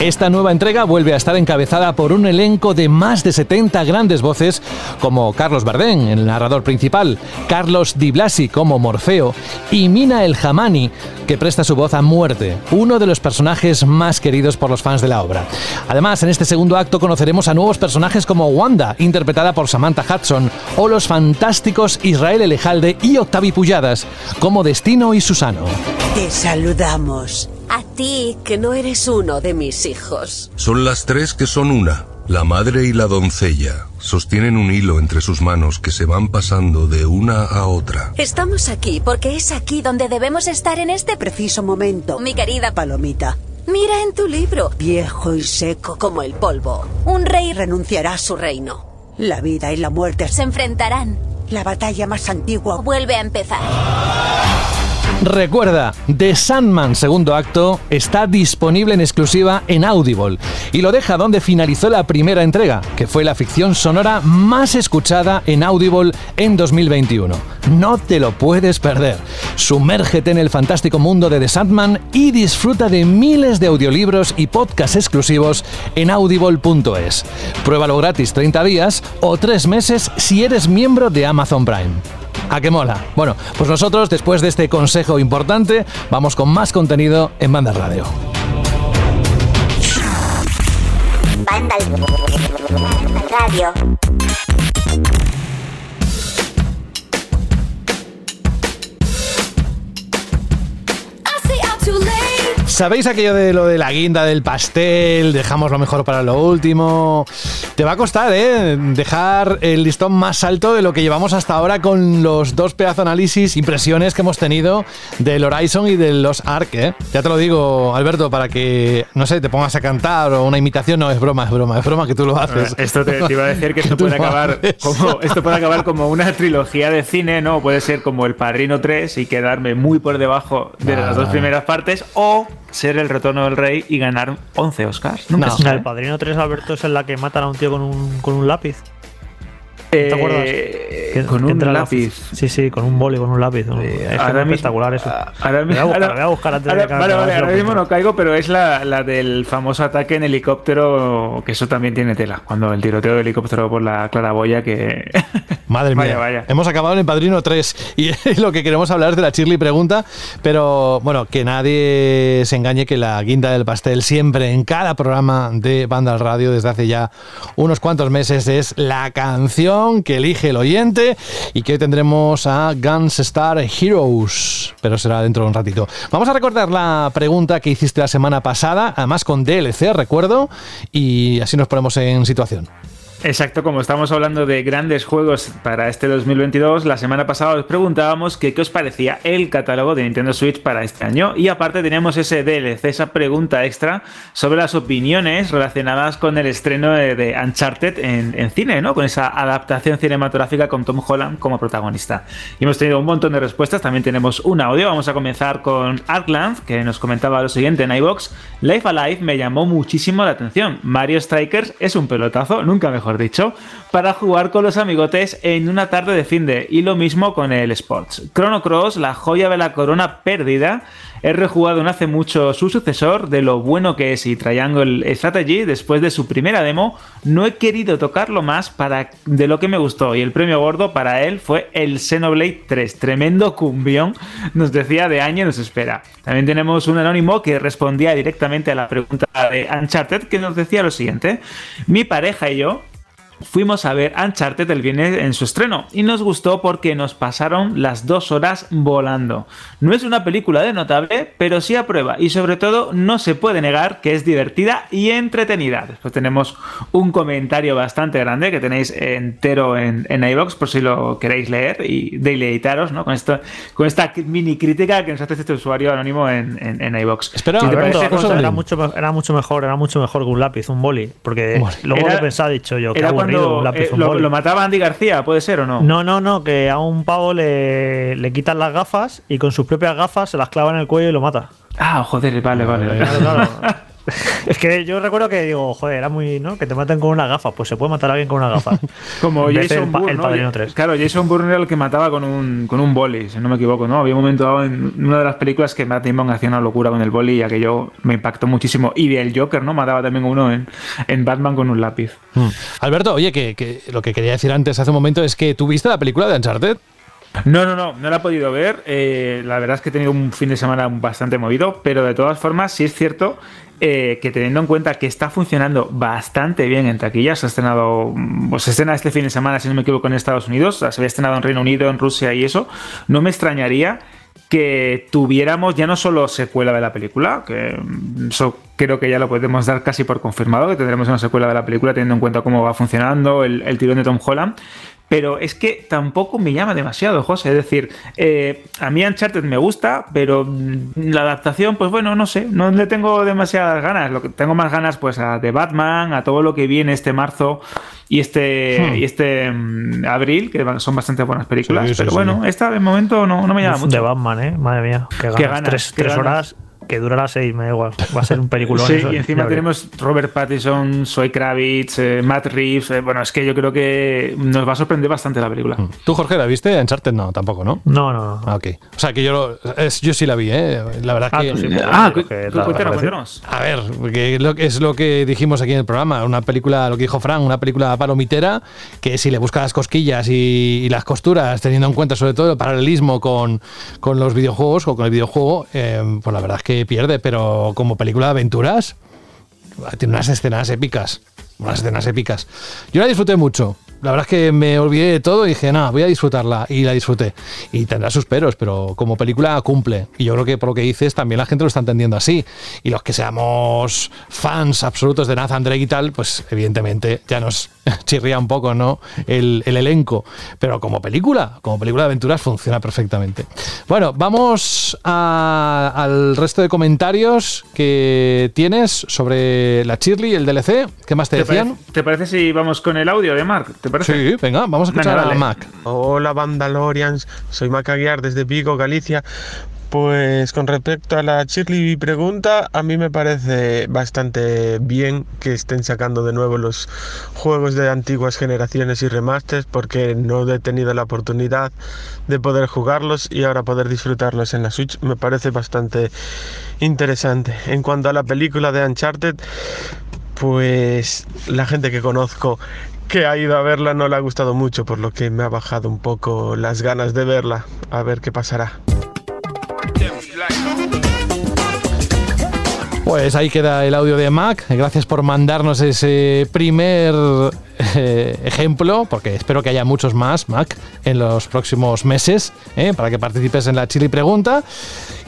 Esta nueva entrega vuelve a estar encabezada por un elenco de más de 70 grandes voces, como Carlos Bardén, el narrador principal, Carlos Di Blasi como Morfeo y Mina El Hamani, que presta su voz a Muerte, uno de los personajes más queridos por los fans de la obra. Además, en este segundo acto conoceremos a nuevos personajes como Wanda, interpretada por Samantha Hudson, o los fantásticos Israel Elejalde y Octavi Pulladas, como Destino y Susano. Te saludamos. A ti, que no eres uno de mis hijos. Son las tres que son una. La madre y la doncella sostienen un hilo entre sus manos que se van pasando de una a otra. Estamos aquí porque es aquí donde debemos estar en este Preciso momento. Mi querida Palomita. Mira en tu libro. Viejo y seco. Como el polvo. Un rey Renunciará a su reino. La vida y la muerte. se enfrentarán. La batalla más antigua. Vuelve a empezar. Recuerda, The Sandman segundo acto está disponible en exclusiva en Audible y lo deja donde finalizó la primera entrega, que fue la ficción sonora más escuchada en Audible en 2021. No te lo puedes perder. Sumérgete en el fantástico mundo de The Sandman y disfruta de miles de audiolibros y podcasts exclusivos en audible.es. Pruébalo gratis 30 días o 3 meses si eres miembro de Amazon Prime. ¿A qué mola? Bueno, pues nosotros, después de este consejo importante, vamos con más contenido en Banda Radio. Radio. ¿Sabéis aquello de lo de la guinda del pastel? Dejamos lo mejor para lo último. Te va a costar, ¿eh? Dejar el listón más alto de lo que llevamos hasta ahora con los dos pedazos análisis, impresiones que hemos tenido del Horizon y de los Ark, ¿eh? Ya te lo digo, Alberto, para que, no sé, te pongas a cantar o una imitación. No, es broma, es broma, es broma que tú lo haces. Esto te, te iba a decir que esto puede acabar haces. como esto puede acabar como una trilogía de cine, ¿no? Puede ser como El Padrino 3 y quedarme muy por debajo de las dos Ah. primeras partes o ser El Retorno del Rey y ganar 11 Oscars. No. Nunca sabe. del Padrino 3, Alberto, es en la que matan a un tío con un, con un lápiz. ¿Te acuerdas? Eh, Que- con que un la- lápiz. Sí, sí, con un boli, con un lápiz. ¿no? Eh, es ahora mismo- espectacular eso. ah, Ahora, Lo voy a buscar, lo voy a buscar antes de ahora- que vale, vale, el ahora mismo no caigo, pero es la, la del famoso ataque en helicóptero, que eso también tiene tela. Cuando el tiroteo de helicóptero por la claraboya, que Madre mía, vaya. hemos acabado en el Padrino 3 y lo que queremos hablar es de la Shirley pregunta, pero bueno, que nadie se engañe que la guinda del pastel siempre en cada programa de Banda al Radio desde hace ya unos cuantos meses es la canción que elige el oyente y que hoy tendremos a Guns Star Heroes, pero será dentro de un ratito. Vamos a recordar la pregunta que hiciste la semana pasada, además con DLC, recuerdo, y así nos ponemos en situación. Exacto, como estamos hablando de grandes juegos para este 2022, la semana pasada os preguntábamos qué os parecía el catálogo de Nintendo Switch para este año y aparte teníamos ese DLC, esa pregunta extra sobre las opiniones relacionadas con el estreno de, Uncharted en, cine, ¿no? Con esa adaptación cinematográfica con Tom Holland como protagonista. Y hemos tenido un montón de respuestas, también tenemos un audio, vamos a comenzar con Arkland, que nos comentaba lo siguiente en iBox. Life Alive me llamó muchísimo la atención. Mario Strikers es un pelotazo, nunca mejor dicho, para jugar con los amigotes en una tarde de fin de. Y lo mismo con el Sports. Chrono Cross, la joya de la corona perdida. He rejugado no hace mucho su sucesor de lo bueno que es y Triangle Strategy después de su primera demo. No he querido tocarlo más para de lo que me gustó y el premio gordo para él fue el Xenoblade 3. Tremendo cumbión, nos decía de año nos espera. También tenemos un anónimo que respondía directamente a la pregunta de Uncharted que nos decía lo siguiente. Mi pareja y yo fuimos a ver Uncharted el viernes en su estreno y nos gustó porque nos pasaron las dos horas volando. No es una película de notable, pero sí a prueba y sobre todo no se puede negar que es divertida y entretenida. Después tenemos un comentario bastante grande que tenéis entero en, en iVox por si lo queréis leer y deleitaros ¿no? con, esto, con esta mini crítica que nos hace este usuario anónimo en, en, en iVox. Espera, Si era, mucho, era mucho mejor, era mucho mejor que un lápiz, un boli. Porque Boli. luego Era- lo dicho yo, que era cuando eh, lo, lo mataba Andy García, ¿puede ser o no? No, no, no, que a un pavo le, le quitan las gafas y con sus propias gafas se las clava en el cuello y lo mata. Ah, joder, vale, vale. vale. Claro, claro. Es que yo recuerdo que digo, joder, era muy, ¿no? Que te maten con una gafa. Pues se puede matar a alguien con una gafa. Como Jason el, Bourne, el ¿no? Padrino 3. Claro, Jason Bourne era el que mataba con un, con un boli, si no me equivoco, ¿no? Había un momento dado en una de las películas que Matt Damon hacía una locura con el boli y aquello me impactó muchísimo. Y del Joker, ¿no? Mataba también uno en, en Batman con un lápiz. Mm. Alberto, oye, que, que lo que quería decir antes hace un momento es que tú viste la película de Uncharted. No, no, no, no la he podido ver. Eh, la verdad es que he tenido un fin de semana bastante movido, pero de todas formas sí es cierto eh, que teniendo en cuenta que está funcionando bastante bien en taquillas, se ha estrenado, pues estrena este fin de semana, si no me equivoco, en Estados Unidos, se había estrenado en Reino Unido, en Rusia y eso, no me extrañaría que tuviéramos ya no solo secuela de la película, que eso creo que ya lo podemos dar casi por confirmado, que tendremos una secuela de la película teniendo en cuenta cómo va funcionando el tirón de Tom Holland. Pero es que tampoco me llama demasiado, José. Es decir, eh, a mí Uncharted me gusta, pero mm, la adaptación, pues bueno, no sé, no le tengo demasiadas ganas. Lo que tengo más ganas, pues, a de Batman, a todo lo que viene este marzo y este, Hmm. y este mm, abril, que son bastante buenas películas. Sí, sí, pero sí. bueno, esta de momento no, no me llama Uf, mucho. De Batman, ¿eh? Madre mía. Qué ganas. Qué ganas, tres qué tres ganas. horas que durará seis, me da igual. Va a ser un peliculón. Sí, eso, y encima tenemos Robert Pattinson, Zoe Kravitz, eh, Matt Reeves. eh, bueno, es que yo creo que nos va a sorprender bastante la película. ¿Tú, Jorge, la viste? Uncharted no, tampoco, ¿no? No, no, no. Ah, ok. O sea, que yo, lo- es- yo sí la vi, ¿eh? La verdad Ah, que... tú sí, pues, Ah, que cu- la- cuéntanos. A ver, porque es lo, que- es lo que dijimos aquí en el programa, una película, lo que dijo Frank, una película palomitera, que si le busca las cosquillas y, y las costuras, teniendo en cuenta sobre todo el paralelismo con, con los videojuegos o con el videojuego, eh, pues la verdad es que pierde, pero como película de aventuras, tiene unas escenas épicas, unas escenas épicas. Yo la disfruté mucho. La verdad es que me olvidé de todo y dije, nada, voy a disfrutarla. Y la disfruté. Y tendrá sus peros, pero como película cumple. Y yo creo que por lo que dices, también la gente lo está entendiendo así. Y los que seamos fans absolutos de Nathan Drake y tal, pues evidentemente ya nos chirría un poco, ¿no? El, el elenco. Pero como película, como película de aventuras, funciona perfectamente. Bueno, vamos a- al resto de comentarios que tienes sobre la Shirley, el DLC. ¿Qué más te, ¿Te decían? parece, te parece si vamos con el audio de Mark? ¿Te parece? Sí, venga, vamos a escuchar Venga, a. Mac. Hola Vandalorians, soy Mac Aguiar desde Vigo, Galicia. Pues con respecto a la Shirley pregunta, a mí me parece bastante bien que estén sacando de nuevo los juegos de antiguas generaciones y remasters porque no he tenido la oportunidad de poder jugarlos y ahora poder disfrutarlos en la Switch me parece bastante interesante. En cuanto a la película de Uncharted, pues la gente que conozco que ha ido a verla no le ha gustado mucho, por lo que me ha bajado un poco las ganas de verla. A ver qué pasará. Pues ahí queda el audio de Mac. Gracias por mandarnos ese primer eh, ejemplo, porque espero que haya muchos más, Mac, en los próximos meses, eh, para que participes en la Chili Pregunta.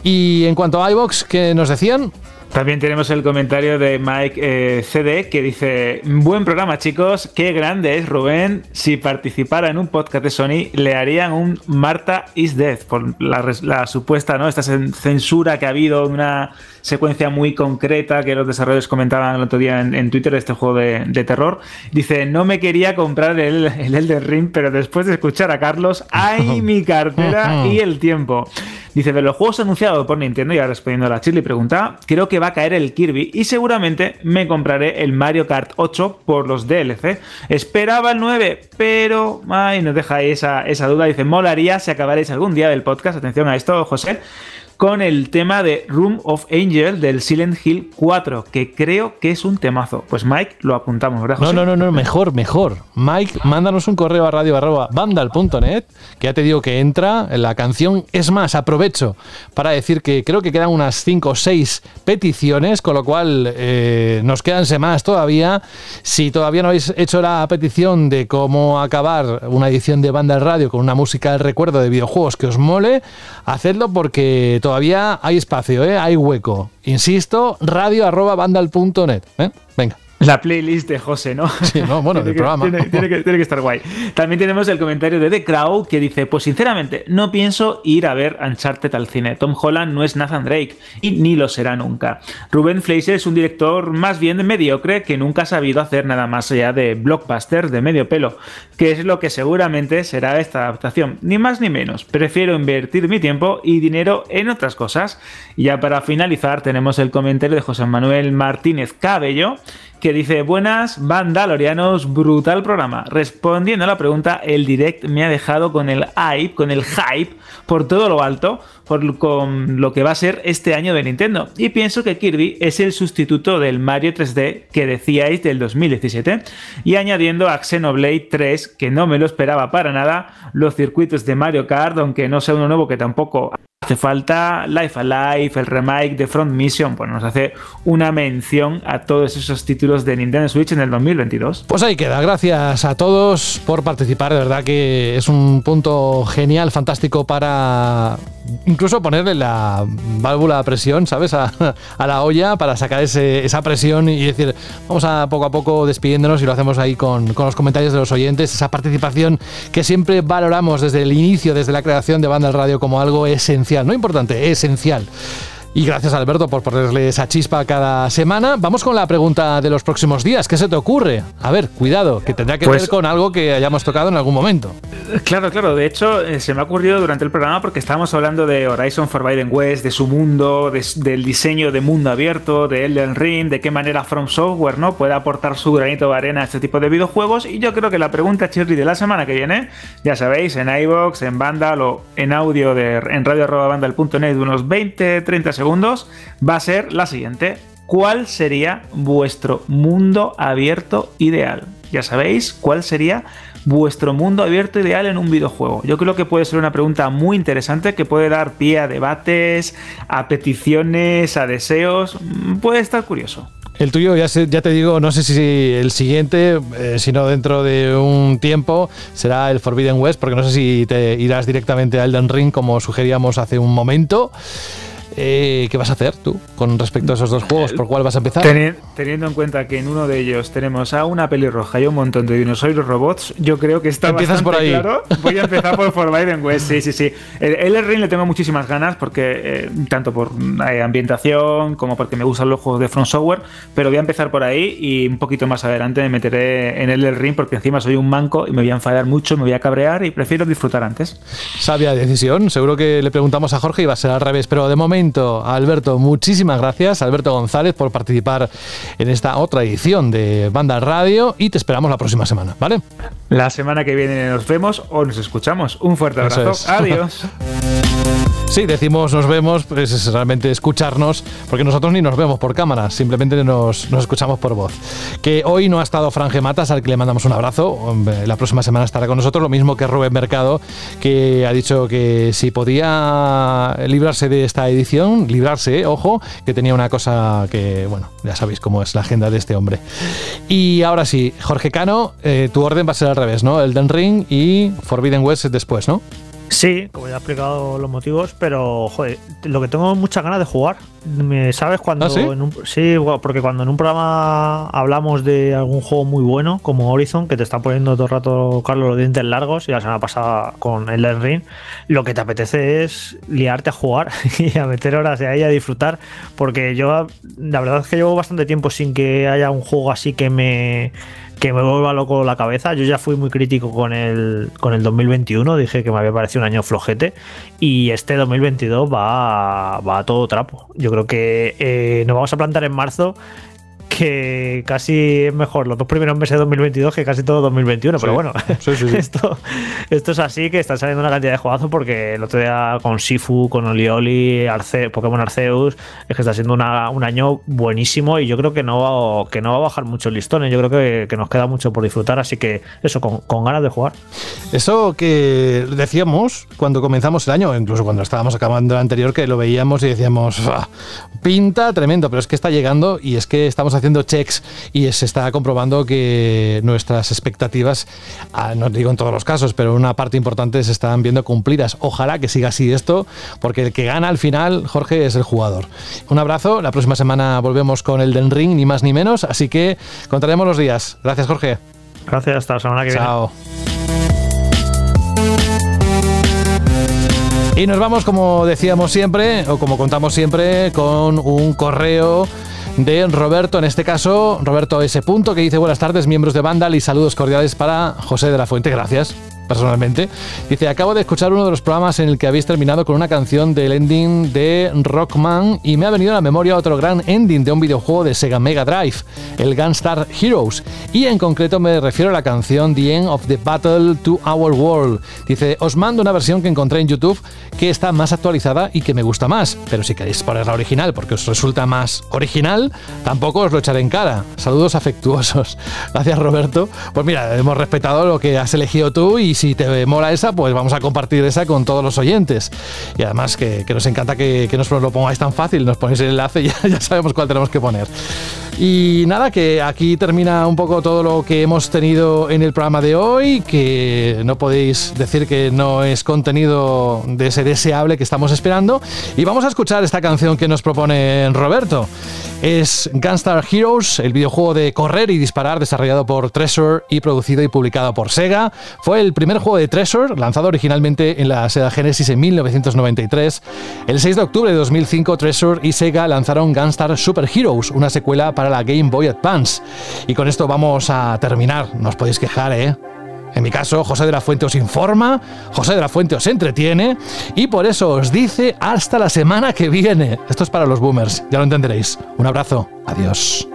Y en cuanto a iBox, ¿qué nos decían? También tenemos el comentario de Mike eh, CD que dice: Buen programa, chicos. Qué grande es Rubén. Si participara en un podcast de Sony, le harían un Marta is Dead por la, supuesta, ¿no? Esta cen- censura que ha habido, una secuencia muy concreta que los desarrolladores comentaban el otro día en, en Twitter de este juego de, de terror. Dice: No me quería comprar el, el Elden Ring, pero después de escuchar a Carlos, ¡ay, mi cartera y el tiempo! Dice, de los juegos anunciados por Nintendo, y ahora respondiendo a la Chile pregunta, creo que va a caer el Kirby y seguramente me compraré el Mario Kart 8 por los DLC. Esperaba el 9, pero... Ay, nos deja ahí esa, esa duda. Dice, molaría si acabaréis algún día del podcast, atención a esto, José, con el tema de Room of Angel del Silent Hill 4, que creo que es un temazo. Pues Mike, lo apuntamos, ¿verdad, No, José? no, no, no, mejor, mejor. Mike, mándanos un correo a radio arroba vandal.net, que ya te digo que entra en la canción. Es más, aprovecho para decir que creo que quedan unas 5 o 6 peticiones, con lo cual eh, nos quedan semanas todavía. Si todavía no habéis hecho la petición de cómo acabar una edición de Vandal Radio con una música del recuerdo de videojuegos que os mole, hacedlo porque todavía hay espacio, ¿eh? hay hueco. Insisto, radio arroba vandal.net. ¿eh? Venga. La playlist de José, ¿no? Sí, no, bueno, Tiene del que- programa. Tiene, tiene que, tiene que estar guay. También tenemos el comentario de The Crowd que dice: Pues sinceramente, no pienso ir a ver Uncharted al cine. Tom Holland no es Nathan Drake y ni lo será nunca. Rubén Fleischer es un director más bien mediocre que nunca ha sabido hacer nada más allá de blockbusters de medio pelo, que es lo que seguramente será esta adaptación. Ni más ni menos. Prefiero invertir mi tiempo y dinero en otras cosas. Y ya para finalizar, tenemos el comentario de José Manuel Martínez Cabello que dice, buenas vandalorianos, brutal programa. Respondiendo a la pregunta, el direct me ha dejado con el hype, con el hype, por todo lo alto, por con lo que va a ser este año de Nintendo. Y pienso que Kirby es el sustituto del Mario 3D que decíais del 2017. Y añadiendo a Xenoblade 3, que no me lo esperaba para nada, los circuitos de Mario Kart, aunque no sea uno nuevo que tampoco Hace falta Life Alive, el remake de Front Mission, pues nos hace una mención a todos esos títulos de Nintendo Switch en el 2022. Pues ahí queda. Gracias a todos por participar. De verdad que es un punto genial, fantástico para incluso ponerle la válvula a presión, ¿sabes? A, la olla para sacar ese- esa presión y decir, vamos a poco a poco despidiéndonos y lo hacemos ahí con, con los comentarios de los oyentes, esa participación que siempre valoramos desde el inicio, desde la creación de Banda al Radio como algo esencial, no importante, esencial. Y gracias Alberto por ponerle esa chispa cada semana. Vamos con la pregunta de los próximos días. ¿Qué se te ocurre? A ver, cuidado, que tendrá que Pues- ver con algo que hayamos tocado en algún momento. Claro, claro. De hecho, eh, se me ha ocurrido durante el programa porque estábamos hablando de Horizon Forbidden West, de su mundo, de- del diseño de mundo abierto, de Elden Ring, de qué manera From Software no puede aportar su granito de arena a este tipo de videojuegos. Y yo creo que la pregunta Cherry de la semana que viene, ya sabéis, en iBox, en Vandal o en audio de en radio.vandal.net de unos 20-30 segundos, va a ser la siguiente. ¿Cuál sería vuestro mundo abierto ideal? Ya sabéis, ¿cuál sería vuestro mundo abierto ideal en un videojuego? Yo creo que puede ser una pregunta muy interesante que puede dar pie a debates, a peticiones, a deseos. Mm, Puede estar curioso. El tuyo, ya te digo, no sé si el siguiente, eh, sino dentro de un tiempo, será el Forbidden West, porque no sé si te irás directamente a Elden Ring como sugeríamos hace un momento. Eh, ¿Qué vas a hacer tú con respecto a esos dos juegos? ¿Por cuál vas a empezar? Teni- teniendo en cuenta que en uno de ellos tenemos a una pelirroja y un montón de dinosaurios robots, yo creo que está Empiezas por ahí. claro. Voy a empezar por Forbidden West, sí, sí, sí. El Elden Ring le tengo muchísimas ganas porque eh, tanto por eh, ambientación como porque me gustan los juegos de From Software, pero voy a empezar por ahí y un poquito más adelante me meteré en el Ring porque encima soy un manco y me voy a enfadar mucho, me voy a cabrear y prefiero disfrutar antes. Sabia decisión. Seguro que le preguntamos a Jorge y va a ser al revés. Pero de momento, Alberto, muchísimas gracias. Alberto González por participar en esta otra edición de Banda Radio y te esperamos la próxima semana, ¿vale? La semana que viene nos vemos o nos escuchamos. Un fuerte abrazo. es. Adiós. Sí, decimos nos vemos, pues es realmente escucharnos, porque nosotros ni nos vemos por cámara, simplemente nos, nos escuchamos por voz. Que hoy no ha estado Franje Matas, al que le mandamos un abrazo, la próxima semana estará con nosotros, lo mismo que Rubén Mercado, que ha dicho que si podía librarse de esta edición, librarse, eh, ojo, que tenía una cosa que, bueno, ya sabéis cómo es la agenda de este hombre. Y ahora sí, Jorge Cano, eh, tu orden va a ser al revés, ¿no? Elden Ring y Forbidden West después, ¿no? Sí, como ya he explicado los motivos, pero joder, lo que tengo muchas ganas de jugar. Me- ¿Sabes cuando ¿Ah, sí? en un, sí, porque cuando en un programa hablamos de algún juego muy bueno, como Horizon, que te está poniendo todo el rato Carlos los dientes largos, y la semana pasada con el Ring, lo que te apetece es liarte a jugar y a meter horas de ahí a disfrutar, porque yo la verdad es que llevo bastante tiempo sin que haya un juego así que me que me vuelva loco la cabeza. Yo ya fui muy crítico con el, con el 2021, dije que me había parecido un año flojete y este 2022 va, va a todo trapo. Yo creo que eh, nos vamos a plantar en marzo que casi es mejor los dos primeros meses de 2022 que casi todo 2021, pero bueno, Sí, sí, sí. esto, esto es así que están saliendo una cantidad de juegazos porque el otro día con Sifu, con Olioli, Arce, Pokémon Arceus, es que está siendo una- un año buenísimo y yo creo que no va, que no va a bajar mucho el listón, ¿eh? yo creo que, que nos queda mucho por disfrutar, así que eso, con, con ganas de jugar. Eso que decíamos cuando comenzamos el año, incluso cuando estábamos acabando el anterior, que lo veíamos y decíamos, "Ah, pinta tremendo, pero es que está llegando y es que estamos haciendo checks y se está comprobando que nuestras expectativas, ah, no digo en todos los casos, pero una parte importante se están viendo cumplidas. Ojalá que siga así esto, porque el que gana al final, Jorge, es el jugador. Un abrazo, la próxima semana volvemos con el Den Ring, ni más ni menos, así que contaremos los días. Gracias, Jorge. Gracias, hasta la semana que viene. Chao. Y nos vamos, como decíamos siempre, o como contamos siempre, con un correo de Roberto, en este caso, Roberto S. Punto, que dice buenas tardes, miembros de Vandal, y saludos cordiales para José de la Fuente. Gracias. Personalmente, dice: Acabo de escuchar uno de los programas en el que habéis terminado con una canción del ending de Rockman y me ha venido a la memoria otro gran ending de un videojuego de Sega Mega Drive, el Gunstar Heroes. Y en concreto me refiero a la canción The End of the Battle to Our World. Dice: Os mando una versión que encontré en YouTube que está más actualizada y que me gusta más. Pero si queréis poner la original porque os resulta más original, tampoco os lo echaré en cara. Saludos afectuosos. Gracias, Roberto. Pues mira, hemos respetado lo que has elegido tú y si te mola esa, pues vamos a compartir esa con todos los oyentes. Y además que, nos encanta que, que nos lo pongáis tan fácil, nos ponéis el enlace y ya, ya sabemos cuál tenemos que poner. Y nada, que aquí termina un poco todo lo que hemos tenido en el programa de hoy, que no podéis decir que no es contenido de ese deseable que estamos esperando. Y vamos a escuchar esta canción que nos propone Roberto. Es Gunstar Heroes, el videojuego de correr y disparar desarrollado por Treasure y producido y publicado por Sega. Fue el primer juego de Treasure, lanzado originalmente en la Sega Genesis en 1993. El 6 de octubre de 2005, Treasure y Sega lanzaron Gunstar Super Heroes, una secuela para la Game Boy Advance. Y con esto vamos a terminar. No os podéis quejar, ¿eh? En mi caso, José de la Fuente os informa, José de la Fuente os entretiene y por eso os dice hasta la semana que viene. Esto es para los boomers, ya lo entenderéis. Un abrazo, adiós.